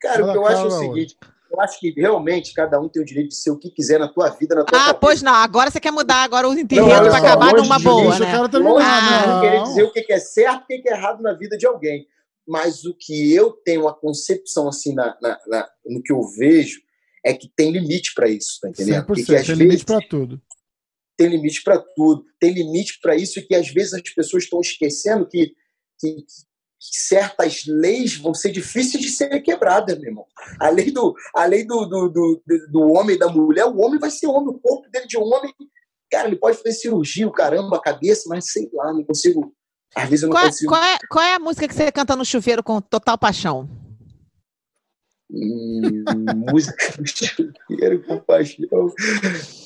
Cara, Olha o que eu acho é o seguinte: eu acho que realmente cada um tem o direito de ser o que quiser na tua vida, na tua Ah, cabeça. pois não. Agora você quer mudar agora o Não, vai só, acabar numa de boa, mim, Deixa o né? cara Longe terminar. de mim querer não. dizer o que é certo e o que que é errado na vida de alguém. Mas o que eu tenho a concepção assim na, na- na- no que eu vejo é que tem limite para isso, tá entendendo? 100%. E que às Tem vezes limite pra tudo. tem limite para tudo, tem limite para isso e que às vezes as pessoas estão esquecendo que, que- que certas leis vão ser difíceis de serem quebradas, meu irmão. A lei do, a lei do, do, do, do homem e da mulher, o homem vai ser homem, o corpo dele de homem, cara, ele pode fazer cirurgia, o caramba, a cabeça, mas sei lá, não consigo. Às vezes eu não Qual, é- consigo. qual é, qual é a música que você canta no chuveiro com total paixão? Música do chuveiro com paixão.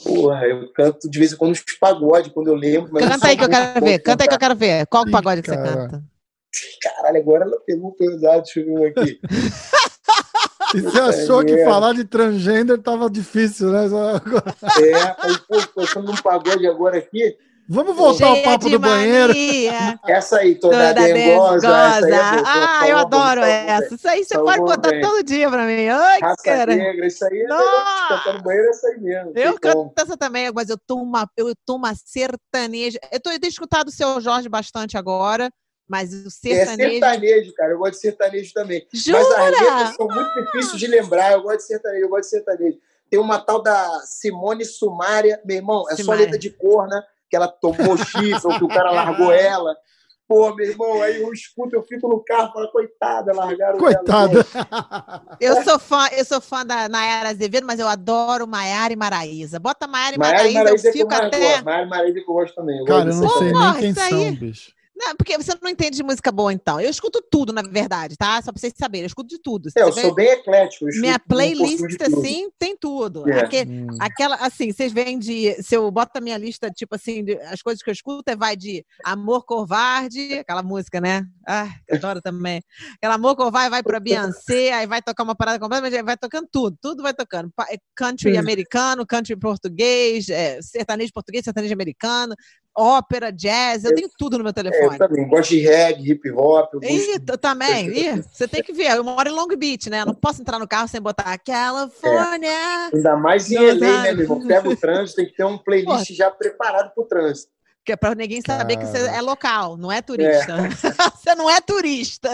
Porra, eu canto de vez em quando uns pagode, quando eu lembro. mas Canta aí que eu sou quero ver. bom Canta aí que eu cantar. quero ver. Qual Ih, pagode que você cara. canta? Caralho, agora ela pegou pesado, deixa eu ver um aqui. E você achou que merda. falar de transgênero tava difícil, né? Só- É, aí, pô, pensando num pagode agora aqui. Vamos voltar ao Cheia papo de do banheiro. Essa aí, toda, toda dengosa. Essa é Ah, eu adoro essa. Isso aí você pode botar bem. todo dia pra mim. Ai, Raça cara. negra, isso aí é cantar no banheiro, é essa aí mesmo. Eu canto essa também, mas eu tô uma, eu tô uma sertaneja. Eu, tô, eu tenho escutado o seu Jorge bastante agora, mas o É sertanejo. sertanejo, cara. Eu gosto de sertanejo também. Jura? Mas as letras são muito difíceis de lembrar. Eu gosto de sertanejo, eu gosto de sertanejo. Tem uma tal da Simone Sumária, meu irmão, é só Simária. letra de corna, que ela tomou chifre, ou que o cara largou ela. Pô, meu irmão, aí eu escuto, eu fico no carro, falo, coitada, largaram Coitada. Eu sou fã, eu sou fã da Nayara Azevedo, mas eu adoro Maiara e Maraísa. Bota Maiara e Maiara e Maraísa, é eu fico mais até. Maiara e Maraísa que eu gosto também. Eu Cara, eu não sei nem quem são, bicho. Não, porque você não entende de música boa, então. Eu escuto tudo, na verdade, tá? Só pra vocês saberem. Eu escuto de tudo. É, eu você sou bem eclético. Minha playlist, assim, tem tudo. É. Hum. Aquela, assim, vocês veem de. Se eu boto a minha lista, tipo assim, de- as coisas que eu escuto, é vai de Amor Covarde, aquela música, né? Ah, que adoro também. Aquela Amor Covarde vai pra Beyoncé, aí vai tocar uma parada completamente, vai tocando tudo, tudo vai tocando. É Country Hum. americano, country português, é, sertanejo português, sertanejo americano, ópera, jazz, eu tenho tudo no meu É, eu telefone. também gosto de reggae, hip hop. Eu. Ih, eu também. Ih, você tem que ver. Eu moro em Long Beach, né? Eu não posso entrar no carro sem botar California. Ainda mais em LA, né, meu irmão? Pega o trânsito, tem que ter um playlist já preparado pro trânsito. Que é pra ninguém saber que você é local, não é turista. você não é turista.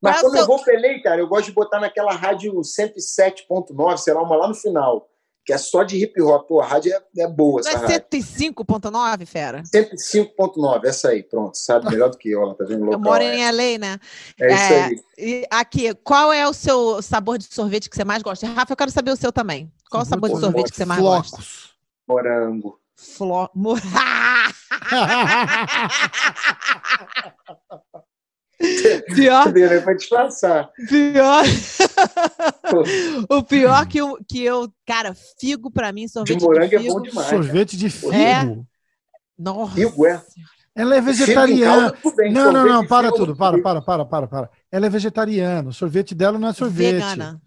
Mas Qual é o quando seu- eu vou LA, cara, eu gosto de botar naquela rádio 107.9, sei lá, uma lá no final, que é só de hip hop. Pô, a rádio é, é boa, Não essa é rádio. 105.9, fera? 105.9, essa aí, pronto, sabe melhor do que eu, ela tá vendo o Eu local. moro é. em LA, né? É isso é, aí. E aqui, qual é o seu sabor de sorvete que você mais gosta? Rafa, eu quero saber o seu também. Qual o sabor de sorvete que você mais gosta? Flocos. Morango. Flo... Mo- pior? É pra disfarçar. pior. o pior que eu, que eu, cara, figo pra mim, De sorvete morango é figo. bom demais. cara. Sorvete de figo. É. Nossa. Figo, é. Ela é vegetariana. calda, bem. Não, não, Sorvete não, de para figo, tudo, para, para, para, para, para. Ela é vegetariana. O sorvete dela não é sorvete. Vegana.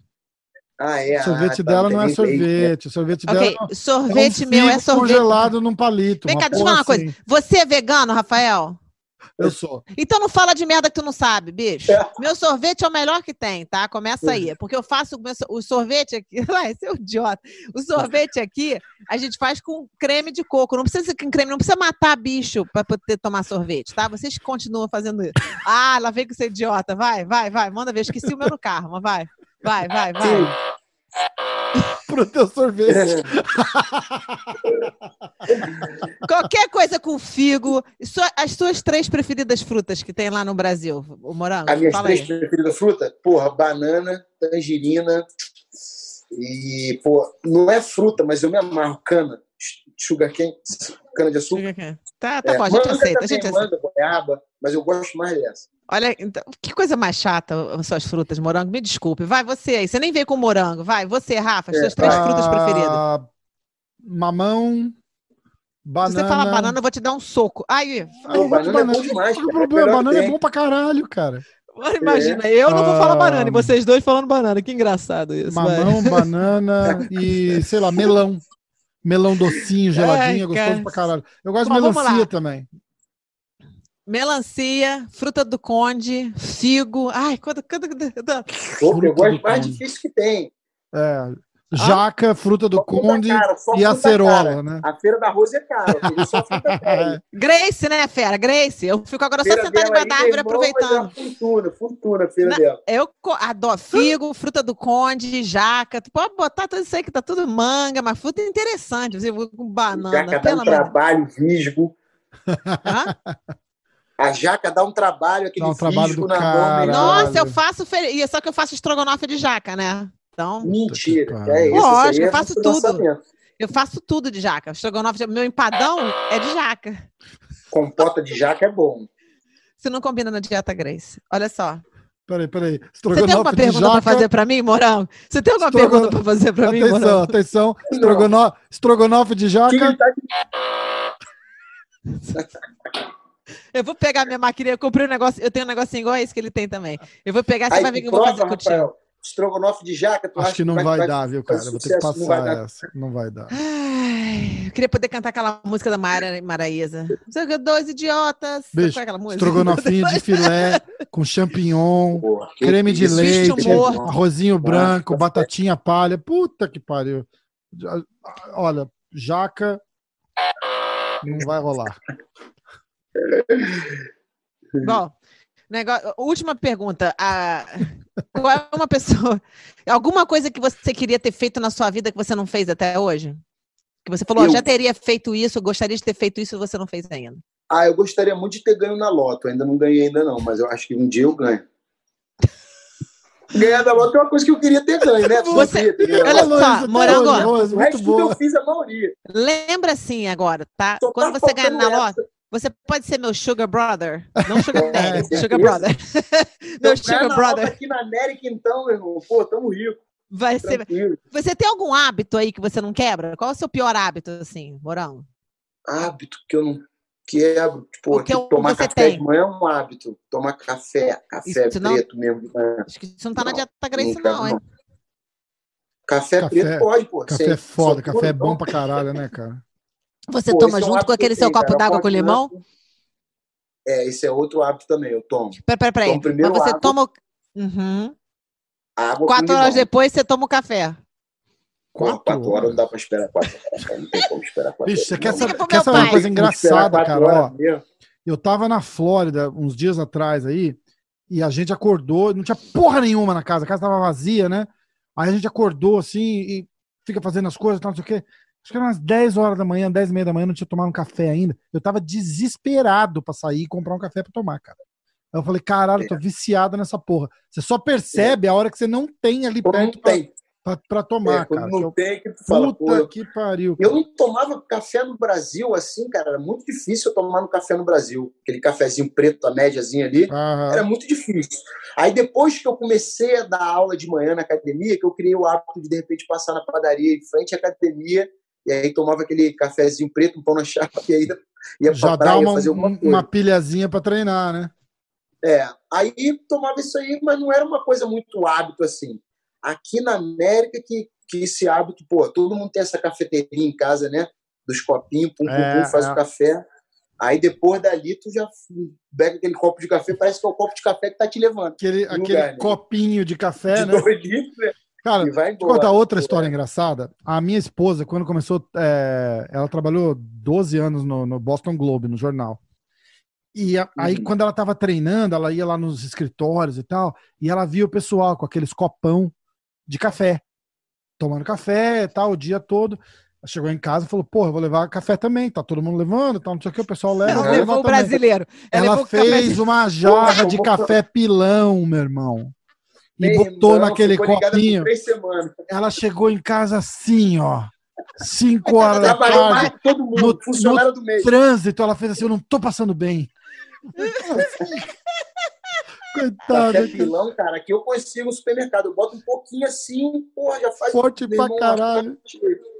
Ah, é. O sorvete ah, tá, dela não é sorvete. O sorvete dela Ok, é um sorvete meu é sorvete. congelado num palito. Vem cá, deixa eu falar uma coisa. assim. Você é vegano, Rafael? Eu sou. Então não fala de merda que tu não sabe, bicho. Meu sorvete é o melhor que tem, tá? Começa aí. Porque eu faço o sorvete aqui. Vai, seu idiota. O sorvete aqui, a gente faz com creme de coco. Não precisa com creme, não precisa matar bicho pra poder tomar sorvete, tá? Vocês continuam fazendo isso. Ah, lá vem com você idiota. Vai, vai, vai. Manda ver. Esqueci o meu no carro, mas vai. Vai, vai, vai. Pro teu sorvete. Qualquer coisa com figo. As suas três preferidas frutas que tem lá no Brasil, o morango. As minhas três aí. preferidas frutas? Porra, banana, tangerina e, pô, não é fruta, mas eu me amarro. Cana, sugar cane, cana de açúcar. Tá, tá É, bom, a gente aceita, a gente aceita. manga, goiaba, mas eu gosto mais dessa. Olha, então, que coisa mais chata as suas frutas, morango. Me desculpe. Vai, você aí. Você nem veio com morango. Vai, você, Rafa, as É, suas três frutas preferidas. Ah, Mamão, Se banana. você falar banana, eu vou te dar um soco. Aí, Ah, gosto de banana é bom demais, Qual o cara, é problema? que Banana é bom pra caralho, cara. imagina, eu não vou falar Ah. banana e vocês dois falando banana. Que engraçado isso. vai. Mamão, banana e, sei lá, melão. Melão docinho, geladinho, é gostoso cara. pra caralho. Eu gosto Bom, de melancia também. Melancia, fruta do conde, figo. Ai, quando. quando, quando- Fruta eu gosto mais conde. difícil que tem. É, jaca, fruta do fruta conde cara, e acerola, cara. né? A feira da Rosa é cara, só fruta velha. Grace, né, fera? Grace. Eu fico agora só sentada embaixo da árvore aproveitando. É uma fortuna, fortuna a feira Não, dela. Eu adoro figo, fruta do conde, jaca. Tu pode botar tudo isso aí que tá tudo manga, mas fruta é interessante. Você com banana, Jaca dá um de trabalho, visgo. Hã? A jaca dá um trabalho, aquele Dá um trabalho na mão. meu Nossa, eu faço fe... e Só que eu faço estrogonofe de jaca, né? Então, Mentira. É isso, Lógico, aí é eu faço tudo. eu faço tudo de jaca. Estrogonofe, meu empadão é de jaca. Compota de jaca é bom. Você não combina na dieta Grace. Olha só. Peraí, peraí. Você tem de pergunta para fazer para mim, Morango? Você tem alguma Estrogono- pergunta para fazer para mim, Atenção, Morango? atenção. Estrogonofe, estrogonofe de jaca. tá Eu vou pegar minha máquina. Eu comprei um negócio. Eu tenho um negocinho igual a esse que ele tem também. Eu vou pegar, você vai ver que eu vou fazer contigo. Estrogonofe de jaca, tu Acho acha que não vai, dar, viu, cara? Vou ter que sucesso? Não vai passar dar. essa. Não vai dar. Ai, eu queria poder cantar aquela música da Mara Maraísa. Dois idiotas. Bicho, Qual é aquela música? Estrogonofinho de filé com champignon, Porra, que creme de leite, arrozinho branco, Nossa. batatinha palha. Puta que pariu. Olha, jaca não vai rolar. Bom, negócio, última pergunta. A, qual é uma pessoa. Alguma coisa que você queria ter feito na sua vida que você não fez até hoje? Que você falou, "Ó, Eu? já teria feito isso, eu gostaria de ter feito isso e você não fez ainda. Ah, eu gostaria muito de ter ganho na loto. Ainda não ganhei ainda não, mas eu acho que um dia eu ganho. Ganhar da loto é uma coisa que eu queria ter ganho, né? Você- olha só, Morango, Rose, O resto boa. eu fiz a maioria. Lembra assim agora, tá? Só tá Quando você ganhar faltando na essa. loto, você pode ser meu sugar brother. Não sugar É, daddy, sugar brother. meu Eu sugar na brother. loto aqui na América, então, meu irmão. Pô, tamo rico, Vai ser. Você tem algum hábito aí que você não quebra? Qual é o seu pior hábito, assim, Morango? Hábito que eu não quebro. Tipo, que tomar café tem? de manhã é um hábito. Tomar café, café Isso não- preto mesmo. de manhã. Acho que isso não tá na Não, dieta Grace, Não não, hein? não. Café, Café- preto pode, pô. Café é foda, café é bom pra caralho, né, cara? Você Pô, toma é um junto com que aquele eu seu copo cara. d'água com de limão? É, esse é outro hábito também, eu tomo. Peraí, peraí, peraí. Então, Mas você água. toma. Uhum. Água Quatro com horas limão. depois você toma o café. Quatro quatro horas não dá pra esperar quatro horas. cara. Não tem como esperar quatro Bicho, horas. você quer saber, quer saber uma coisa engraçada, cara? Ó, eu tava na Flórida uns dias atrás aí, e a gente acordou, não tinha porra nenhuma na casa, a casa tava vazia, né? Aí a gente acordou assim e fica fazendo as coisas, tal, não sei o quê. Acho que era umas 10 horas da manhã, 10 e meia da manhã, não tinha tomado um café ainda. Eu tava desesperado pra sair e comprar um café pra tomar, cara. Aí eu falei, caralho, eu tô viciado nessa porra. Você só percebe a hora que você não tem ali Quando perto pra tomar, É, cara. não eu- tem, que tu fala, Puta eu, que pariu. eu não tomava café no Brasil assim, cara. Era muito difícil eu tomar no café no Brasil. Aquele cafezinho preto, a médiazinha ali. Aham. Era muito difícil. Aí depois que eu comecei a dar aula de manhã na academia, que eu criei o hábito de de repente passar na padaria em frente à academia, e aí tomava aquele cafezinho preto, um pão na chapa, e aí ia pra Já dá praia uma, fazer alguma um- coisa. uma pilhazinha pra treinar, né? É, aí tomava isso aí, mas não era uma coisa muito hábito assim. Aqui na América que, que esse hábito, pô, todo mundo tem essa cafeteria em casa, né? Dos copinhos, pum, pum, É, pum, faz é. o café. Aí depois dali tu já pega aquele copo de café, parece que é o copo de café que tá te levando. Aquele, aquele lugar, né? copinho de café, de né? dois litros, né? Cara, Vou contar outra história engraçada. A minha esposa, quando começou, é, ela trabalhou 12 anos no, no Boston Globe, no jornal. E a- aí, Uhum. quando ela estava treinando, ela ia lá nos escritórios e tal, e ela via o pessoal com aqueles copão de café, tomando café e tal, o dia todo. Ela chegou em casa e falou: Porra, eu vou levar café também, tá todo mundo levando, tal, não sei o que, o pessoal leva. eu Ela vou levou o também." brasileiro. Ela, Ela fez uma jarra de café pilão, meu irmão. E Meu botou irmão, naquele copinho. Ela chegou em casa assim, ó. 5 horas da tarde, todo mundo, no- funcionário do mês. trânsito. Ela fez assim: Eu não tô passando bem. Coitada. Café pilão, cara, aqui eu consigo no supermercado. Eu boto um pouquinho assim, porra, já faz. Forte pra irmão, caralho.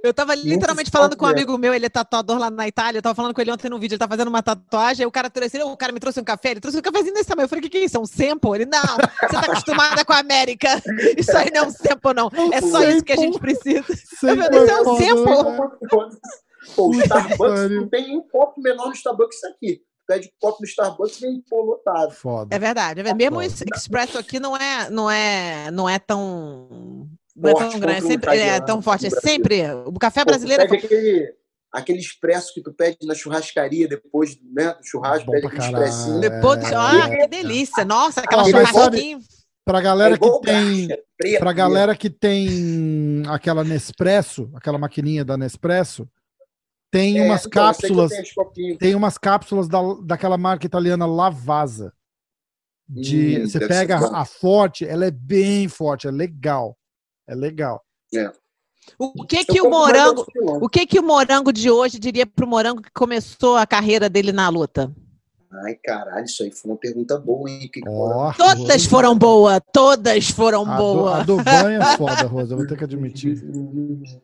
Eu tava literalmente falando com um forte amigo meu, ele é tatuador lá na Itália. Eu tava falando com ele ontem no vídeo, ele tá fazendo uma tatuagem. Aí o cara trouxe, o cara me trouxe um café, ele trouxe um cafezinho desse tamanho. Eu falei, o que, que é isso? É um sample? Ele, não, você tá acostumada com a América. Isso aí não é um sample, não. É só isso que a gente precisa. Sem Meu Deus, é um sample. né? Pô, o que Starbucks não tem um copo menor no Starbucks isso aqui. Pede copo no Starbucks e vem pô, lotado. Foda. É verdade. é verdade. Mesmo Foda. esse expresso aqui não é, não é, não é tão. Não é Forte tão grande, sempre, é tão forte. É sempre. O café Pô, brasileiro é pede aquele, aquele expresso que tu pede na churrascaria depois né, do churrasco, Bom pede aquele caralho. expressinho. Depois do. É, Ah, é. que delícia! Nossa, aquela Ah, churrasquinha. Pra É galera que tem. Pra galera que tem aquela Nespresso, aquela maquininha da Nespresso, tem. É, umas então, cápsulas. Tem umas cápsulas da, daquela marca italiana Lavazza. De, Hum, você pega a forte, ela é bem forte, é legal. É legal. O que Eu que o morango. O que que o morango de hoje diria pro morango que começou a carreira dele na luta? Ai, caralho, isso aí foi uma pergunta boa, hein? Que Ó, Todas Rosa. foram boas, todas foram do, a boas. do banho é foda, Rosa, vou ter que admitir.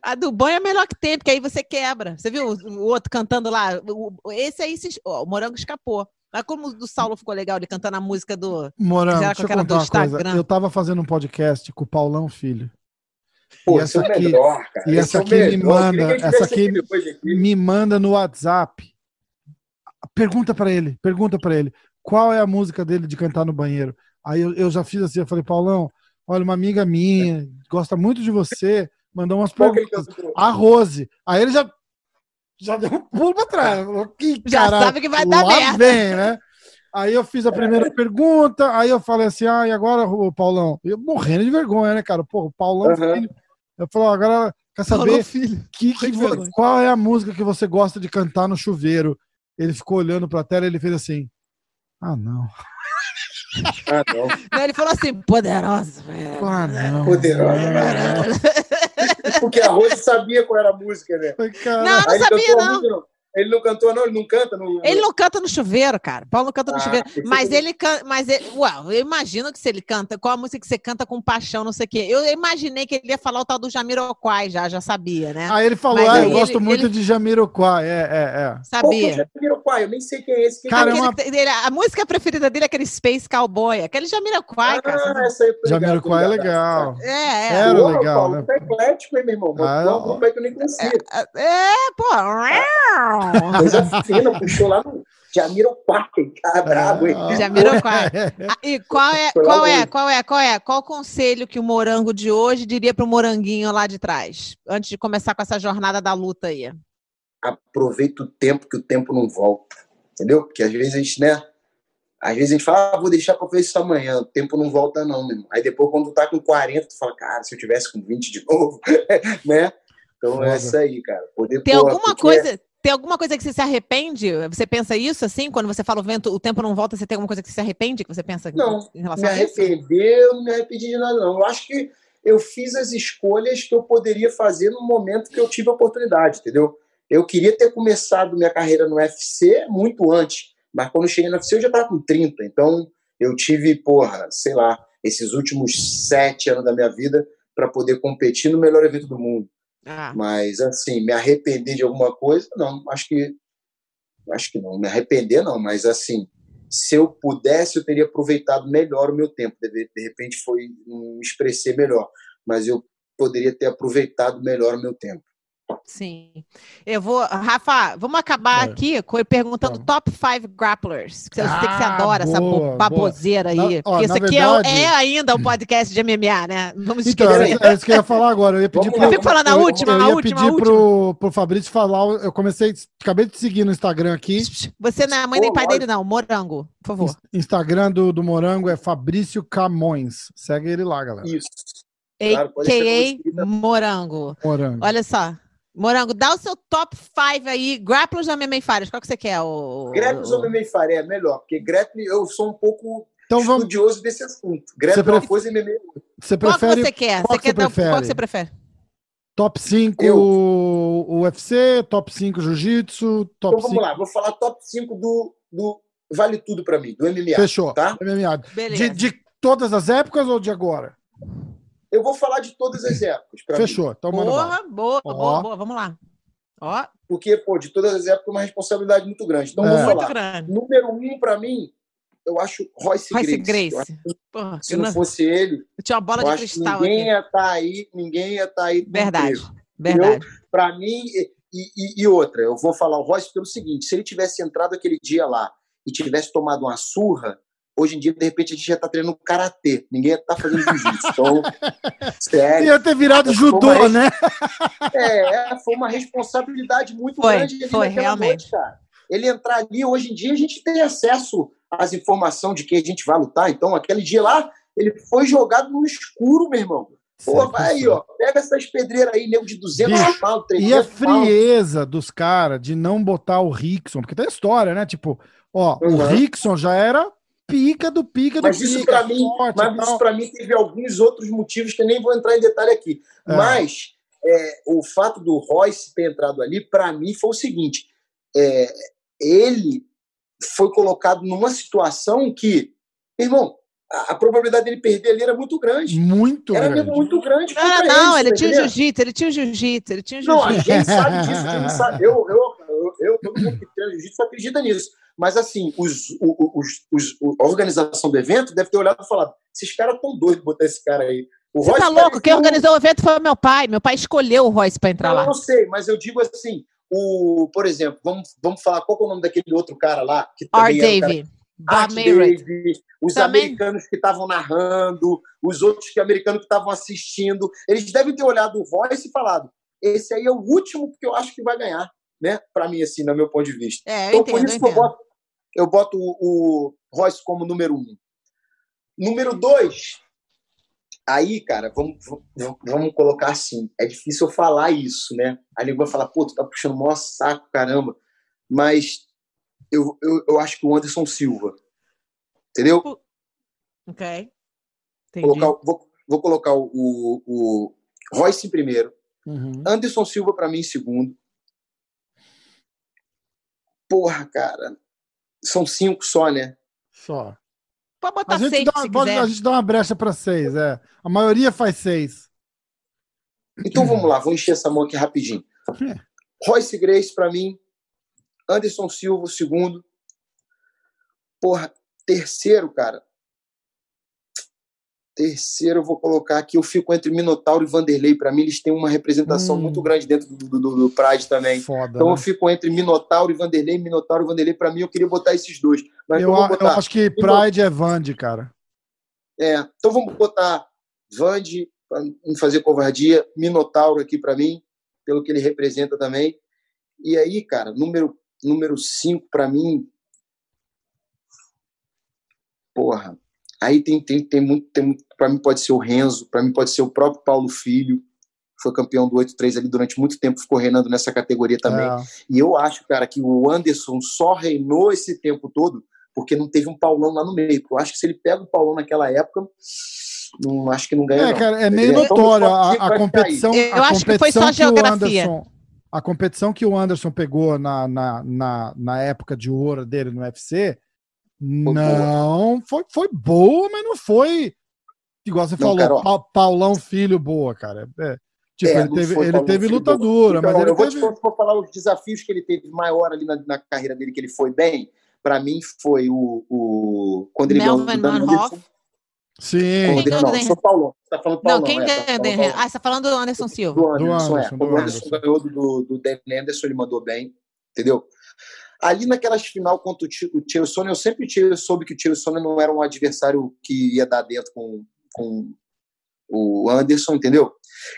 A do banho é a melhor que tem, porque aí você quebra. Você viu o, o outro cantando lá? O- esse aí, se, ó, o morango escapou. Mas como o do Saulo ficou legal, ele cantando a música do. Morango, Será deixa eu contar do uma coisa. Instagram? Eu tava fazendo um podcast com o Paulão Filho. Pô, E esse é essa aqui- melhor, cara. e Esse essa é aqui me melhor. Manda- essa aqui- aqui. Me manda no WhatsApp. Pergunta pra ele, pergunta pra ele. Qual é a música dele de cantar no banheiro? Aí eu, eu já fiz assim, eu falei, Paulão, olha, uma amiga minha, gosta muito de você, mandou umas perguntas. A Rose. Aí ele já, já deu um pulo pra trás. Falou, Que Já caralho, sabe que vai dar merda. vem, né? Aí eu fiz a primeira pergunta, aí eu falei assim, ah, e agora, ô, Paulão? Eu morrendo de vergonha, né, cara? Pô, o Paulão Aham. Filho. Eu falei, ó, agora quer saber Paulão Filho. que, que qual é a música que você gosta de cantar no chuveiro? Ele ficou olhando pra tela e ele fez assim. Ah, não. Ah, não. Não, ele falou assim, poderosa. Ah, não. Poderosa. Porque a Rose sabia qual era a música, né? Não, não Aí sabia, cantou a não. música, não. Ele não cantou, não? Ele não canta? No... Ele não canta no chuveiro, cara. Paulo não canta no Ah, chuveiro. Mas que- ele canta. Mas ele, uau, eu imagino que se ele canta, qual a música que você canta com paixão, não sei o quê. Eu imaginei que ele ia falar o tal do Jamiroquai, já, já sabia, né? Aí ele falou, ah, eu gosto ele- muito ele- de Jamiroquai. É, é, é. É Sabia. Jamiroquai? Eu nem sei quem é esse. Quem Cara, é é uma- dele- a música preferida dele é aquele Space Cowboy, aquele Jamiroquai, cara. Ah, essa aí Jamiroquai é legal. É, é. Era Porra, legal, Paulo, né? É eclético, hein, meu irmão? Ah, Ah, aí que eu nem conhecia. É, pô. Coisa fina, puxou lá no Jamiroquai. Cara, brabo, hein? Ah. Jamiroquai. Ah, E qual é, qual é, qual é, qual é? Qual o conselho que o morango de hoje diria para o moranguinho lá de trás? Antes de começar com essa jornada da luta aí. Aproveita o tempo, que o tempo não volta. Entendeu? Porque às vezes a gente, né? Às vezes a gente fala, ah, vou deixar pra ver isso amanhã. O tempo não volta, não, meu irmão. Aí depois, quando tu tá com 40, tu fala, cara, se eu tivesse com 20 de novo, né? Então Foda. é isso aí, cara. Poder, Tem pô, alguma coisa, tem alguma coisa que você se arrepende? Você pensa isso assim? Quando você fala o vento, o tempo não volta, você tem alguma coisa que você se arrepende? Que você pensa Não, em relação me a isso? arrepender, eu não me arrependi de nada, não. Eu acho que eu fiz as escolhas que eu poderia fazer no momento que eu tive a oportunidade, entendeu? Eu queria ter começado minha carreira no UFC muito antes, mas quando cheguei no UFC eu já estava com 30, então eu tive, porra, sei lá, esses últimos sete anos da minha vida para poder competir no melhor evento do mundo. Ah, Mas, assim, me arrepender de alguma coisa, não, acho que. Acho que não. Me arrepender, não, mas, assim, se eu pudesse, eu teria aproveitado melhor o meu tempo. De, de repente, foi. Me expressei melhor, mas eu poderia ter aproveitado melhor o meu tempo. Sim. Eu vou, Rafa, vamos acabar Vai. aqui perguntando Vamos. top 5 grapplers. Que eu sei que você Ah, adora essa boa, bo- boa. baboseira aí. Na- ó, porque isso aqui é verdade- é, ainda um podcast de MMA, né? Vamos Então, esquecer. é, é isso que eu ia falar agora. Eu ia pedir pro. Eu fico falando a eu- última, eu a ia última, a pedir última. pro, pro Fabrício falar. Eu comecei, acabei de seguir no Instagram aqui. Você não é mãe nem pai dele, não. Morango, por favor. Instagram do, do Morango é Fabrício Camões. Segue ele lá, galera. Isso. Claro, A.K.A. Morango. Morango. Olha só. Morango, dá o seu top 5 aí. Grapplers ou MMA Fighters? Qual que você quer? O... Grapples ou MMA Faré é melhor, porque grappling eu sou um pouco Então vamos. estudioso desse assunto. Grappling Você é uma pref- coisa e MMA é. Você Qual que prefere você quer? qual Você que você quer dar- Qual prefere? que você prefere? top 5 Eu. UFC, top 5 Jiu-Jitsu, top Então 5. vamos lá, vou falar top 5 do, do Vale Tudo pra mim, do MMA. Fechou. Tá? MMA. Beleza. De, de todas as épocas ou de agora? Eu vou falar de todas as épocas. pra mim. Fechou. Então manda. Boa, boa, boa, boa. Vamos lá. Ó, Porque, pô, de todas as épocas é uma responsabilidade muito grande. Então, É. vou muito falar. grande. Número um, pra mim, eu acho Royce, Royce Grace. que Porra, se não não- fosse ele, eu tinha uma bola eu de acho que cristal ninguém aqui. ia estar aí, ninguém ia estar aí. com Verdade, verdade. Pra mim, e, e- e outra, eu vou falar o Royce pelo seguinte: se ele tivesse entrado aquele dia lá e tivesse tomado uma surra, hoje em dia, de repente, a gente já tá treinando karatê. Ninguém estar fazendo jiu-jitsu. Então, sério. Ia ter virado Mas judô, é- né? É, foi uma responsabilidade muito Foi, grande foi, realmente. noite, cara. Ele entrar ali, hoje em dia, a gente tem acesso às informações de quem a gente vai lutar. Então, aquele dia lá, ele foi jogado no escuro, meu irmão. Pô, vai aí, ó. Pega essas pedreiras aí, nego de 200 Bicho, pau, E a 300 pau. frieza dos caras de não botar o Rickson, porque tem história, né? Tipo, ó, o Uhum. Rickson já era pica do pica do Mas isso pica, para mim, forte mas isso para mim teve alguns outros motivos que eu nem vou entrar em detalhe aqui. É. Mas é, o fato do Royce ter entrado ali, para mim, foi o seguinte: é, ele foi colocado numa situação que, irmão, a, a probabilidade dele perder ali era muito grande. Muito Era grande. mesmo muito grande. Não, contra não, ele, ele tá tinha jiu-jitsu, ele tinha o jiu-jitsu, ele tinha o Não, a jiu-jitsu. gente sabe disso, a gente sabe. Eu, eu, eu, eu todo mundo que treina jiu-jitsu acredita nisso. Mas, assim, os, os, os, a organização do evento deve ter olhado e falado: esses caras tão doidos botar esse cara aí. O Você tá Royce louco? parecia Quem organizou o evento foi meu pai. Meu pai escolheu o Royce pra entrar Não, lá. eu não sei, mas eu digo assim: o, por exemplo, vamos, vamos falar qual é o nome daquele outro cara lá? Que R. Davey. Art os Também. americanos que estavam narrando, os outros que americanos que estavam assistindo, eles devem ter olhado o Voice e falado: esse aí é o último que eu acho que vai ganhar, né? Para mim, assim, no meu ponto de vista. É, eu Então, por entendo, eu isso que eu boto, eu boto o, o Royce como número um. Número dois, aí, cara, vamos, vamos, vamos colocar assim: é difícil eu falar isso, né? A língua vai falar, pô, tu tá puxando o maior saco, caramba. Mas eu, eu, eu acho que o Anderson Silva. Entendeu? Ok. Colocar, vou, vou colocar o, o, o Royce em primeiro. Uhum. Anderson Silva para mim em segundo. Porra, cara. São cinco só, né? Só. Pode botar a gente seis, dá, se pode, quiser. a gente dá uma brecha para seis, é. A maioria faz seis. Então vamos lá, vou encher essa mão aqui rapidinho. É. Royce Grace para mim. Anderson Silva, o segundo. Porra, terceiro, cara. Terceiro, eu vou colocar aqui. Eu fico entre Minotauro e Vanderlei. Para mim, eles têm uma representação Hum. muito grande dentro do, do, do, Pride também. Foda. Então né? eu fico entre Minotauro e Vanderlei, Minotauro e Vanderlei. Para mim, eu queria botar esses dois. Mas eu, eu a- eu botar. acho que Pride é Vande, cara. É, então vamos botar Vande para não fazer covardia, Minotauro aqui para mim, pelo que ele representa também. E aí, cara, número número 5 para mim. Porra. Aí tem tem tem muito tem muito, para mim pode ser o Renzo, para mim pode ser o próprio Paulo Filho, que foi campeão do 8-3 ali durante muito tempo, ficou reinando nessa categoria também. É. E eu acho, cara, que o Anderson só reinou esse tempo todo porque não teve um Paulão lá no meio. Eu acho que se ele pega o Paulão naquela época, não acho que não ganha. É, não. cara, é meio Então, notório só a, a competição. Eu a acho que foi só competição que o geografia. Anderson- a competição que o Anderson pegou na, na, na, na época de ouro dele no UFC não foi, foi boa, mas não foi igual você Não, falou. Pa- Paulão Filho boa, cara. É, tipo, É, ele não teve, foi ele Paulão teve luta dura, Então, mas ele eu vou, teve... te, vou falar os desafios que ele teve maior ali na, na carreira dele, que ele foi bem. Para mim, foi o, o. Quando ele Melvin ganhou Manhoff. Anderson. Sim, Quem ele- ganhou não, sou Paulão. Você tá falando Não, Paulão, quem é, tá ganhou? falando do- Paulão. Ah, você tá falando do Anderson Silva. do Anderson, Do é. Anderson, Quando do o Anderson Anderson. ganhou do, do, do Dan Anderson, ele mandou bem, entendeu? Ali naquelas final contra o Sonnen, eu sempre tive- soube que o Chael Sonnen não era um adversário que ia dar dentro com, com o Anderson, entendeu?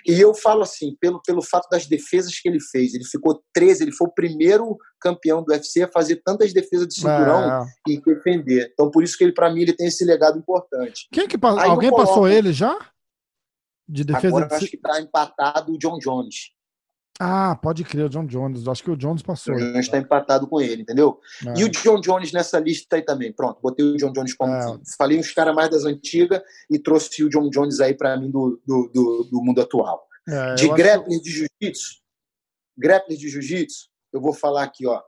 E eu falo assim, pelo, pelo fato das defesas que ele fez, ele ficou 13, ele foi o primeiro campeão do UFC a fazer tantas defesas de cinturão É. e defender. Então, por isso que ele, para mim, ele tem esse legado importante. Quem que pa- Aí eu Alguém coloco- passou ele já? De defesa Agora, de... acho que está empatado o John Jones. Ah, pode crer, o John Jones. Acho que o Jones O passou. John Jones está empatado com ele, entendeu? É. E o John Jones nessa lista aí também. Pronto, botei o John Jones como. É. Falei uns caras mais das antigas e trouxe o John Jones aí para mim do, do, do, do mundo atual. É, De grappler de jiu-jitsu, grappler de jiu-jitsu, eu vou falar aqui, ó.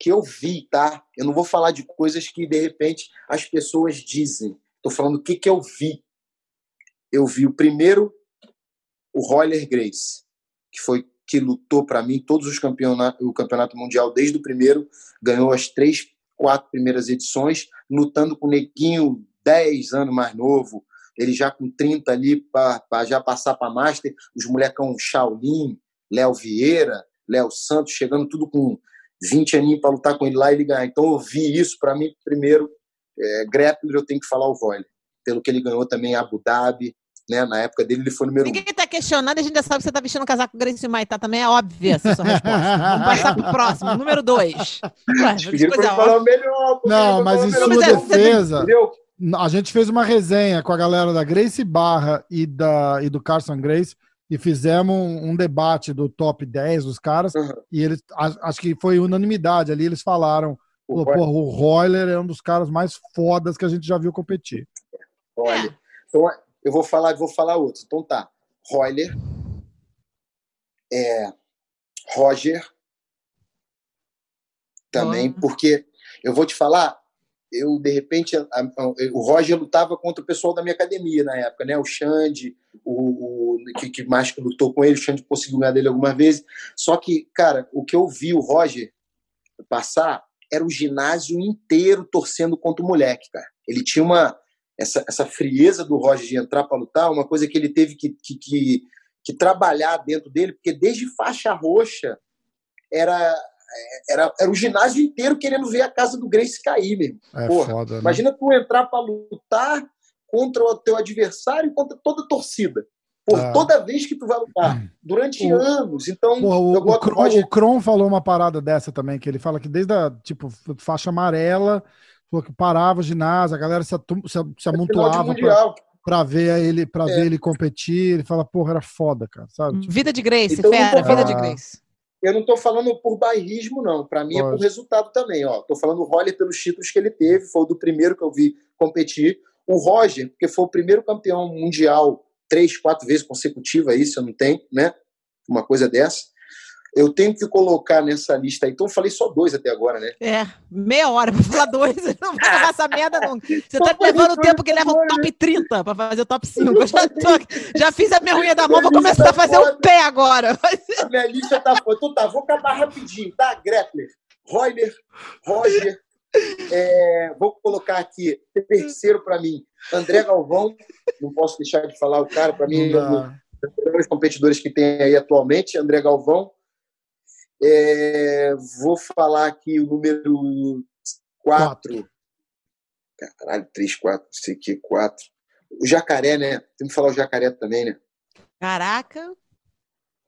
Que eu vi, tá? Eu não vou falar de coisas que de repente as pessoas dizem. Tô falando o que, que eu vi. Eu vi o primeiro, o Royler Grace, que foi que lutou para mim todos os campeonatos, o campeonato mundial desde o primeiro, ganhou as três, quatro primeiras edições, lutando com o Neguinho 10 anos mais novo, ele já com 30 ali para já passar para Master, os molecão Shaolin, Léo Vieira, Léo Santos, chegando tudo com 20 aninhos para lutar com ele lá e ele ganhar. Então eu vi isso, para mim, primeiro, é, grappler eu tenho que falar o Voile, pelo que ele ganhou também Abu Dhabi, né? Na época dele ele foi número um. Ninguém tá questionando, a gente já sabe que você tá vestindo um casaco Gracie Maitá também, é óbvia essa sua resposta. Vamos passar pro próximo, número dois. Ué, pra coisa eu falar o melhor. Não, pra mas em sua melhor. defesa, a gente fez uma resenha com a galera da Grace Barra e, da, e do Carson Grace e fizemos um, um debate do top 10 dos caras Uhum. e eles, a- acho que foi unanimidade ali, eles falaram, O pô, o Royler é um dos caras mais fodas que a gente já viu competir. Olha, então eu vou falar, vou falar outros. Então tá, Royler, é, Roger, também, Boa. porque eu vou te falar, eu de repente a- a- o Roger lutava contra o pessoal da minha academia na época, né? O Xande, o, o que, que mais que lutou com ele, o Xande conseguiu ganhar dele algumas vezes. Só que, cara, o que eu vi o Roger passar era o ginásio inteiro torcendo contra o moleque, cara. Ele tinha uma essa, essa frieza do Roger de entrar para lutar, uma coisa que ele teve que, que, que, que trabalhar dentro dele, porque desde faixa roxa era, era, era o ginásio inteiro querendo ver a casa do Grace cair mesmo. É Porra, foda, né? Imagina tu entrar para lutar contra o teu adversário contra toda a torcida. Por É. toda vez que tu vai lutar, durante O- anos. Então, Porra, o, o, Kron, Roger o Kron falou uma parada dessa também, que ele fala que desde a tipo, faixa amarela, falou que parava o ginásio, a galera se, atu- se, se de amontoava pra ver ele para É. ver ele competir. Ele fala, porra, era foda, cara, sabe? Tipo, Vida de Grace, Então, eu fera, vou vida de falar- Grace. eu não estou falando por bairrismo, não. Para mim é por resultado também. Estou falando o Roller pelos títulos que ele teve, foi o do primeiro que eu vi competir. O Roger, porque foi o primeiro campeão mundial três, quatro vezes consecutiva, isso eu não tenho, né? Uma coisa dessa eu tenho que colocar nessa lista aí. Então, eu falei só dois até agora, né? É, meia hora para falar dois. Não vai levar essa merda nunca. Você tá levando o tempo que leva o top 30 para fazer o top 5. Eu já, tô, já fiz a minha unha da mão, vou começar tá a fazer o pé agora. A minha lista tá foda. Então tá, vou acabar rapidinho, tá? Greppler, Royler, Roger. É, vou colocar aqui, terceiro para mim, André Galvão. Não posso deixar de falar o cara, para mim, é um dos melhores competidores que tem aí atualmente, André Galvão. É, vou falar aqui o número 4. Caralho, 3, 4, não sei o que, 4. O jacaré, né? Tem que falar o jacaré também, né? Caraca.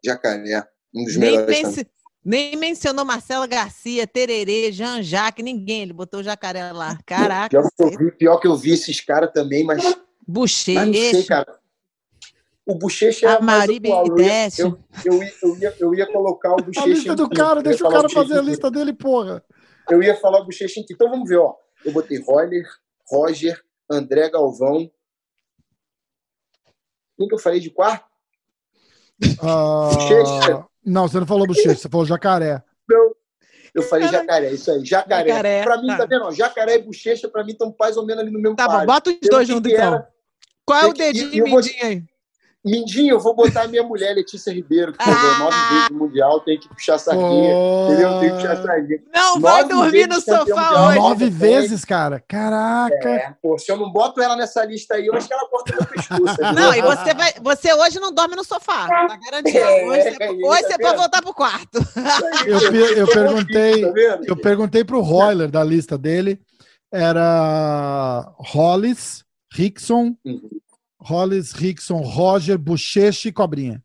Jacaré, um dos nem melhores. Menci... Nem mencionou Marcelo Garcia, Tererê, Jean Jacques, ninguém. Ele botou o jacaré lá. Caraca. Pior que eu vi, pior que eu vi esses caras também, mas. Bochecha. Mas não sei, cara o Bochecha é a mais atual. Eu ia, eu, eu, eu, ia, eu ia colocar o Bochecha. A lista do cara, deixa o cara fazer a lista dele, porra. Eu ia falar o Bochecha em Então vamos ver, ó. Eu botei Roller, Roger, André Galvão. Quem que eu falei de quarto? Uh... Bochecha. Não, você não falou Bochecha, você falou Jacaré. Não. Eu falei jacaré, isso aí, jacaré. jacaré pra mim, tá, tá vendo? Jacaré e bochecha, pra mim, estão mais ou menos ali no mesmo Tá bom, bota os dois juntos, então. Qual é o dedinho e mindinho aí? Mindinho, eu vou botar a minha mulher, Letícia Ribeiro, que jogou nove vezes no Mundial, tem que puxar sardinha. Oh. Entendeu? Tem que puxar sardinha. Não nove vai dormir no sofá hoje. Nove vezes, cara. Caraca. É, pô, se eu não boto ela nessa lista aí, eu acho que ela corta meu pescoço. Não, e você, vai, você hoje não dorme no sofá. Tá garantido. É, hoje, é, hoje você tá pode voltar pro quarto. Eu, eu, perguntei, tá eu perguntei pro Royler da lista dele. Era Hollis, Rickson, uhum. Hollis, Rickson, Roger, Bochecha e Cobrinha.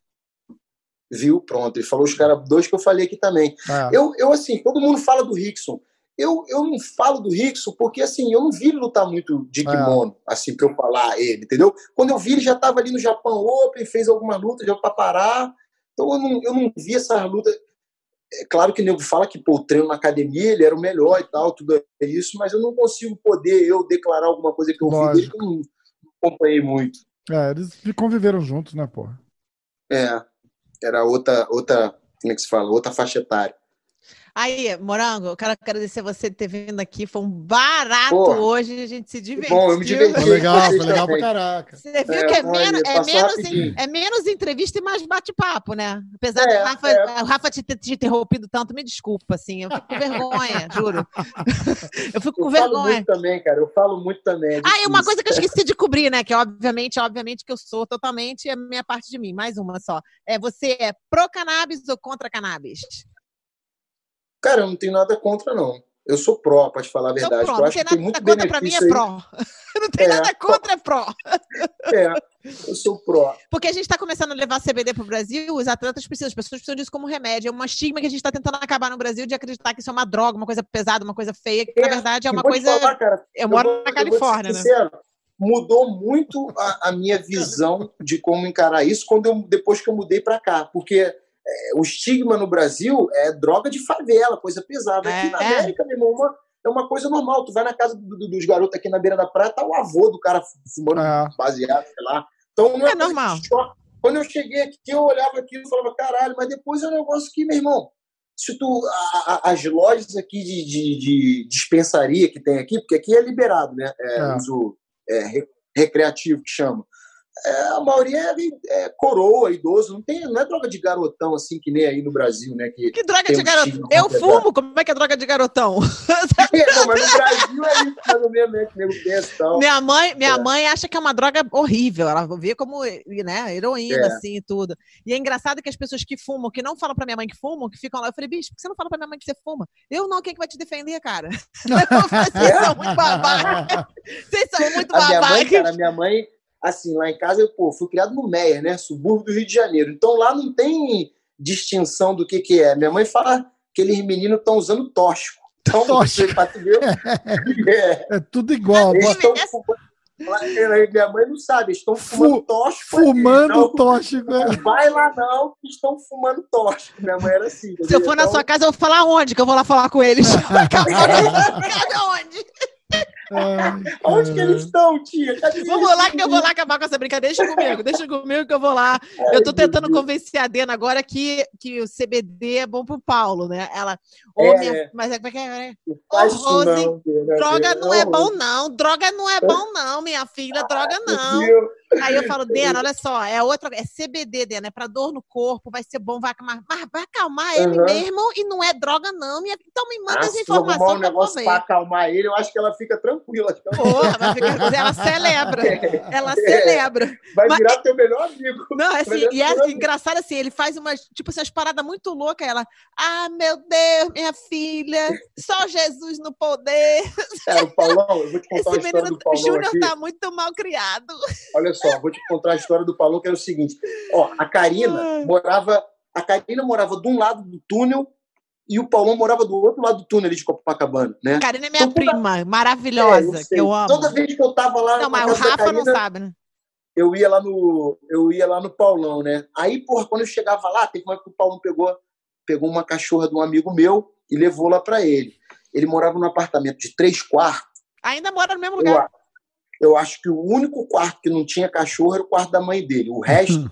Viu? Pronto. Ele falou os caras dois que eu falei aqui também. É. Eu, eu, assim, todo mundo fala do Rickson. Eu, eu não falo do Rickson porque, assim, eu não vi ele lutar muito de é. kimono, é. assim, pra eu falar ele, entendeu? Quando eu vi, ele já estava ali no Japão Open, fez alguma luta já para parar. Então eu não, eu não vi essa luta. É claro que o nego fala que pô, o treino na academia ele era o melhor e tal, tudo é isso, mas eu não consigo poder eu declarar alguma coisa que eu Lógico. vi dele que eu não, acompanhei muito. É, eles conviveram juntos, né, porra? É, era outra, outra, como é que se fala? Outra faixa etária. Aí, Morango, eu quero agradecer você ter vindo aqui. Foi um barato Porra. hoje, a gente se divertiu. Bom, eu me diverti. Foi legal, foi legal pra caraca. Você viu é, que é, menos, é, menos, é menos entrevista e mais bate-papo, né? Apesar é, do Rafa, é. o Rafa te ter te interrompido tanto, me desculpa, assim. Eu fico com vergonha, juro. Eu fico com eu vergonha. Eu falo muito também, cara. Eu falo muito também. É ah, e uma coisa que eu esqueci de cobrir, né? Que obviamente, obviamente que eu sou totalmente a minha parte de mim. Mais uma só. É, você é pró cannabis ou contra cannabis? Cara, eu não tenho nada contra, não. Eu sou pró, para te falar a verdade. Eu acho que tem muito contra, para mim é pró. Não tem é, nada contra, é pró. É, eu sou pró. Porque a gente está começando a levar CBD para o Brasil, os atletas precisam, as pessoas precisam disso como remédio. É uma estigma que a gente está tentando acabar no Brasil de acreditar que isso é uma droga, uma coisa pesada, uma coisa feia, que é, na verdade é uma coisa. Falar, cara, eu, eu moro vou, na Califórnia, né? Mudou muito a, a minha visão de como encarar isso quando eu, depois que eu mudei para cá. Porque é, o estigma no Brasil é droga de favela, coisa pesada. Aqui é, na América, meu irmão, uma, é uma coisa normal. Tu vai na casa do, do, dos garotos aqui na beira da praia, tá o avô do cara fumando é. baseado, sei lá. Então não é, é normal. Quando eu cheguei aqui, eu olhava aquilo e falava, caralho, mas depois é um negócio que, meu irmão, se tu. A, a, as lojas aqui de, de, de, dispensaria que tem aqui, porque aqui é liberado, né? É, é. uso é, recreativo que chama é, a maioria é, é, coroa, idoso, não, tem, não é droga de garotão assim que nem aí no Brasil, né? Que, que droga de garotão? Eu fumo, como é que é droga de garotão? É, não, mas no Brasil é isso, mais ou menos, né? Que nego pensa tal. Minha mãe, minha é. mãe acha que é uma droga horrível, ela vê como né, heroína, é. assim, e tudo. E é engraçado que as pessoas que fumam, que não falam pra minha mãe que fumam, que ficam lá, eu falei, bicho, por que você não fala pra minha mãe que você fuma? Eu não, quem que vai te defender, cara? Vocês são muito babaca. Vocês são muito babaca. Minha mãe, cara, minha mãe assim, lá em casa, eu pô, fui criado no Meier, né? Subúrbio do Rio de Janeiro. Então lá não tem distinção do que, que é. Minha mãe fala que aqueles meninos estão usando tóxico. Então, tóxico. Você, é. é tudo igual. Eles estão Minha mãe não sabe, estão fumando tóxico. Fumando então, tóxico, é. Não vai lá não, que estão fumando tóxico. Minha mãe era assim. Se eu for então... na sua casa, eu vou falar onde? Que eu vou lá falar com eles. onde? Onde que eles estão, tia? Cadê Vamos lá que eu vou lá acabar com essa brincadeira. Deixa comigo, deixa comigo que eu vou lá. eu tô tentando convencer a Dena agora que, que o CBD é bom pro Paulo, né? Ela, é, minha, mas é que é, é? Ô, Rose, não, droga não é bom não, droga não é bom não, minha filha, droga não. Aí eu falo, Dena, olha só, é outra, é CBD, Dena, é pra dor no corpo, vai ser bom, vai acalmar, mas vai acalmar ele uhum. mesmo e não é droga não, Então me manda ah, essa informação. Um negócio pra acalmar ele, eu acho que ela fica tranquila. Porra, ela celebra, ela é. celebra. Vai mas, virar teu melhor amigo. Não, assim, e é engraçado assim, ele faz umas, tipo assim, umas paradas muito loucas, ela, ah, meu Deus, minha filha, só Jesus no poder. É, o Paulão, eu vou te contar Esse uma história do Paulão Júnior tá muito mal criado. Olha só, vou te contar a história do Paulão, que era o seguinte. Ó, a Karina morava. A Karina morava de um lado do túnel e o Paulão morava do outro lado do túnel ali de Copacabana, né? Karina é minha então, prima, toda... maravilhosa, é, eu que eu amo. Toda vez que eu tava lá. Não, mas o Rafa Karina, não sabe, né? Eu ia lá no. Eu ia lá no Paulão, né? Aí, porra, quando eu chegava lá, teve uma que o Paulão pegou, pegou uma cachorra de um amigo meu e levou lá para ele. Ele morava num apartamento de três quartos. Ainda mora no mesmo lugar. Eu, eu acho que o único quarto que não tinha cachorro era o quarto da mãe dele. O resto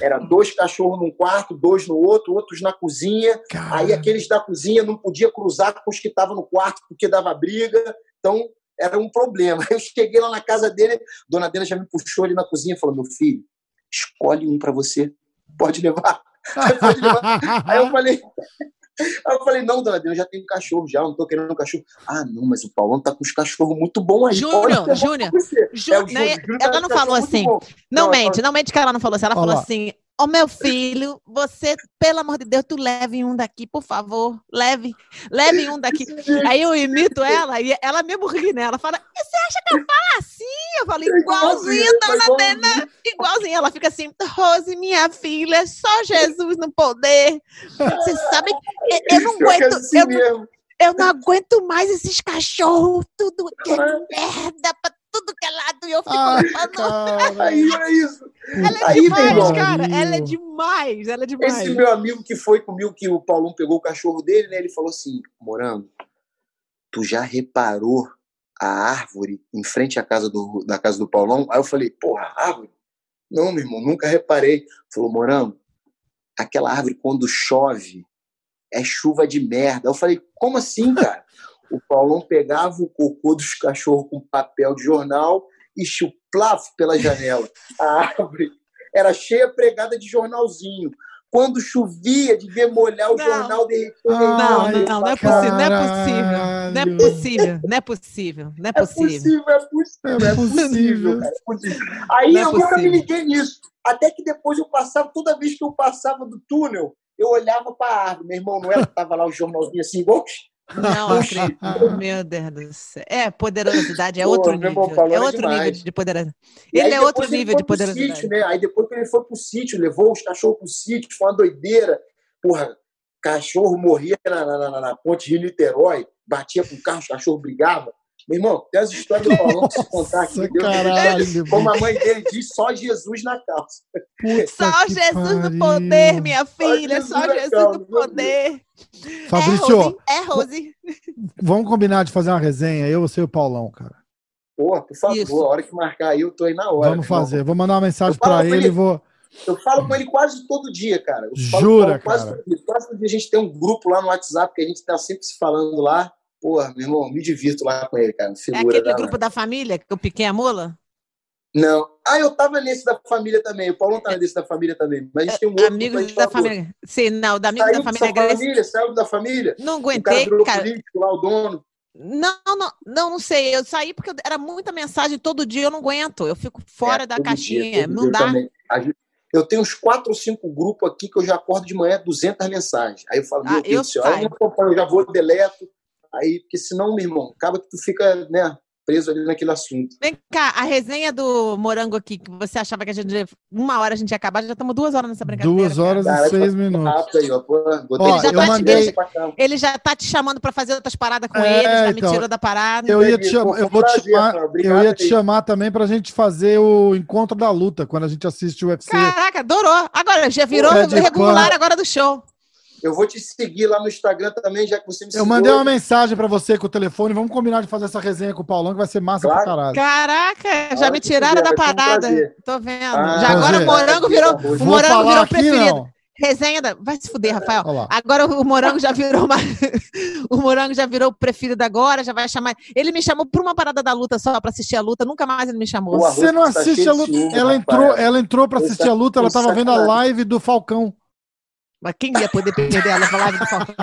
era dois cachorros num quarto, dois no outro, outros na cozinha. Caramba. Aí aqueles da cozinha não podia cruzar com os que estavam no quarto porque dava briga. Então era um problema. Eu cheguei lá na casa dele, dona Dena já me puxou ali na cozinha e falou: Meu filho, escolhe um para você, pode levar. pode levar. Aí eu falei: Aí eu falei, não, dona Dina, eu já tenho cachorro já, não tô querendo um cachorro. Ah, não, mas o Paulão tá com os cachorros muito bons aí. Júnior, Júnior, é, ela tá não falou assim. Não, não mente, não mente que ela não falou assim. Ela Olá. falou assim, Ô, oh, meu filho, você, pelo amor de Deus, tu leve um daqui, por favor. Leve, leve um daqui. Aí eu imito ela e ela mesmo ri, né? Ela fala, você acha que eu falo assim? Eu falo, igualzinho, dona Dena. Igualzinho. Ela fica assim, Rose, minha filha, só Jesus no poder. Você sabe, eu não aguento. Assim eu, eu não aguento mais esses cachorros, tudo que é merda pra tudo que é lado e eu fico Ai, falando. Aí é isso. Ela é aí, demais, cara. Ela é demais, ela é demais. Esse meu amigo que foi comigo, que o Paulão pegou o cachorro dele, né? Ele falou assim: Morango, tu já reparou a árvore em frente à casa do, da casa do Paulão? Aí eu falei, porra, árvore? Não, meu irmão, nunca reparei. Falou, Morango, aquela árvore quando chove é chuva de merda. Eu falei, como assim, cara? o Paulão pegava o cocô dos cachorros com papel de jornal e chuplava pela janela. A árvore era cheia pregada de jornalzinho. Quando chovia, devia molhar o não. jornal derretendo. Não, não, não, não é possível, não é possível. Não é possível, não é possível, não é possível. É possível, é possível, é possível. Aí eu nunca me liguei nisso. Até que depois eu passava, toda vez que eu passava do túnel, eu olhava para a árvore. Meu irmão, não era que estava lá o jornalzinho assim, igual não acredito. Meu Deus do céu. É, poderosidade é outro Pô, nível. É outro demais. nível de poderosidade. Ele é outro nível de poderosidade. Sítio, né? Aí depois que ele foi pro sítio, levou os cachorros pro sítio, foi uma doideira. Porra, cachorro morria na, na, na, na ponte Rio-Niterói, batia com o carro, os cachorros brigavam. Meu irmão, tem as histórias do Paulão que se contar aqui. Deus Caralho, como a mãe dele diz, só Jesus na calça. Puta só Jesus pariu. no poder, minha filha. Só Jesus, só Jesus no poder. Fabrício. É, Rose. É, Vamos combinar de fazer uma resenha, eu, você e o Paulão, cara. Porra, por favor, Isso. a hora que marcar aí, eu tô aí na hora. Vamos fazer. Vou mandar uma mensagem para ele e vou. Eu falo com ele quase todo dia, cara. Eu Jura, quase cara? Todo dia. Quase todo dia a gente tem um grupo lá no WhatsApp que a gente tá sempre se falando lá. Porra, meu irmão, me divirto lá com ele, cara. Figura é aquele da grupo da família que eu piquei a mula? Não. Ah, eu tava nesse da família também. O Paulo tá nesse da família também. Mas a gente tem um outro Amigos da família. Sim, não, da amigo da família. Da família, saiu da família. Não aguentei, o cara. Político, lá, o dono. Não, não, não, não sei. Eu saí porque era muita mensagem todo dia, eu não aguento. Eu fico fora é, da caixinha. Dia, não dá. Eu tenho uns quatro ou cinco grupos aqui que eu já acordo de manhã 200 mensagens. Aí eu falo, ah, meu Deus do céu, eu, eu já vou, deleto. Aí, porque senão, meu irmão, acaba que tu fica, né? preso ali naquele assunto. Vem cá, a resenha do Morango aqui, que você achava que a gente uma hora a gente ia acabar, já estamos duas horas nessa brincadeira. Duas horas Cara, e seis minutos. aí, ó. Pô, Ó, Ele já eu tá te mandei. cá. Ele já tá te chamando pra fazer outras paradas com É, ele, já me então, tirou da parada. Eu ia te chamar, Pô, eu vou te prazer, chamar, eu ia te chamar também pra gente fazer o encontro da luta quando a gente assiste o UFC. Caraca, adorou. Agora, já virou de regular agora do show. Eu vou te seguir lá no Instagram também, já que você me Eu seguiu. mandei uma mensagem pra você com o telefone, vamos combinar de fazer essa resenha com o Paulão que vai ser massa Claro. pra caralho. Caraca, já Hora me tiraram da um parada. prazer. Tô vendo. Ah, já agora o morango virou, o morango falar virou aqui preferido. não. Resenha da. Vai se fuder, Rafael. Agora o morango já virou uma... o morango já virou o preferido agora, já vai chamar. Ele me chamou pra uma parada da luta só pra assistir a luta, nunca mais ele me chamou. Você não tá assiste cheio a de luta. Ela Rafael. entrou, ela entrou pra Você assistir tá a luta, ela com tava vendo a live do Falcão. Mas quem ia poder perder ela pra live do Falcão?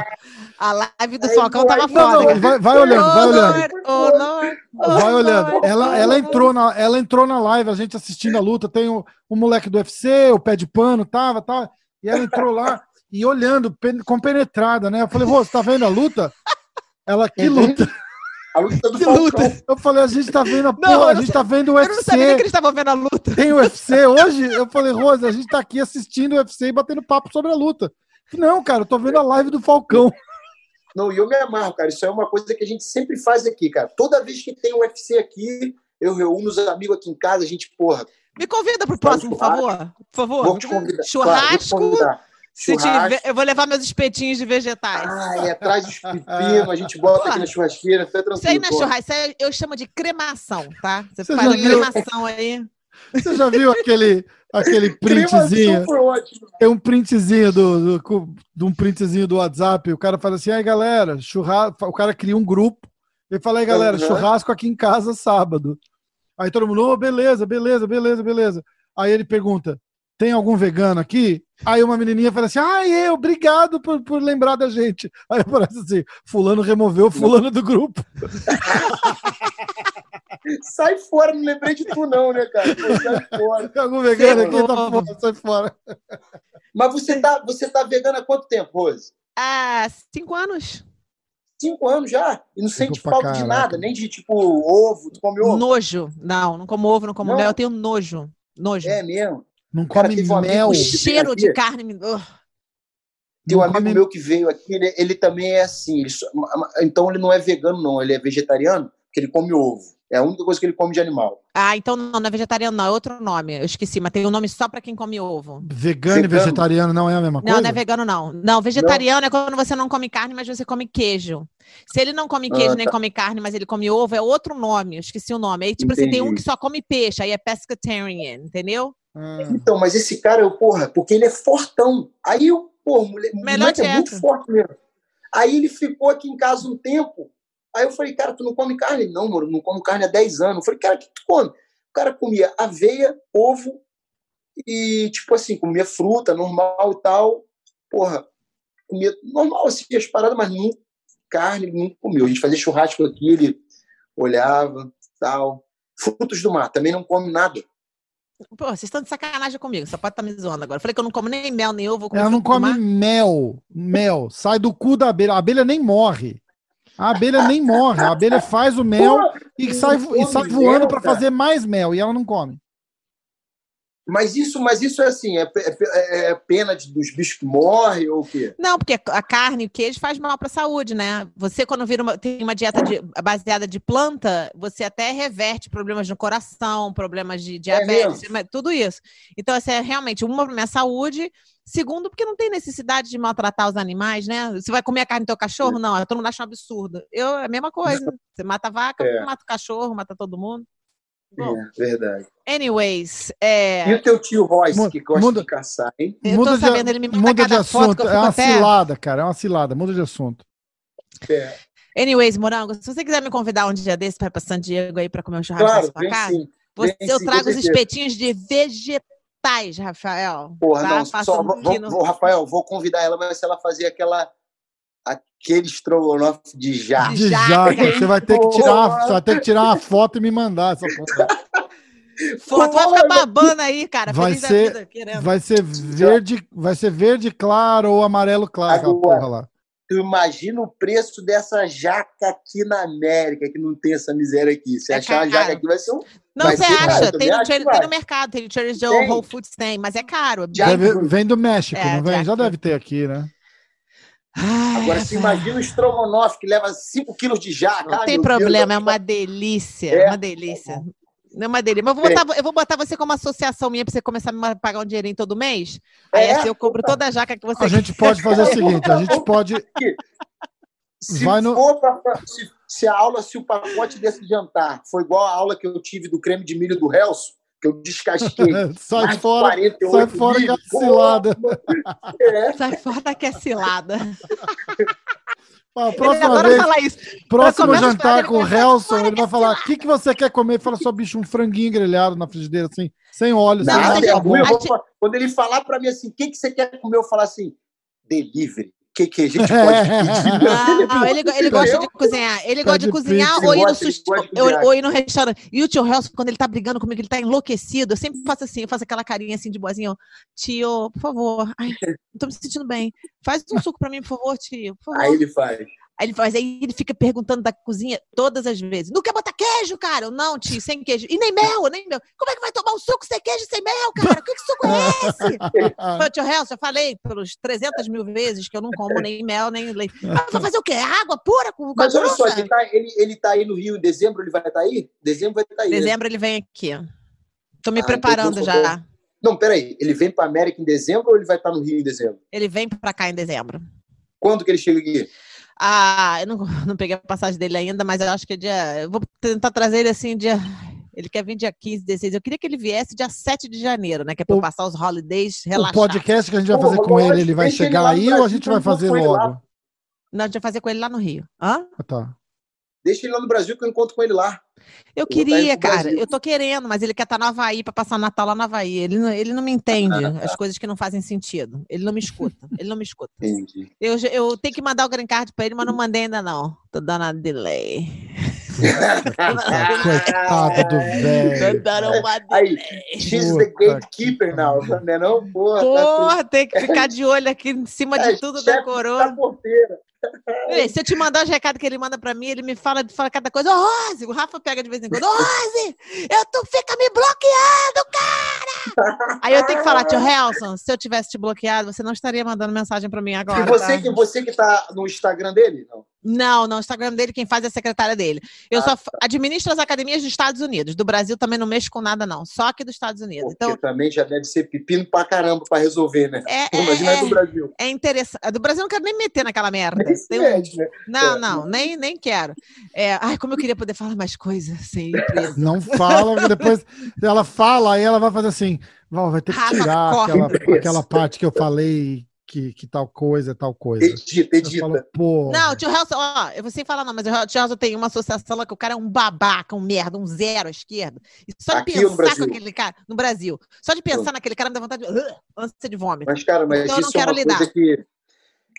A live do Falcão tava Não, foda. não, vai, vai olhando, vai Oh, olhando. Lord, oh, Lord, oh, Vai olhando. Lord, Ela, ela Lord. entrou na, ela entrou na live, a gente assistindo a luta. Tem o, o moleque do UFC, o pé de pano, tava, tava. E ela entrou lá e olhando, pen- compenetrada, né? Eu falei, Rô, você tá vendo a luta? Ela, que Uhum. luta? A luta do Que Falcão. luta? Eu falei, a gente tá vendo a Não, porra, a gente tá vendo o Eu não sabia nem que UFC. eles estavam vendo a luta. Tem UFC hoje? Eu falei, Rosa, a gente tá aqui assistindo o UFC e batendo papo sobre a luta. Não, cara, eu tô vendo a live do Falcão. Não, e eu me amarro, cara. Isso é uma coisa que a gente sempre faz aqui, cara. Toda vez que tem um UFC aqui, eu reúno os amigos aqui em casa, a gente, porra, Me convida pro próximo, por favor. Por favor. vou te convidar. Churrasco. Claro, vou te convidar. Se tiver, eu vou levar meus espetinhos de vegetais. Ai, atrás dos pepinos, a gente bota aqui na churrasqueira, tá tranquilo. Isso aí na isso aí eu chamo de cremação, tá? Você, Você faz já a viu? cremação aí. Você já viu aquele, aquele printzinho? Cremação foi ótimo. Tem um printzinho do, do, de um printzinho do WhatsApp. O cara fala assim: aí galera, churrasco. O cara cria um grupo. Ele fala aí galera, Uhum. churrasco aqui em casa sábado. Aí todo mundo, ô, beleza, beleza, beleza, beleza. Aí ele pergunta: tem algum vegano aqui? Aí uma menininha fala assim: ah, eu, obrigado por, por lembrar da gente. Aí aparece assim: Fulano removeu Fulano do grupo. Sai fora, não lembrei de tu, não, né, cara? Pô, sai fora. Tem algum vegano Sei aqui? Tá fora, sai fora. Mas você tá, você tá vegana há quanto tempo, Rose? Há cinco anos. Cinco anos já? E não sente falta de nada, nem de tipo ovo, tu come ovo? Nojo. Não, não como ovo, não como Não? mel. Eu tenho nojo. Nojo. É mesmo. Não Cara, come teve um amigo mel. o cheiro de carne. me- Ugh. Tem um Não amigo come- meu que veio aqui, ele, ele também é assim. ele só- então ele não é vegano, não. Ele é vegetariano, porque ele come ovo. É a única coisa que ele come de animal. Ah, então não, não é vegetariano, não. É outro nome. Eu esqueci, mas tem um nome só pra quem come ovo. Vegano, e Vegano. vegetariano não é a mesma Não, coisa? não é vegano, não. Não, vegetariano é quando você não come carne, mas você come queijo. Se ele não come queijo Ah, nem tá. come carne, mas ele come ovo, é outro nome. Eu esqueci o nome. Aí, tipo assim, tem um Entendi. que só come peixe, aí é pescatarian, entendeu? Ah. Então, mas esse cara, eu, porra, porque ele é fortão. Aí eu, porra, mulher, Melhor moleque é muito forte mesmo. Aí ele ficou aqui em casa um tempo. Aí eu falei, cara, tu não come carne? Ele, Não, mano, não como carne há 10 anos. Eu falei, cara, o que tu come? O cara comia aveia, ovo e, tipo assim, comia fruta normal e tal. Porra, comia normal assim as paradas, mas nunca carne, nunca comeu. A gente fazia churrasco aqui, ele olhava, tal. Frutos do mar, também não come nada. Pô, vocês estão de sacanagem comigo, só pode estar me zoando agora. Eu falei que eu não como nem mel, nem ovo. Ela não come mar. mel. Mel. Sai do cu da abelha. A abelha nem morre. A abelha nem morre. A abelha faz o mel e sai, e sai voando para fazer mais mel. E ela não come. Mas isso, mas isso é assim, é, pe- é- é pena de- dos bichos que morrem ou o quê? Não, porque a carne e o queijo faz mal para a saúde, né? Você, quando vira uma, tem uma dieta de- baseada de planta, você até reverte problemas no coração, problemas de diabetes, mas tudo isso. Então, assim, é realmente, uma, para minha saúde. Segundo, porque não tem necessidade de maltratar os animais, né? Você vai comer a carne do teu cachorro? Não, todo mundo acha um absurdo. Eu, é a mesma coisa. Você mata a vaca, É. mata o cachorro, mata todo mundo. Bom, É, verdade. anyways, é, E o teu tio Royce, que gosta muda- de caçar, hein? eu tô sabendo, ele me manda muda de assunto. que eu É uma até... cilada, cara. É uma cilada. Muda de assunto. É. Anyways, Morango, se você quiser me convidar um dia desse para ir para San Diego aí para comer um churrasco Claro, na sua casa, sim. você, eu sim, trago os espetinhos de vegetais, Rafael. Porra, tá? não, Faço só, um vou, aqui no- vou- Rafael, vou convidar ela, mas se ela fazer aquela aquele estrogonofe de já. De jaca. jaca. Você vai ter que tirar, uma- você vai ter que tirar uma foto e me mandar essa foto. Foto, vai ficar babando aí, cara. Vai Feliz da ser- vida, querendo. Vai ser verde, vai ser verde claro ou amarelo claro aquela Agora. porra lá. tu imagina o preço dessa jaca aqui na América, que não tem essa miséria aqui. Se É achar uma jaca aqui, vai ser um. Não, você acha? Tem no, tem no mercado, tem no Trader. Joe, Whole Foods tem, mas é caro. Já- Deve- vem do México, É, não vem? Já deve ter aqui, né? Ai, Agora, se rapaz. imagina o estrogonofe que leva 5 quilos de jaca. Não Ai, tem meu Deus, problema, é eu- uma delícia. É. Uma delícia. É uma delícia. Mas eu vou, botar, eu vou botar você como associação minha pra você começar a me pagar um dinheirinho todo mês. Aí É? assim eu compro toda a jaca que você A gente pode fazer o seguinte: a gente pode. Se Vai no- for pra, pra- se, se a aula, se o pacote desse jantar foi igual a aula que eu tive do creme de milho do Helso, que eu descasquei. Sai fora, 48 sai fora que é cilada. É, Sai fora que é cilada. Ele próxima adora vez, falar isso. próximo jantar com o Helson, "Fora ele vai é falar: o que, que você quer comer? Fala só, bicho, um franguinho grelhado na frigideira, assim, sem óleo, sem Não, nada, mas tá eu- bom. Eu vou A gente- falar- Quando ele falar pra mim assim, o que, que você quer comer? Eu falar assim, delivery. O que, que a gente pode pedir? Não, ele, ele gosta de cozinhar. Ele gosta de cozinhar ou ir, no sushi, ou, ir no restaurante. E o tio Helson, quando ele tá brigando comigo, ele tá enlouquecido. Eu sempre faço assim, eu faço aquela carinha assim de boazinha, ó. Tio, por favor. Ai, não tô me sentindo bem. Faz um suco pra mim, por favor, tio. Por favor. Aí ele faz. Aí ele faz, aí ele fica perguntando da cozinha todas as vezes. Não quer botar queijo, cara? Eu, não, tio, sem queijo. E nem mel, nem mel. Como é que vai tomar um suco sem queijo e sem mel, cara? Que, que suco é esse? Tio Helson, eu falei pelos 300 mil vezes que eu não como nem mel, nem leite. Ah, vou fazer o quê? Água pura com, com Mas olha só, ele tá, ele, ele tá aí no Rio em dezembro, ele vai estar aí? Dezembro vai estar aí. né? Dezembro ele vem aqui. Tô me Ah, preparando então já. Não, peraí. Ele vem pra América em dezembro ou ele vai estar no Rio em dezembro? Ele vem pra cá em dezembro. Quando que ele chega aqui? Ah, eu não, não peguei a passagem dele ainda, mas eu acho que é dia. Eu vou tentar trazer ele assim, dia. Ele quer vir dia 15, 16. Eu queria que ele viesse dia 7 de janeiro, né? Que é O- passar os holidays O relaxados. podcast que a gente vai Pô, fazer com lógico, ele, ele vai ele chegar lá no aí ou a gente vai fazer com ele lá. logo? Não, a gente vai fazer com ele lá no Rio. Hã? Ah, tá. Deixa ele lá no Brasil que eu encontro com ele lá. Eu tá indo queria, cara. Brasil. Eu tô querendo, mas ele quer estar no Havaí pra passar Natal lá no Havaí. Ele não, ele não me entende as coisas que não fazem sentido. Ele não me escuta. Ele não me escuta. Entendi. Eu, eu tenho que mandar o green card pra ele, mas não mandei ainda não. Tô dando a delay. Coitado do velho. Aí, delay. she's the gatekeeper now, não é não? Porra, Porra, tem que ficar de olho aqui em cima tá de tudo da chefe coroa. da porteira. Se eu te mandar os recados que ele manda pra mim, ele me fala, fala cada coisa. Ô, Rose! O Rafa pega de vez em quando. Ô, Rose! Eu, tu fica me bloqueando, cara! Aí eu tenho que falar, tio Helson, se eu tivesse te bloqueado, você não estaria mandando mensagem pra mim agora. E você, tá? que, você que tá no Instagram dele? Não. Não, não, o Instagram dele, quem faz é a secretária dele. Eu Ah, só f- administro as academias dos Estados Unidos. Do Brasil também não mexo com nada, não. Só aqui dos Estados Unidos. Porque Então, também já deve ser pepino pra caramba pra resolver, né? é, Pô, Imagina é, do é, Brasil. é interessante. A Do Brasil eu não quero nem meter naquela merda. Nem se Tem um- mete, né? Não, É. não, nem, nem quero. É, ai, como eu queria poder falar mais coisas sem presa. Não fala, depois ela fala, aí ela vai fazer assim: vai ter que tirar aquela, aquela parte que eu falei que, que tal coisa, tal coisa. Edita, edita. falo, pô. Não, o tio Helson, ó, eu vou sem falar não, mas o tio Helson tem uma associação lá que o cara é um babaca, um merda, um zero à esquerda. E só de Aqui pensar com Brasil? aquele cara, no Brasil, só de pensar naquele cara me dá vontade de, uh, ânsia de vômito. Mas, cara, mas Então eu não isso é quero uma lidar. coisa que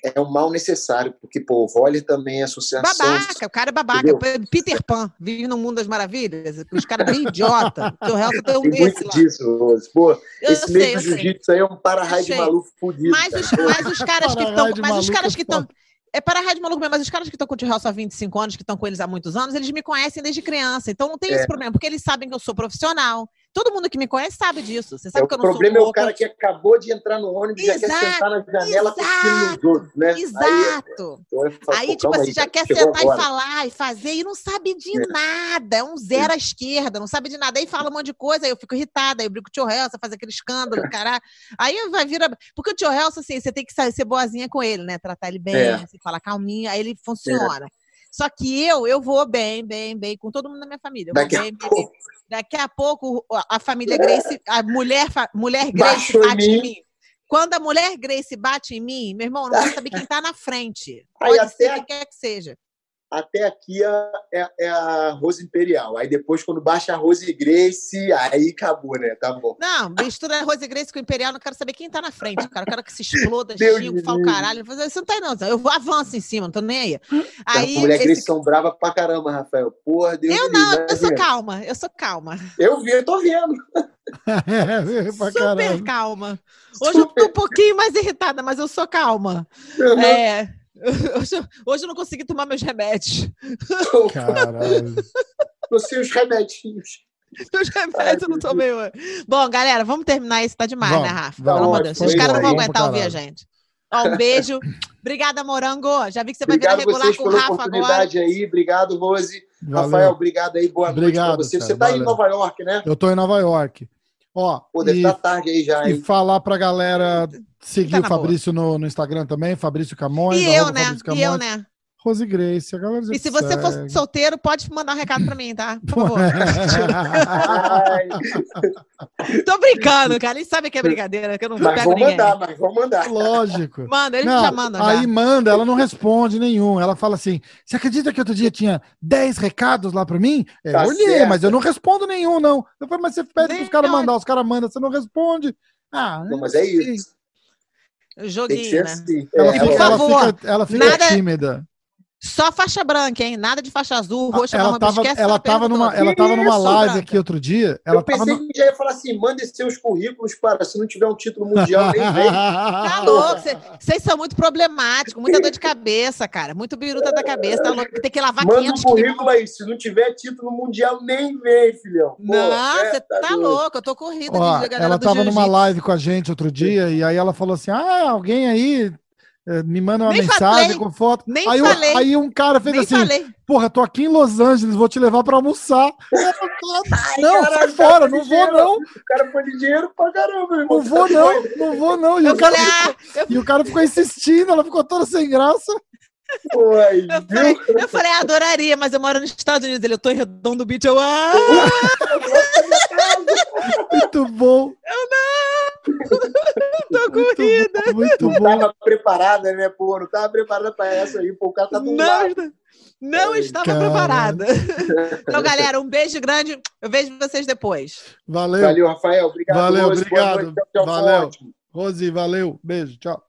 é um mal necessário, porque, pô, o vôlei também é associação. Babaca, o cara é babaca. Peter Pan, vive no mundo das maravilhas. Os caras bem idiota. O tio Helson tem um Tem muito lá. disso, Rose. Pô, Eu esse sei, meio jiu-jitsu aí é um para-raio de maluco fudido. Mas cara. os, mas os caras que estão. Mas os caras é que estão. É para raio de maluco mesmo, mas os caras que estão com o tio Helson há 25 anos, que estão com eles há muitos anos, eles me conhecem desde criança. Então não tem É. esse problema, porque eles sabem que eu sou profissional. Todo mundo que me conhece sabe disso. Você sabe É, que eu o não problema sou é o cara que acabou de entrar no ônibus e já quer Exato, sentar na janela cuspindo nos outros, né? Aí, Exato. falo, Aí, tipo assim, aí, já quer sentar agora. e falar e fazer e não sabe de É. nada. É um zero à esquerda, não sabe de nada. Aí fala um monte de coisa, aí eu fico irritada, aí eu brinco com o tio Helson, faz aquele escândalo, caralho. Aí vai vir. a- Porque o tio Helson, assim, você tem que ser boazinha com ele, né? Tratar ele bem, É. assim, falar calminho, aí ele funciona. Só que eu, eu vou bem, bem, bem, com todo mundo da minha família. Daqui a bem, bem, bem. pouco, Daqui a pouco a a família Grace, a mulher, mulher Grace Baixou bate em mim. mim. Quando a mulher Grace bate em mim, meu irmão, não vou saber quem tá na frente. Aí Pode até ser a- quem quer que seja. Até aqui é, é- é a Rose Imperial. Aí depois, quando baixa a Rose Grace, aí acabou, né? Tá bom. Não, mistura Rose Grace com o Imperial, não quero saber quem tá na frente, cara. Eu quero que se exploda, Deus xingo, me falo livre. caralho. Você não tá aí, não. Eu avanço em cima, não tô nem aí. As Aí, mulheres esse- Grace são bravas pra caramba, Rafael. Porra, Deus Eu não, vai eu sou calma, eu sou calma. Eu vi, eu tô vendo. É, Super caramba. calma. Hoje eu tô um pouquinho mais irritada, mas eu sou calma. Uhum. É, Hoje, hoje eu não consegui tomar meus remédios. Caralho. Não sei os remedinhos. Os remédios eu não tomei hoje. Bom, galera, vamos terminar isso. Tá demais, Vamos, né, Rafa? vamos. Pelo amor de Deus. Os caras não vão aguentar ouvir a gente. Ó, um beijo. Obrigada, Morango. Já vi que você vai virar regular vocês com o Rafa agora. oportunidade aí. Obrigado, Rose. Valeu. Rafael, obrigado aí. Boa Obrigado, noite pra você. cara, Você tá aí em valeu. Nova York, né? Eu tô em Nova York. Ó, Pô, deve estar tarde aí já, e hein? falar pra galera seguir Tá o. Fabrício no, no Instagram também, Fabrício Camões. E eu, né? Fabrício E eu, Camões. né? Rose Grace, a galera E se você for segue. solteiro, pode mandar um recado pra mim, tá? Por favor. Ai, Tô brincando, cara. Eles sabem que é brincadeira, que eu não mas pego vou ninguém. mandar, mas vou mandar. Lógico. Manda, eles Não, já mandam. já. aí manda, ela não responde nenhum. Ela fala assim: Você acredita que outro dia tinha 10 recados lá pra mim? É, Tá eu olhei, certo. mas eu não respondo nenhum, não. Eu falei, mas você pede Nem pros caras mandar, os caras mandam, você não responde. Ah, Não, mas é isso. Joguinho, né? assim. Ela, É, E por fica, ela favor, fica, ela fica nada- tímida. Só faixa branca, hein? Nada de faixa azul, roxa, ela marrom, tava, esquece ela essa tava perna numa, ela tava numa live branca. aqui outro dia. Ela Eu tava pensei no... que já ia falar assim: mandem seus currículos para se não tiver um título mundial, nem vem. Tá louco, cê- vocês são muito problemáticos, muita dor de cabeça, cara. Muito biruta da cabeça, tá louco. Tem que lavar Manda um 500 quilos. currículo aí. Se não tiver título mundial, nem vem, filhão. Pô, Não, é, você tá, doido. louco, eu tô corrida Ó, de galera ela do tava numa live com a gente outro dia e aí ela falou assim: Ah, alguém aí me manda uma Nem mensagem falei, com foto. nem aí, falei. aí um cara fez Nem assim: falei. Porra, tô aqui em Los Angeles, vou te levar pra almoçar. Eu Ai, não, sai caralho, fora, cara, não vou dinheiro. não, O cara foi de dinheiro pra caramba, irmão. não vou não, não vou não. E, Eu o cara, falei, ah, eu, e o cara ficou insistindo, ela ficou toda sem graça. Eu falei, eu falei, ah, adoraria, mas eu moro nos Estados Unidos. Ele, eu tô em Redondo Beach. Eu, ah, Muito bom. tô Muito corrida. bom, muito Não bom. tava preparada, né, pô? Não tava preparada pra essa aí, pô. O cara tá do Não, lado. não Ai, estava caralho. preparada. Então, galera, um beijo grande. Eu vejo vocês depois. Valeu. Valeu, Rafael. Obrigado, Valeu, obrigado. noite. Tchau, tchau. Valeu. Rose, valeu. Beijo, tchau.